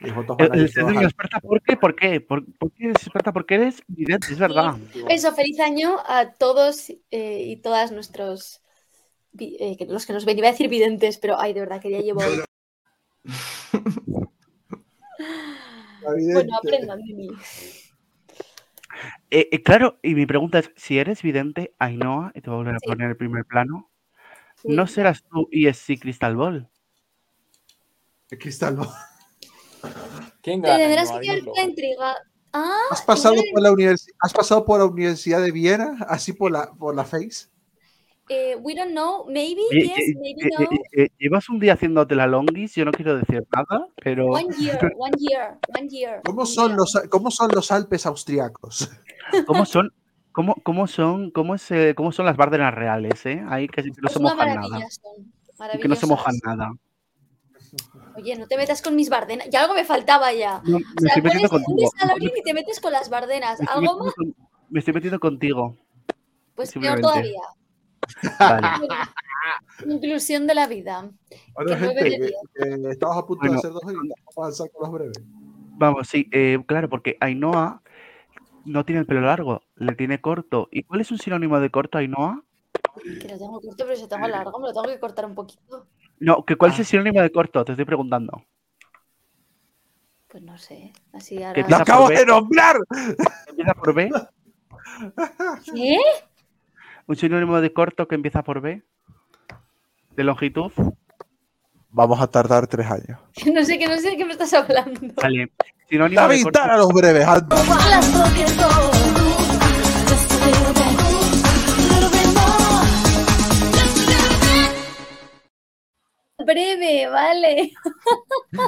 Una experta, ¿por qué? ¿Por qué? ¿Por, por qué eres experta? Porque eres vidente, es verdad. Eso, feliz año a todos eh, y todas nuestros... eh, los que nos ven, iba a decir videntes, pero ay, de verdad que ya llevo... Bueno, aprendan de mí. Eh, eh, claro, y mi pregunta es, si eres vidente, Ainhoa, y te voy a volver a Sí. poner el primer plano, Sí. ¿no serás tú ESC Crystal Ball? Cristal, ¿no? ¿Quién Te gana? tendrás No, que la intriga. Ah, ¿Has pasado, por la universi- ¿Has pasado por la Universidad de Viena? Así por la, por la face. Eh, we don't know, maybe, Oye, yes, eh, maybe eh, no. eh, eh, llevas un día haciéndote la longis, yo no quiero decir nada, pero One year, one year, one year. ¿Cómo one son year. los, cómo son los Alpes austriacos? ¿cómo son? ¿Cómo, cómo son, cómo, es, eh, ¿Cómo son las Bárdenas reales? Eh? Ahí que no Pues se mojan nada. son. Que no se mojan nada. Oye, no te metas con mis bardenas. Ya algo me faltaba ya. No, O me sea, estoy metiendo pones un desalorín y te metes con las bardenas. Me estoy ¿Algo metiendo más? con- me estoy metiendo contigo. Pues peor todavía. Vale. Inclusión de la vida. Bueno, gente, que, que a punto Bueno. de hacer dos y vamos a avanzar con los breves. Vamos, sí, eh, claro, porque Ainhoa no tiene el pelo largo, le tiene corto. ¿Y cuál es un sinónimo de corto, Ainhoa? Que lo tengo corto, pero si lo tengo largo, me lo tengo que cortar un poquito. No, que ¿cuál Ah. es el sinónimo de corto? Te estoy preguntando. Pues no sé. Así Que ahora. ¡Lo acabo de nombrar! ¿Empieza por B? ¿Qué? ¿Un sinónimo de corto que empieza por B? ¿De longitud? Vamos a tardar tres años. No sé, que no sé de qué me estás hablando. Vale. Sinónimo de corto. a los breves. Breve, vale.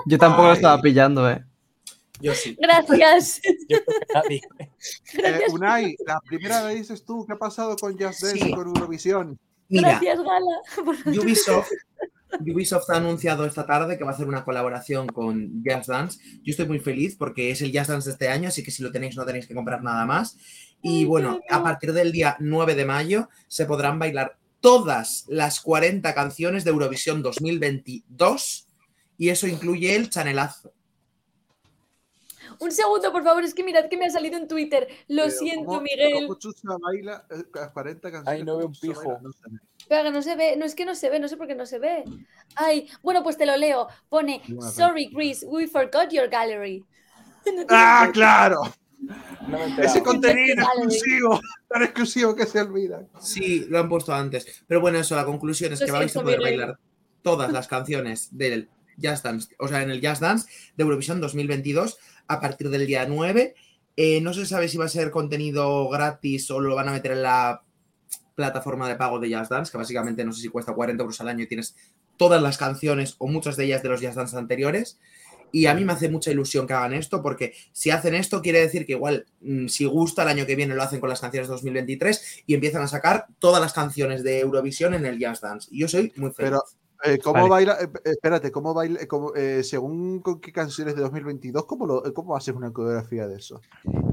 Yo tampoco lo estaba pillando, eh. Yo sí. Gracias. Yo creo que nadie. Eh, Unai, la primera vez dices tú, ¿qué ha pasado con Just Dance Sí. y con Eurovisión? Mira, Gracias, Gala. Ubisoft, Ubisoft ha anunciado esta tarde que va a hacer una colaboración con Just Dance. Yo estoy muy feliz porque es el Just Dance de este año, así que si lo tenéis no tenéis que comprar nada más. Y bueno, a partir del día 9 de mayo se podrán bailar todas las 40 canciones de Eurovisión 2022 y eso incluye el chanelazo. Un segundo, por favor, es que mirad que me ha salido en Twitter. Lo Pero siento, ¿cómo- Miguel. ¿Cómo Chusa baila eh, las 40 canciones? Ay, no veo ¿Cómo un pijo. No sé. Espera, que no se ve. No es que no se ve, no sé por qué no se ve. Ay, bueno, pues te lo leo. Pone, sorry, Chris, we forgot your gallery. No ¡Ah, claro! No me he Ese contenido exclusivo, tan exclusivo que se olvida. Sí, lo han puesto antes. Pero bueno, eso, la conclusión es Lo que vais a poder Miguel. bailar todas las canciones del Jazz Dance, o sea, en el Jazz Dance de Eurovisión 2022 a partir del día 9. Eh, no se sabe si va a ser contenido gratis o lo van a meter en la plataforma de pago de Jazz Dance, que básicamente no sé si cuesta 40 euros al año y tienes todas las canciones o muchas de ellas de los Jazz Dance anteriores. Y a mí me hace mucha ilusión que hagan esto, porque si hacen esto, quiere decir que igual, mm, si gusta, el año que viene lo hacen con las canciones de 2023 y empiezan a sacar todas las canciones de Eurovisión en el Jazz Dance. Y yo soy muy feliz. Pero, eh, ¿Cómo Vale. baila? eh, espérate, ¿cómo baila? eh, cómo, eh, según con qué canciones de 2022, ¿cómo, lo, eh, ¿cómo va a ser una coreografía de eso?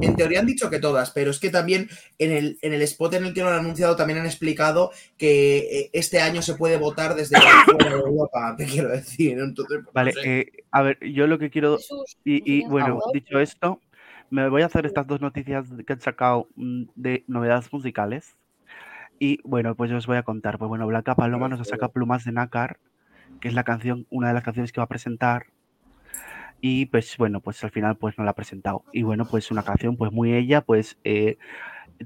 En teoría han dicho que todas, pero es que también en el, en el spot en el que lo han anunciado también han explicado que eh, este año se puede votar desde fuera de Europa, te quiero decir. Entonces, pues, Vale, no sé. eh, a ver, yo lo que quiero. Y, y, bueno, dicho esto, me voy a hacer estas dos noticias que han sacado mm, de novedades musicales. Y bueno, pues yo os voy a contar. Pues bueno, Blanca Paloma nos saca Plumas de Nácar, que es la canción, una de las canciones que va a presentar. Y pues bueno, pues al final pues no la ha presentado. Y bueno, pues una canción pues muy ella, pues eh,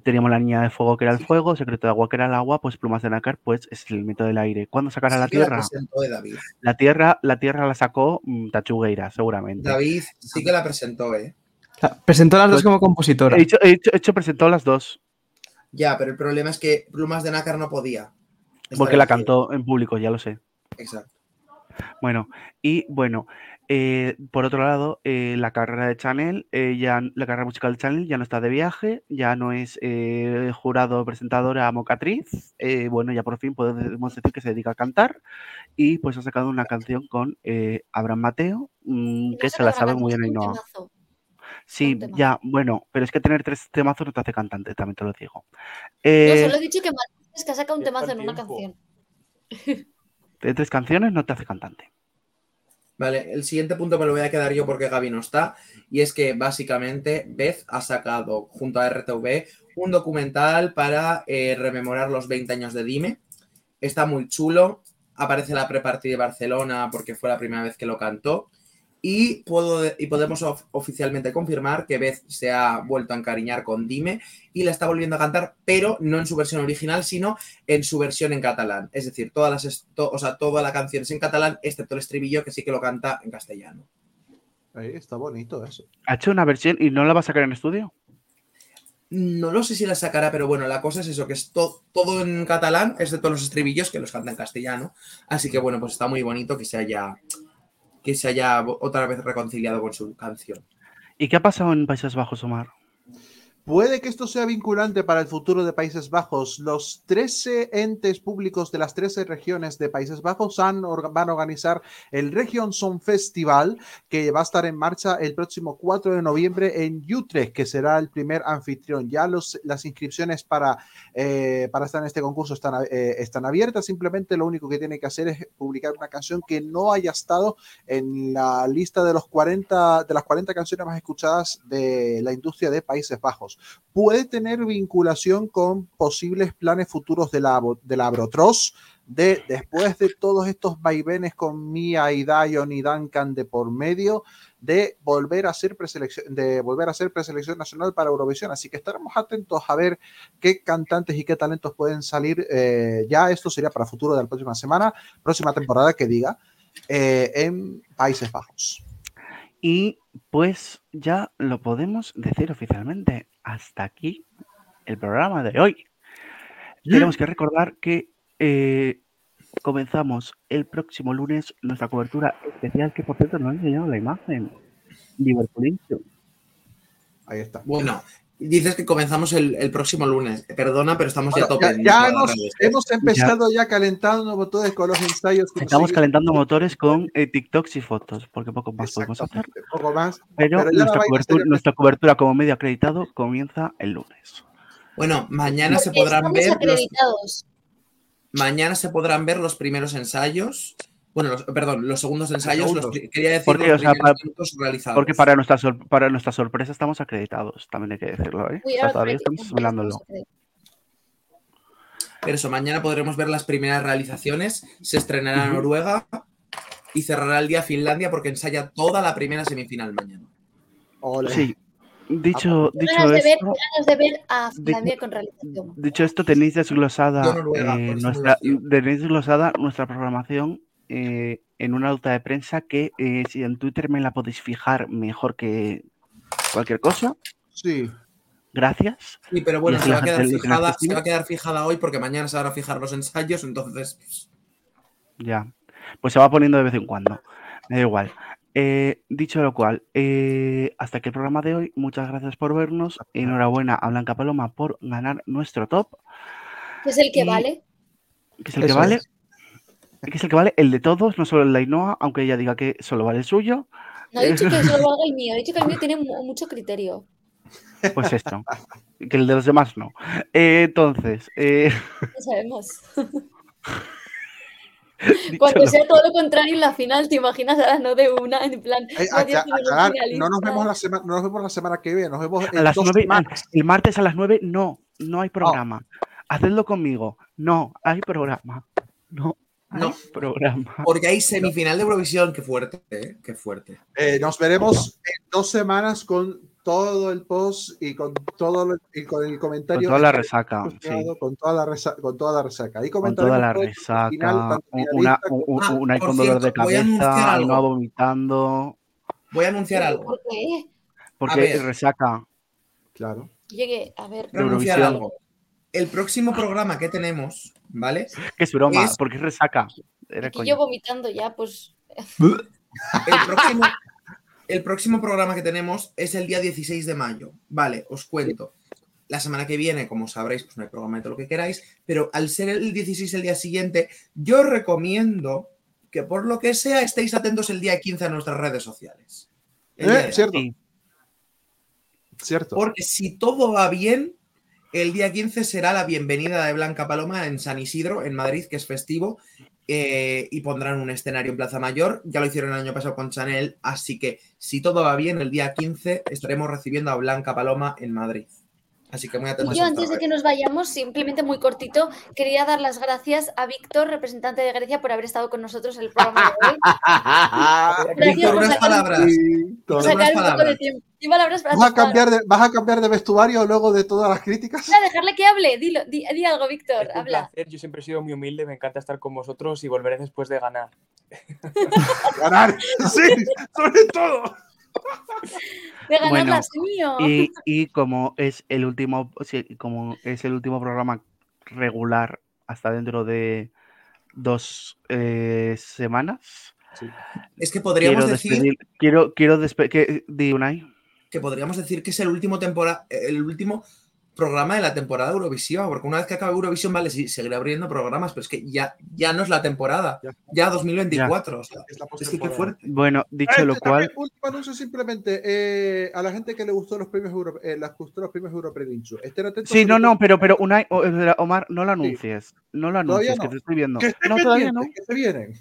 teníamos la niña de fuego que era el fuego, secreto de agua que era el agua, pues plumas de nácar pues es el elemento del aire. ¿Cuándo sacará la Sí que la tierra? presentó, eh, David. La tierra, la tierra la sacó mm, Tachugueira, seguramente. David sí que la presentó, ¿eh? Presentó a las dos Pues, como compositora. He he dicho- he dicho presentó las dos, Ya, pero el problema es que Plumas de Nácar no podía. porque la cantó en público, ya lo sé. Exacto. Bueno, y bueno, eh, por otro lado, eh, la carrera de Chanel, eh, ya, la carrera musical de Chanel ya no está de viaje, ya no es eh, jurado, presentadora, mocatriz. eh, bueno, ya por fin podemos decir que se dedica a cantar y pues ha sacado una canción con eh, Abraham Mateo, mm, que se la sabe muy bien Ainhoa. Sí, ya, bueno, pero es que tener tres temazos no te hace cantante, también te lo digo. No, Eh, solo he dicho que es que ha sacado un temazo en una canción. de tres canciones no te hace cantante. Vale, el siguiente punto me lo voy a quedar yo porque Gaby no está. Y es que básicamente Beth ha sacado junto a RTV un documental para eh, rememorar los 20 años de Dime. Está muy chulo. Aparece la pre-party de Barcelona porque fue la primera vez que lo cantó. Y, puedo, y podemos of- oficialmente confirmar que Beth se ha vuelto a encariñar con Dime y la está volviendo a cantar, pero no en su versión original, sino en su versión en catalán. Es decir, todas las, to- o sea, toda la canción es en catalán, excepto el estribillo que sí que lo canta en castellano. Ahí está bonito eso. ¿Ha hecho una versión y no la va a sacar en estudio? No lo sé si la sacará, pero bueno, la cosa es eso, que es to- todo en catalán, excepto los estribillos que los canta en castellano. Así que bueno, pues está muy bonito que se haya, que se haya otra vez reconciliado con su canción. ¿Y qué ha pasado en Países Bajos, Omar? Puede que esto sea vinculante para el futuro de Países Bajos. Los 13 entes públicos de las 13 regiones de Países Bajos van a organizar el Region Song Festival, que va a estar en marcha el próximo 4 de noviembre en Utrecht, que será el primer anfitrión. Ya las inscripciones para, eh, para estar en este concurso están, eh, están abiertas. Simplemente lo único que tiene que hacer es publicar una canción que no haya estado en la lista de, los 40, de las 40 canciones más escuchadas de la industria de Países Bajos. Puede tener vinculación con posibles planes futuros de la, de la de después de todos estos vaivenes con Mia y Dion y Duncan de por medio, de volver a ser preselección, de volver a ser preselección nacional para Eurovisión. Así que estaremos atentos a ver qué cantantes y qué talentos pueden salir. eh, ya esto sería para futuro de la próxima semana, próxima temporada que diga, eh, en Países Bajos. Y pues ya lo podemos decir oficialmente. Hasta aquí el programa de hoy. Tenemos que recordar que eh, comenzamos el próximo lunes nuestra cobertura especial, que por cierto no han enseñado la imagen. Liverpool Ahí está. Bueno, dices que comenzamos el, el próximo lunes. Perdona, pero estamos ya a Bueno, tope. ya, en ya las hemos, empezado ya, calentando motores con los ensayos. que Estamos calentando motores con eh, TikToks y fotos, porque poco más podemos hacer. poco más. Pero, Pero ya nuestra, cobertura, nuestra cobertura como medio acreditado comienza el lunes. Bueno, mañana se podrán ver los, mañana se podrán ver los primeros ensayos. Bueno, los- perdón, los segundos ensayos. los segundos. quería decir Porque, los o sea, primeros pa- minutos realizados. Porque para nuestra, sor- para nuestra sorpresa estamos acreditados, también hay que decirlo, ¿eh? Uy, O sea, ahora todavía estamos mirándolo. Pero eso, mañana podremos ver las primeras realizaciones. Se estrenará. Noruega y cerrará el día Finlandia porque ensaya toda la primera semifinal mañana. Sí. Dicho, dicho ganas, de ver, esto, ganas de ver a Dicho- Finlandia con realización. dicho esto, tenéis desglosada Noruega, eh, nuestra, tenéis desglosada nuestra programación eh, en una nota de prensa que eh, si en Twitter me la podéis fijar mejor que cualquier cosa. Sí. Gracias. Sí, pero bueno, se va, a quedar fijada, se va a quedar fijada hoy porque mañana se van a fijar los ensayos, entonces. pues, Ya. Pues se va poniendo de vez en cuando. Me da igual. Eh, dicho lo cual, eh, hasta aquí el programa de hoy. Muchas gracias por vernos. Enhorabuena a Blanca Paloma por ganar nuestro top. Que es el que Y- vale. Que es el que vale. es. Que es el que vale el de todos, no solo el de Ainhoa, aunque ella diga que solo vale el suyo. No he dicho que solo valga el mío, he dicho que el mío tiene mu- mucho criterio. Pues esto. que el de los demás no. Eh, entonces, eh, No sabemos. Cuando sea todo lo contrario en la final, ¿te imaginas ahora no de una? En plan, Eh, no nos vemos la semana, no nos vemos la semana que viene, nos vemos en a las dos nueve, semanas. el martes a las 9 no, no hay programa. Hacedlo conmigo. No, hay programa. No, No. programa. porque hay semifinal de Eurovisión, qué fuerte, ¿eh? Qué fuerte. Eh, nos veremos en dos semanas con todo el post y con todo lo- y con el Con comentario. toda la resaca. sí. con toda la resaca, con toda la resaca. Ahí Con toda la resaca. final, Una, un- Ah, una con dolor de cierto, voy a anunciar cabeza, algo. Ainhoa vomitando. Voy a anunciar algo. ¿Por qué? Porque resaca. Claro. Llegué, a ver. Voy a anunciar algo. El próximo programa que tenemos, ¿vale? Que es broma, Es- porque es resaca. Era Aquí yo vomitando ya, pues. El próximo, el próximo programa que tenemos es el día 16 de mayo. Vale, os cuento. La semana que viene, como sabréis, pues no hay programa de todo lo que queráis, pero al ser el 16 el día siguiente, yo os recomiendo que por lo que sea estéis atentos el día 15 a nuestras redes sociales. Eh, cierto. Cierto. Porque si todo va bien, el día 15 será la bienvenida de Blanca Paloma en San Isidro, en Madrid, que es festivo, eh, y pondrán un escenario en Plaza Mayor. Ya lo hicieron el año pasado con Chanel, así que si todo va bien, el día 15 estaremos recibiendo a Blanca Paloma en Madrid. Así que muy atentos. Y yo antes de que nos vayamos, simplemente muy cortito, quería dar las gracias a Víctor, representante de Grecia, por haber estado con nosotros en el programa de hoy. Gracias Víctor, por unas palabras. unas sacar un poco de tiempo. Y palabras para ¿Vas a, cambiar de, ¿Vas a cambiar de vestuario luego de todas las críticas? A dejarle que hable, dilo, di, di algo, Víctor, Es un habla. placer, yo siempre he sido muy humilde, me encanta estar con vosotros y volveré después de ganar. Ganar. Sí, sobre todo. De ganar Bueno, las mío. Y, y como es el último, sí, como es el último programa regular hasta dentro de dos eh, semanas, Es que podríamos quiero decir despedir, quiero, quiero despedir, que di Unai. que podríamos decir que es el último temporada, el último programa de la temporada de Eurovisión, porque una vez que acabe Eurovisión, vale, sí, seguirá abriendo programas, pero es que ya, ya no es la temporada, ya 2024, o sea, Es la es que qué fuerte. Bueno, dicho Eh, lo también, cual, último anuncio simplemente eh, a la gente que le gustó los premios Euro, eh, les gustó los premios atentos. sí, no, no, pero, pero eh, Omar, no lo anuncies, no lo anuncies, que te estoy viendo. Que estén No, todavía no. que se vienen.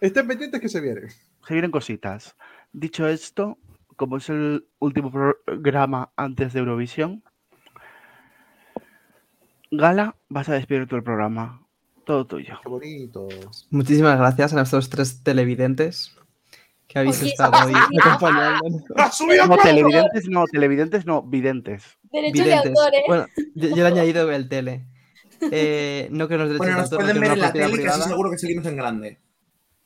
Estén pendientes que se vienen. Se vienen cositas. Dicho esto, como es el último programa antes de Eurovisión, Gala, vas a despedir todo el programa. Todo tuyo. Qué bonito. Muchísimas gracias a nuestros tres televidentes que habéis Oye, estado ahí sí. acompañándonos. ¡Ha subido No, televidentes no, televidentes no, videntes. Derechos de Videntes. autor, ¿eh? Bueno, yo, yo le he añadido el tele. Eh, no que los derechos Bueno, de nos autor, no pueden ver en la tele, privada. seguro que seguimos en grande.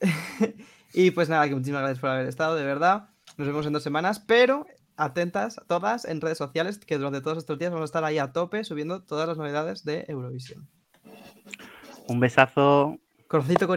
Y pues nada, que muchísimas gracias por haber estado, de verdad. Nos vemos en dos semanas, pero atentas todas en redes sociales, que durante todos estos días vamos a estar ahí a tope subiendo todas las novedades de Eurovisión. Un besazo. Corazoncito